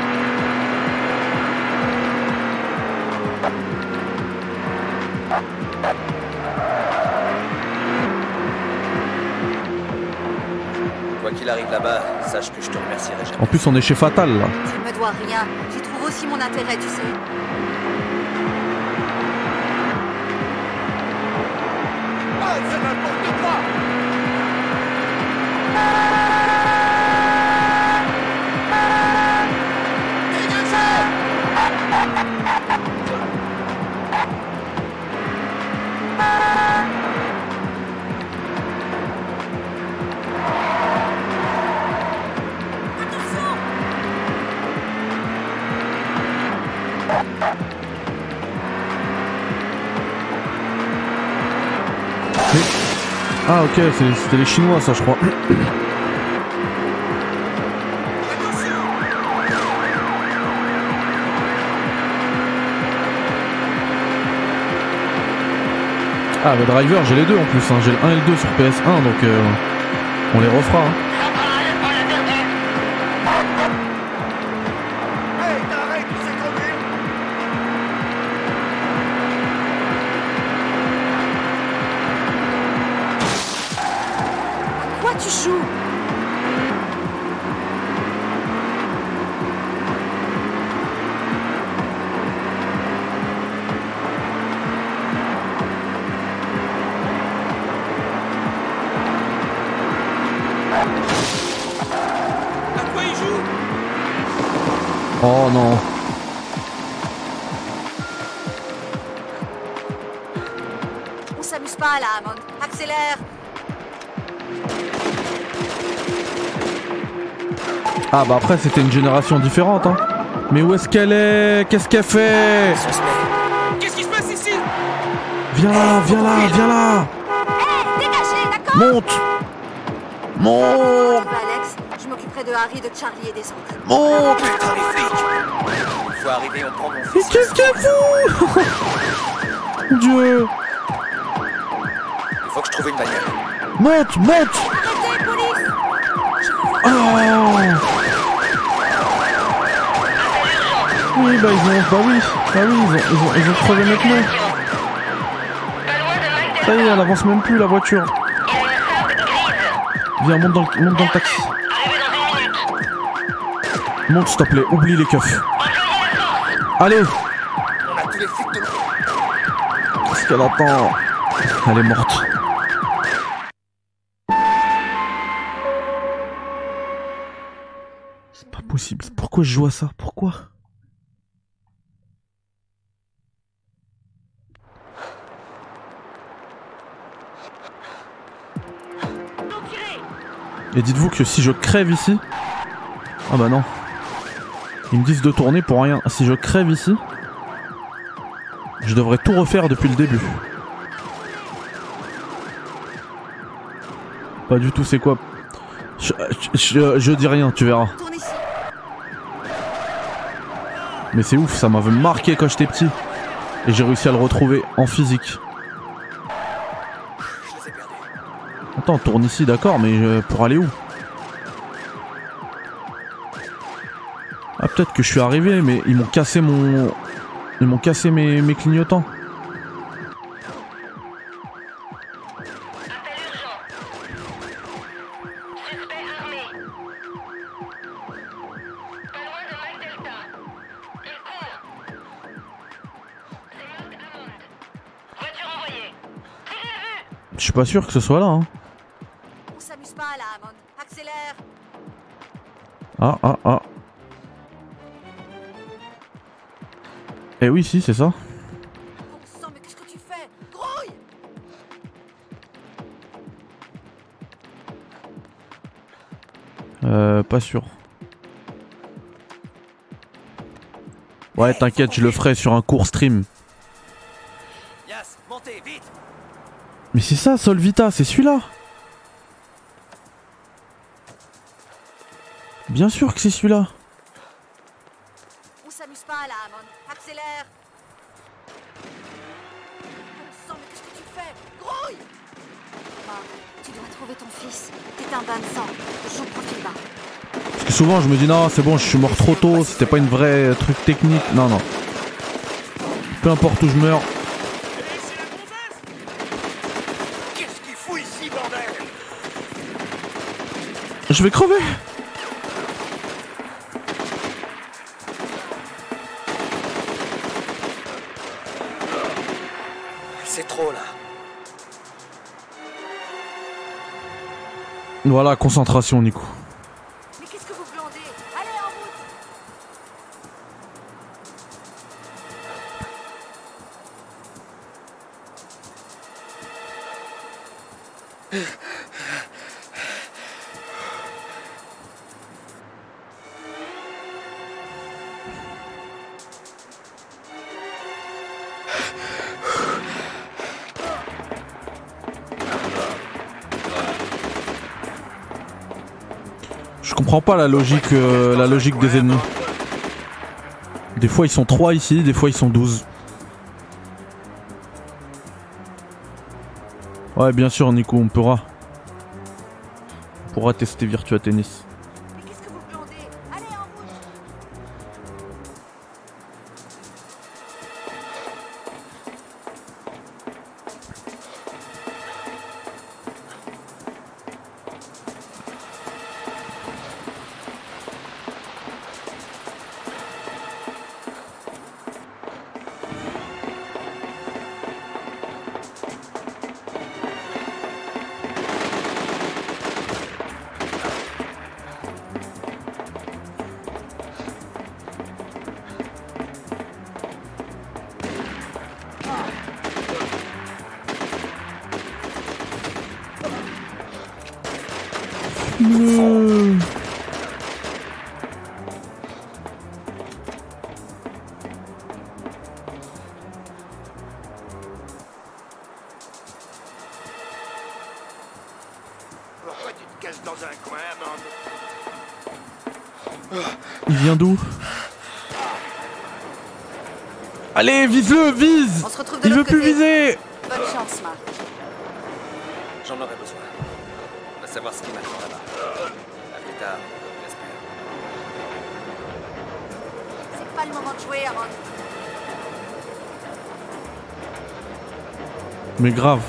Quoi qu'il arrive là-bas, sache que je te remercierai jamais. En plus, on est chez Fatal, là. Tu ne me dois rien. J'y trouve aussi mon intérêt, tu sais. c'est n'importe quoi Ah ok, c'est- c'était les Chinois ça je crois. Ah le driver j'ai les deux en plus, hein. j'ai le 1 et le 2 sur PS1 donc euh, on les refera. hein. Ah bah après c'était une génération différente hein. Mais où est-ce qu'elle est? Qu'est-ce qu'elle fait? Qu'est-ce qui se passe ici? Viens là, viens là, viens là. Dégagez, d'accord? Monte. Monte. Bah, Alex, je m'occuperai de Harry, de Charlie et des autres. Monte. Putain, les flics Faut arriver, on prend mon Mais fils. qu'est-ce qu'elle fout? Dieu. Il faut que je trouve une bagnole. Monte, monte. Arrêtez, police. Oh bah ils ont. Bah oui, bah oui, ils ont, ils ont, ils crevé maintenant. Ça y est, elle avance même plus la voiture. Viens, monte dans le, monte dans le taxi. Monte s'il te plaît, oublie les keufs. Allez Qu'est-ce qu'elle entend Elle est morte. C'est pas possible. Pourquoi je joue à ça? Dites-vous que si je crève ici... Ah bah non. Ils me disent de tourner pour rien. Si je crève ici... Je devrais tout refaire depuis le début. Pas du tout, c'est quoi? Je, je- je- je dis rien, tu verras. Mais c'est ouf, ça m'avait marqué quand j'étais petit. Et j'ai réussi à le retrouver en physique. Attends, tourne ici, d'accord, mais euh, pour aller où? Ah, peut-être que je suis arrivé, mais ils m'ont cassé mon. Ils m'ont cassé mes, mes clignotants. Je suis pas sûr que ce soit là. Hein. Ah, ah, ah. Eh oui, si, c'est ça. Euh, pas sûr. Ouais, t'inquiète, je le ferai sur un court stream. Mais c'est ça, Solvita, c'est celui-là. Bien sûr que c'est celui-là. On s'amuse pas là, Amon. Accélère Bon sang, mais qu'est-ce que tu fais? Grouille Marc, tu dois trouver ton fils. T'es un bain de sang. Joue profil bas. Parce que souvent je me dis non, c'est bon, je suis mort trop tôt, c'était pas une vraie euh, truc technique. Non, non. Peu importe où je meurs. Qu'est-ce qu'il fout ici, bordel? Je vais crever. Voilà, concentration, Nico. Comprends pas la logique, euh, la logique des ennemis. Des fois ils sont 3 ici, des fois ils sont 12. Ouais, bien sûr, Nico, on pourra. On pourra tester Virtua Tennis. Vise-le, vise On se retrouve de Il veut l'autre plus côté. viser Bonne chance, Marc. J'en aurais besoin. On va savoir ce qui m'attend là-bas. À plus tard, j'espère. C'est pas le moment de jouer, Aaron. Mais grave.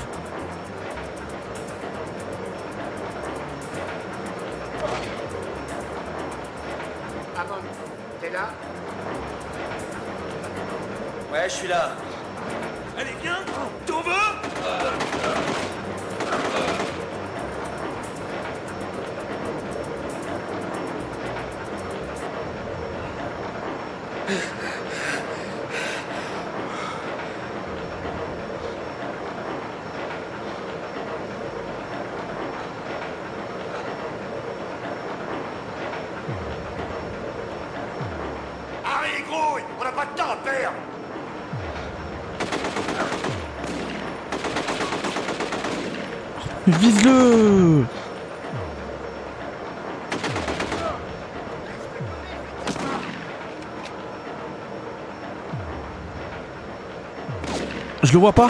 Je vois pas.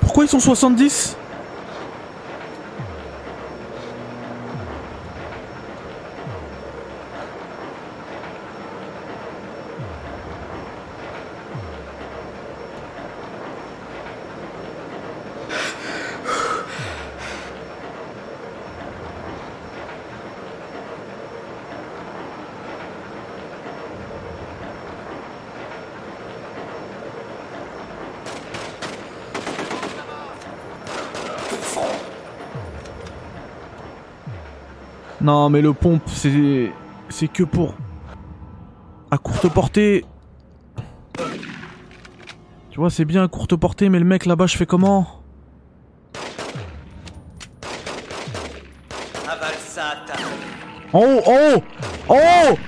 Pourquoi ils sont 70 Non, mais le pompe, c'est. C'est que pour. À courte portée. Tu vois, c'est bien à courte portée, mais le mec là-bas, je fais comment? En haut, en haut En haut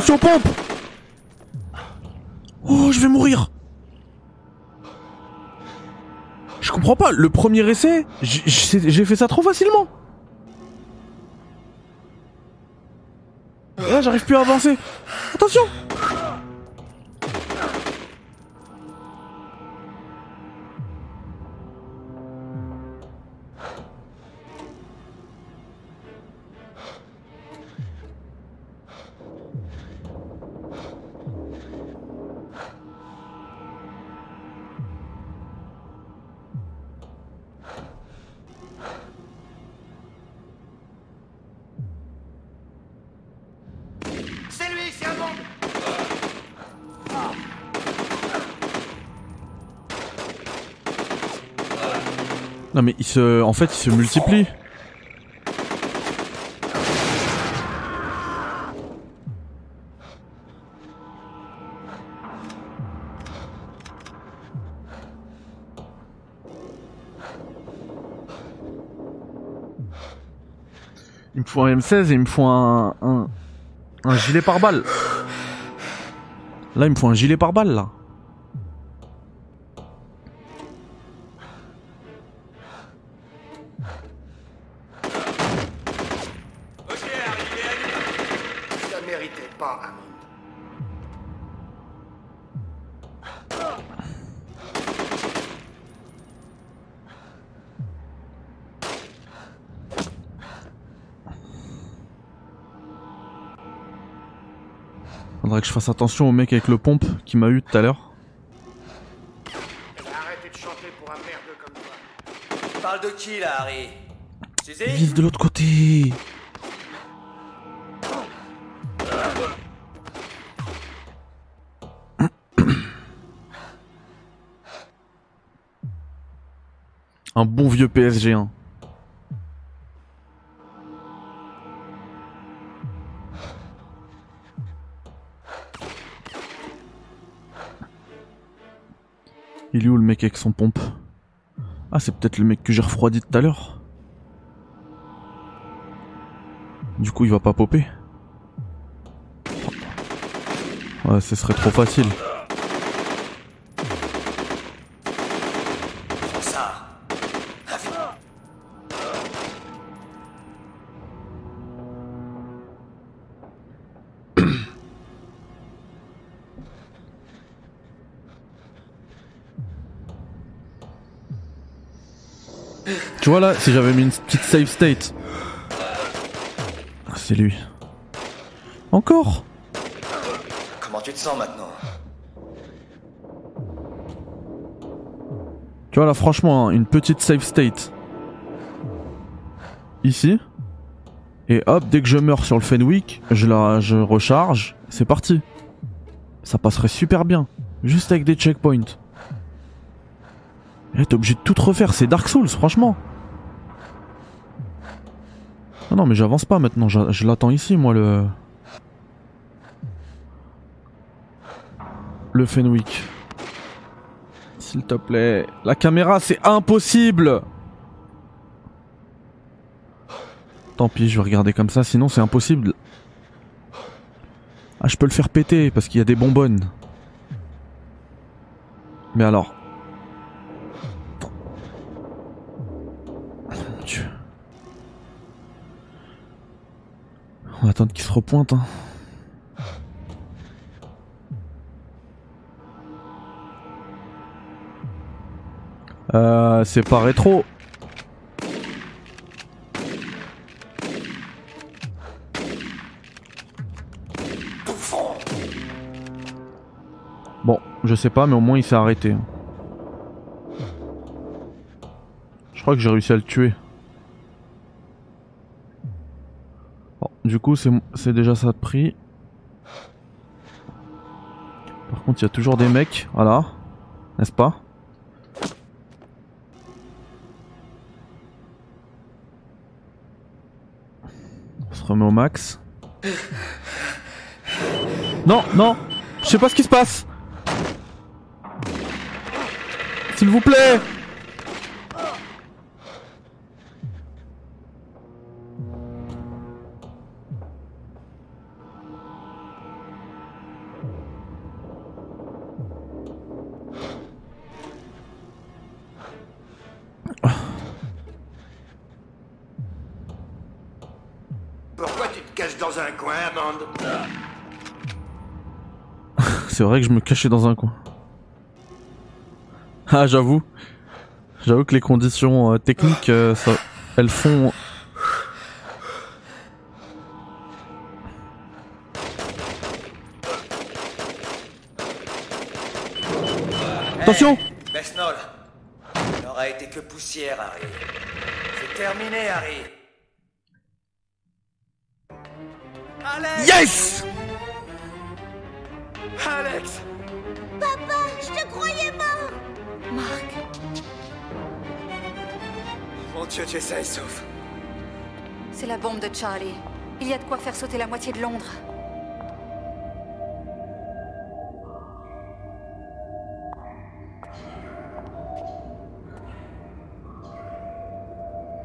Attention, pompe. Oh, je vais mourir. Je comprends pas, le premier essai, j'ai- fait ça trop facilement. Là, j'arrive plus à avancer. Attention Mais il se, en fait, il se multiplie. Il me faut un M16 et il me faut un, un, un gilet pare-balles. Là, il me faut un gilet pare-balles, là. Je fasse attention au mec avec le pompe qui m'a eu tout à l'heure. Arrêtez de chanter pour un merdeux comme toi. Tu parles de qui là, Harry? Vise de l'autre côté. Un bon vieux PSG 1. Où le mec avec son pompe? Ah, c'est peut-être le mec que j'ai refroidi tout à l'heure. Du coup, il va pas popper. Ouais, ce serait trop facile. Tu vois là, si j'avais mis une petite save state. Ah, C'est lui. Encore Comment tu te sens maintenant Tu vois là, franchement, hein, une petite save state. Ici. Et hop, dès que je meurs sur le Fenwick, je la je recharge. C'est parti. Ça passerait super bien. Juste avec des checkpoints. T'es obligé de tout refaire. C'est Dark Souls, franchement. Non, non, mais j'avance pas maintenant. Je, je l'attends ici, moi, le. Le Fenwick. S'il te plaît. La caméra, c'est impossible Tant pis, je vais regarder comme ça, sinon c'est impossible. Ah, je peux le faire péter parce qu'il y a des bonbonnes. Mais alors. Se repointe. Hein. Euh, c'est pas rétro. Bon, je sais pas, mais au moins il s'est arrêté. Je crois que j'ai réussi à le tuer. Coup, c'est déjà ça de prix. Par contre, il y a toujours des mecs, voilà. N'est-ce pas? On se remet au max. Non, non Je sais pas ce qui se passe S'il vous plaît C'est vrai que je me cachais dans un coin. Ah, j'avoue. J'avoue que les conditions euh, techniques, euh, ça, elles font. Attention Besnol, n'aura été que poussière, Harry. C'est terminé, Harry. Yes mon dieu, tu es et sauf. C'est la bombe de Charlie. Il y a de quoi faire sauter la moitié de Londres.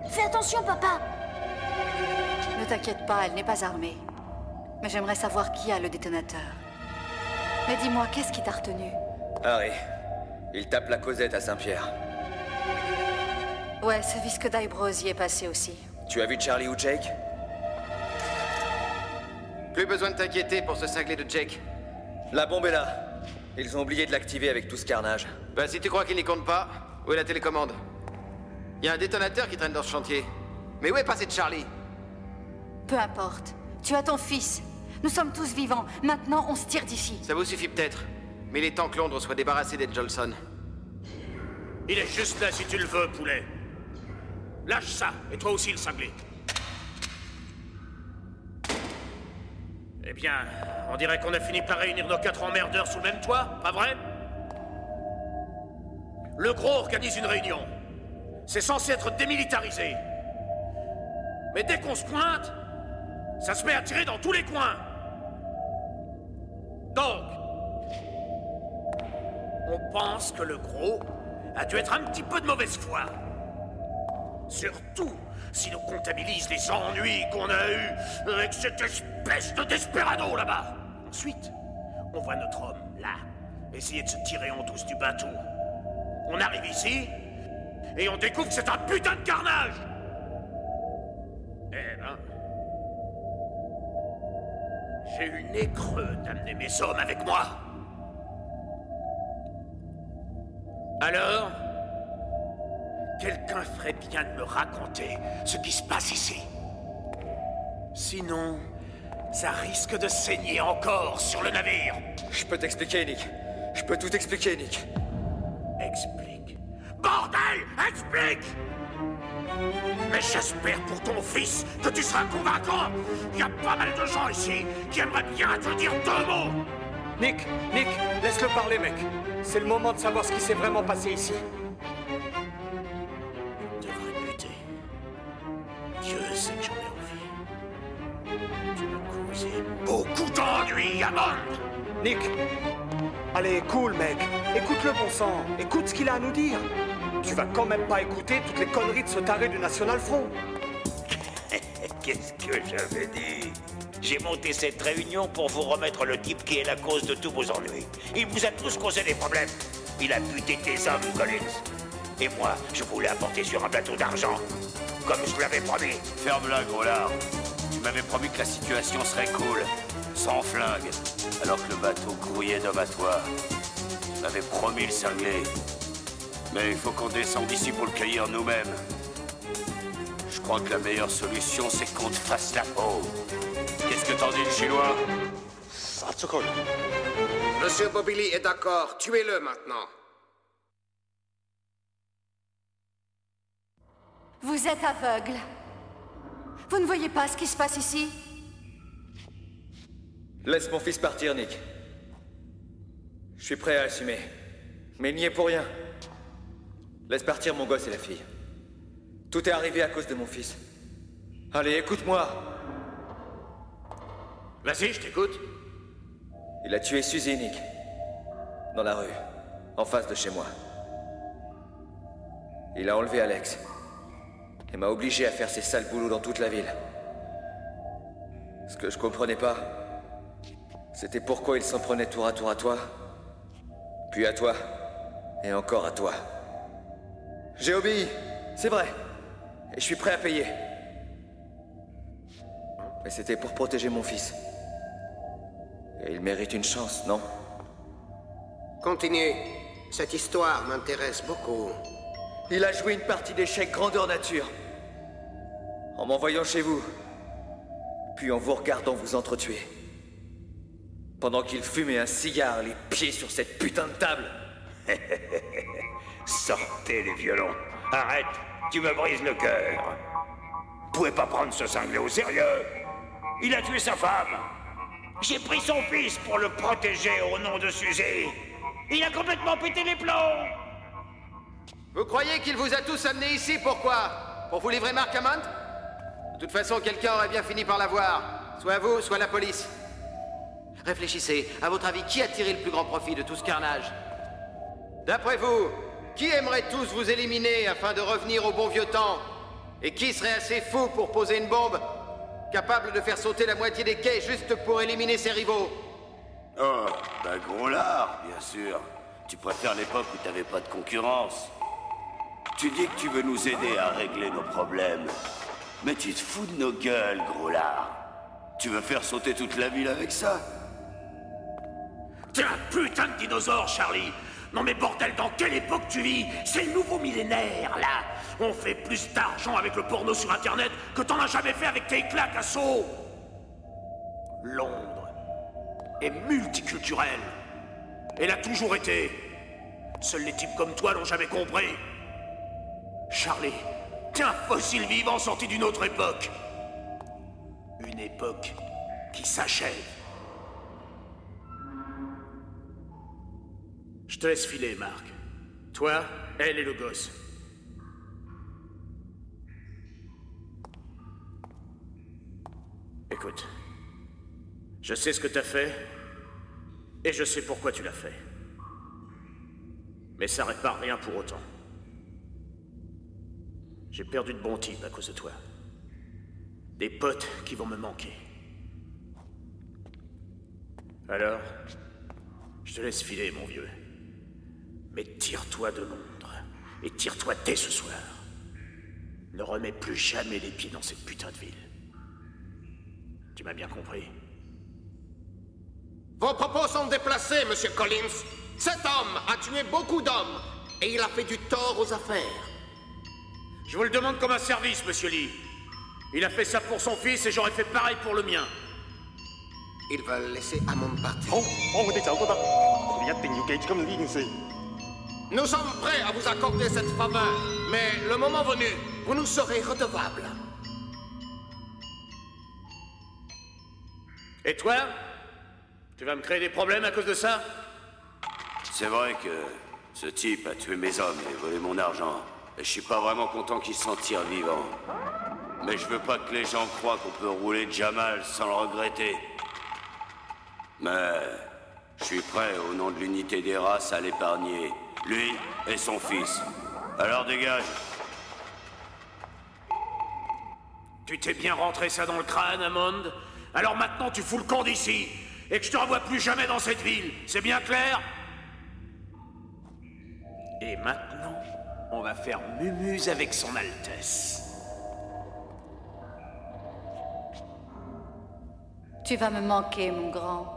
Fais attention, papa Ne t'inquiète pas, elle n'est pas armée. Mais j'aimerais savoir qui a le détonateur. Mais dis-moi, qu'est-ce qui t'a retenu? Harry, il tape la causette à Saint-Pierre. Ouais, ce visque d'Eyebrose y est passé aussi. Tu as vu Charlie ou Jake? Plus besoin de t'inquiéter pour ce cinglé de Jake. La bombe est là. Ils ont oublié de l'activer avec tout ce carnage. Ben, si tu crois qu'il n'y compte pas, où est la télécommande? Il y a un détonateur qui traîne dans ce chantier. Mais où est passé Charlie? Peu importe. Tu as ton fils. Nous sommes tous vivants. Maintenant, on se tire d'ici. Ça vous suffit peut-être. Mais il est temps que Londres soit débarrassé d'Ed Jolson. Il est juste là si tu le veux, poulet. Lâche ça, et toi aussi le cinglé. Eh bien, on dirait qu'on a fini par réunir nos quatre emmerdeurs sous le même toit, pas vrai? Le gros organise une réunion. C'est censé être démilitarisé. Mais dès qu'on se pointe, ça se met à tirer dans tous les coins. Donc, on pense que le gros a dû être un petit peu de mauvaise foi. Surtout si nous comptabilise les ennuis qu'on a eus avec cette espèce de desperado là-bas. Ensuite, on voit notre homme, là, essayer de se tirer en douce du bateau. On arrive ici, et on découvre que c'est un putain de carnage Eh ben... J'ai eu le nez creux d'amener mes hommes avec moi. Alors Quelqu'un ferait bien de me raconter ce qui se passe ici. Sinon, ça risque de saigner encore sur le navire. Je peux t'expliquer, Nick. Je peux tout expliquer, Nick. Explique. Bordel Explique Mais j'espère pour ton fils que tu seras convaincant. Il y a pas mal de gens ici qui aimeraient bien te dire deux mots. Nick, Nick, laisse-le parler, mec. C'est le moment de savoir ce qui s'est vraiment passé ici. Dieu sait que j'en ai envie. Tu m'as causé beaucoup d'ennuis, Hammond Nick Allez, cool, mec. Écoute le bon sang. Écoute ce qu'il a à nous dire. Tu vas quand même pas écouter toutes les conneries de ce taré du National Front. <laughs> Qu'est-ce que j'avais dit? J'ai monté cette réunion pour vous remettre le type qui est la cause de tous vos ennuis. Il vous a tous causé des problèmes. Il a buté tes hommes, Collins. Et moi, je voulais apporter sur un plateau d'argent. Comme je vous l'avais promis. Ferme-la, gros lard. Tu m'avais promis que la situation serait cool, sans flingue, alors que le bateau grouillait d'hommes à toi. Tu m'avais promis le cinglé. Mais il faut qu'on descende ici pour le cueillir nous-mêmes. Je crois que la meilleure solution, c'est qu'on te fasse la peau. Qu'est-ce que t'en dis, le chinois? Monsieur Bobili est d'accord. Tuez-le maintenant. Vous êtes aveugle. Vous ne voyez pas ce qui se passe ici? Laisse mon fils partir, Nick. Je suis prêt à assumer. Mais il n'y est pour rien. Laisse partir mon gosse et la fille. Tout est arrivé à cause de mon fils. Allez, écoute-moi. Vas-y, je t'écoute. Il a tué Suzy, Nick. Dans la rue. En face de chez moi. Il a enlevé Alex. Et m'a obligé à faire ses sales boulots dans toute la ville. Ce que je comprenais pas, c'était pourquoi il s'en prenait tour à tour à toi, puis à toi, et encore à toi. J'ai obéi, c'est vrai. Et je suis prêt à payer. Mais c'était pour protéger mon fils. Et il mérite une chance, non? Continuez. Cette histoire m'intéresse beaucoup. Il a joué une partie d'échecs grandeur nature. En m'envoyant chez vous. Puis en vous regardant vous entretuer. Pendant qu'il fumait un cigare, les pieds sur cette putain de table. <laughs> Sortez les violons. Arrête, tu me brises le cœur. Vous pouvez pas prendre ce cinglé au sérieux. Il a tué sa femme. J'ai pris son fils pour le protéger au nom de Suzy. Il a complètement pété les plombs. Vous croyez qu'il vous a tous amenés ici Pourquoi? Pour vous livrer Mark Hammond? De toute façon, quelqu'un aurait bien fini par l'avoir. Soit vous, soit la police. Réfléchissez. À votre avis, qui a tiré le plus grand profit de tout ce carnage? D'après vous, qui aimerait tous vous éliminer afin de revenir au bon vieux temps? Et qui serait assez fou pour poser une bombe Capable de faire sauter la moitié des quais juste pour éliminer ses rivaux? Oh, bah gros lard, bien sûr. Tu préfères l'époque où t'avais pas de concurrence. Tu dis que tu veux nous aider à régler nos problèmes. Mais tu te fous de nos gueules, gros lard. Tu veux faire sauter toute la ville avec ça T'es un putain de dinosaure, Charlie Non mais bordel, dans quelle époque tu vis C'est le nouveau millénaire, là On fait plus d'argent avec le porno sur Internet que t'en as jamais fait avec tes claques à saut Londres est multiculturelle. Elle a toujours été. Seuls les types comme toi l'ont jamais compris. Charlie, t'es un fossile vivant sorti d'une autre époque. Une époque qui s'achève. Je te laisse filer, Marc. Toi, elle et le gosse. Écoute, je sais ce que t'as fait, et je sais pourquoi tu l'as fait. Mais ça répare rien pour autant. J'ai perdu de bons types à cause de toi. Des potes qui vont me manquer. Alors, je te laisse filer, mon vieux. Mais tire-toi de Londres. Et tire-toi dès ce soir. Ne remets plus jamais les pieds dans cette putain de ville. Tu m'as bien compris Vos propos sont déplacés, monsieur Collins. Cet homme a tué beaucoup d'hommes et il a fait du tort aux affaires. Je vous le demande comme un service, monsieur Lee. Il a fait ça pour son fils et j'aurais fait pareil pour le mien. Ils veulent laisser Hammond partir. Nous sommes prêts à vous accorder cette faveur, mais le moment venu, vous nous serez redevables. Et toi Tu vas me créer des problèmes à cause de ça? C'est vrai que ce type a tué mes hommes et volé mon argent. Et je suis pas vraiment content qu'il s'en tire vivant. Mais je veux pas que les gens croient qu'on peut rouler Jamal sans le regretter. Mais je suis prêt, au nom de l'unité des races, à l'épargner. Lui et son fils. Alors dégage. Tu t'es bien rentré ça dans le crâne, Hammond? Alors maintenant tu fous le camp d'ici et que je te revois plus jamais dans cette ville. C'est bien clair? Et maintenant, on va faire mumuse avec son Altesse. Tu vas me manquer, mon grand.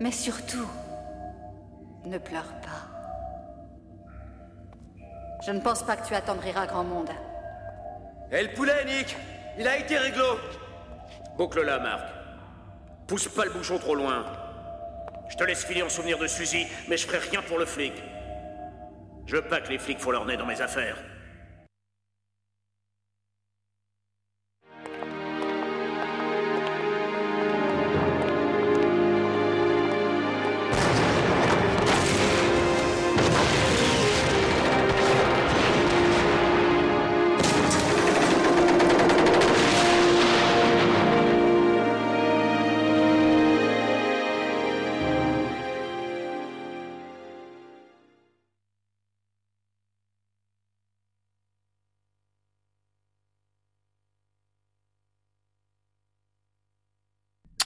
Mais surtout, ne pleure pas. Je ne pense pas que tu attendriras grand monde. Et le poulet, Nick Il a été réglo Boucle-la, Marc. Pousse pas le bouchon trop loin. Je te laisse filer en souvenir de Suzy, mais je ferai rien pour le flic. Je veux pas les flics font leur nez dans mes affaires.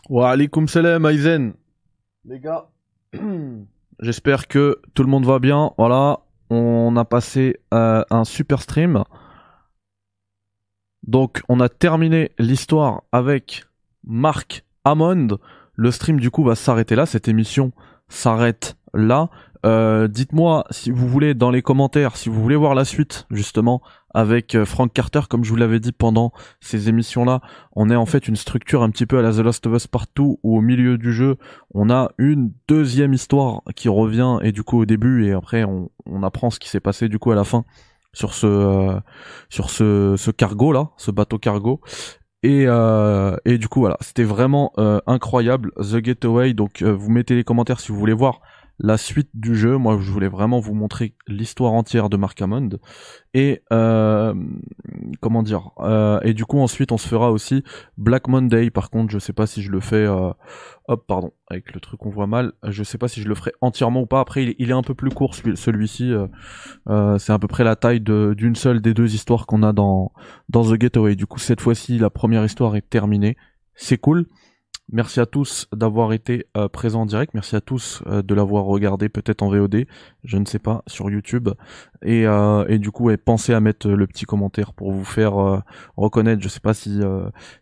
Wa alaikum salam Aizen. Les gars, <clears throat> j'espère que tout le monde va bien. Voilà, on a passé euh, un super stream. Donc on a terminé l'histoire avec Marc Hammond. Le stream du coup va s'arrêter là. Cette émission s'arrête là. Euh, dites-moi si vous voulez dans les commentaires, si vous voulez voir la suite justement avec euh, Frank Carter, comme je vous l'avais dit pendant ces émissions-là, on est en fait une structure un petit peu à la The Last of Us Partout où au milieu du jeu, on a une deuxième histoire qui revient et du coup au début et après on, apprend ce qui s'est passé du coup à la fin sur ce euh, sur ce, cargo là, ce bateau cargo. Et, et du coup voilà, c'était vraiment incroyable The Getaway. Donc vous mettez les commentaires si vous voulez voir la suite du jeu. Moi, je voulais vraiment vous montrer l'histoire entière de Mark Hammond et euh, comment dire. Euh, et du coup, ensuite, on se fera aussi Black Monday. Par contre, je sais pas si je le fais. Euh, hop, pardon, avec le truc on voit mal. Je sais pas si je le ferai entièrement ou pas. Après, il, il est un peu plus court celui-ci. Euh, c'est à peu près la taille d'une seule des deux histoires qu'on a dans dans The Getaway. Du coup, cette fois-ci, la première histoire est terminée. C'est cool. Merci à tous d'avoir été euh, présents en direct. Merci à tous euh, de l'avoir regardé peut-être en VOD, je ne sais pas, sur YouTube. Et, euh, et du coup, pensez à mettre le petit commentaire pour vous faire reconnaître. Je sais pas si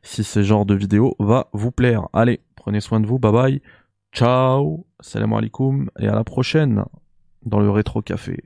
si ce genre de vidéo va vous plaire. Allez, prenez soin de vous. Bye bye. Ciao. Salam alaikum et à la prochaine dans le rétro café.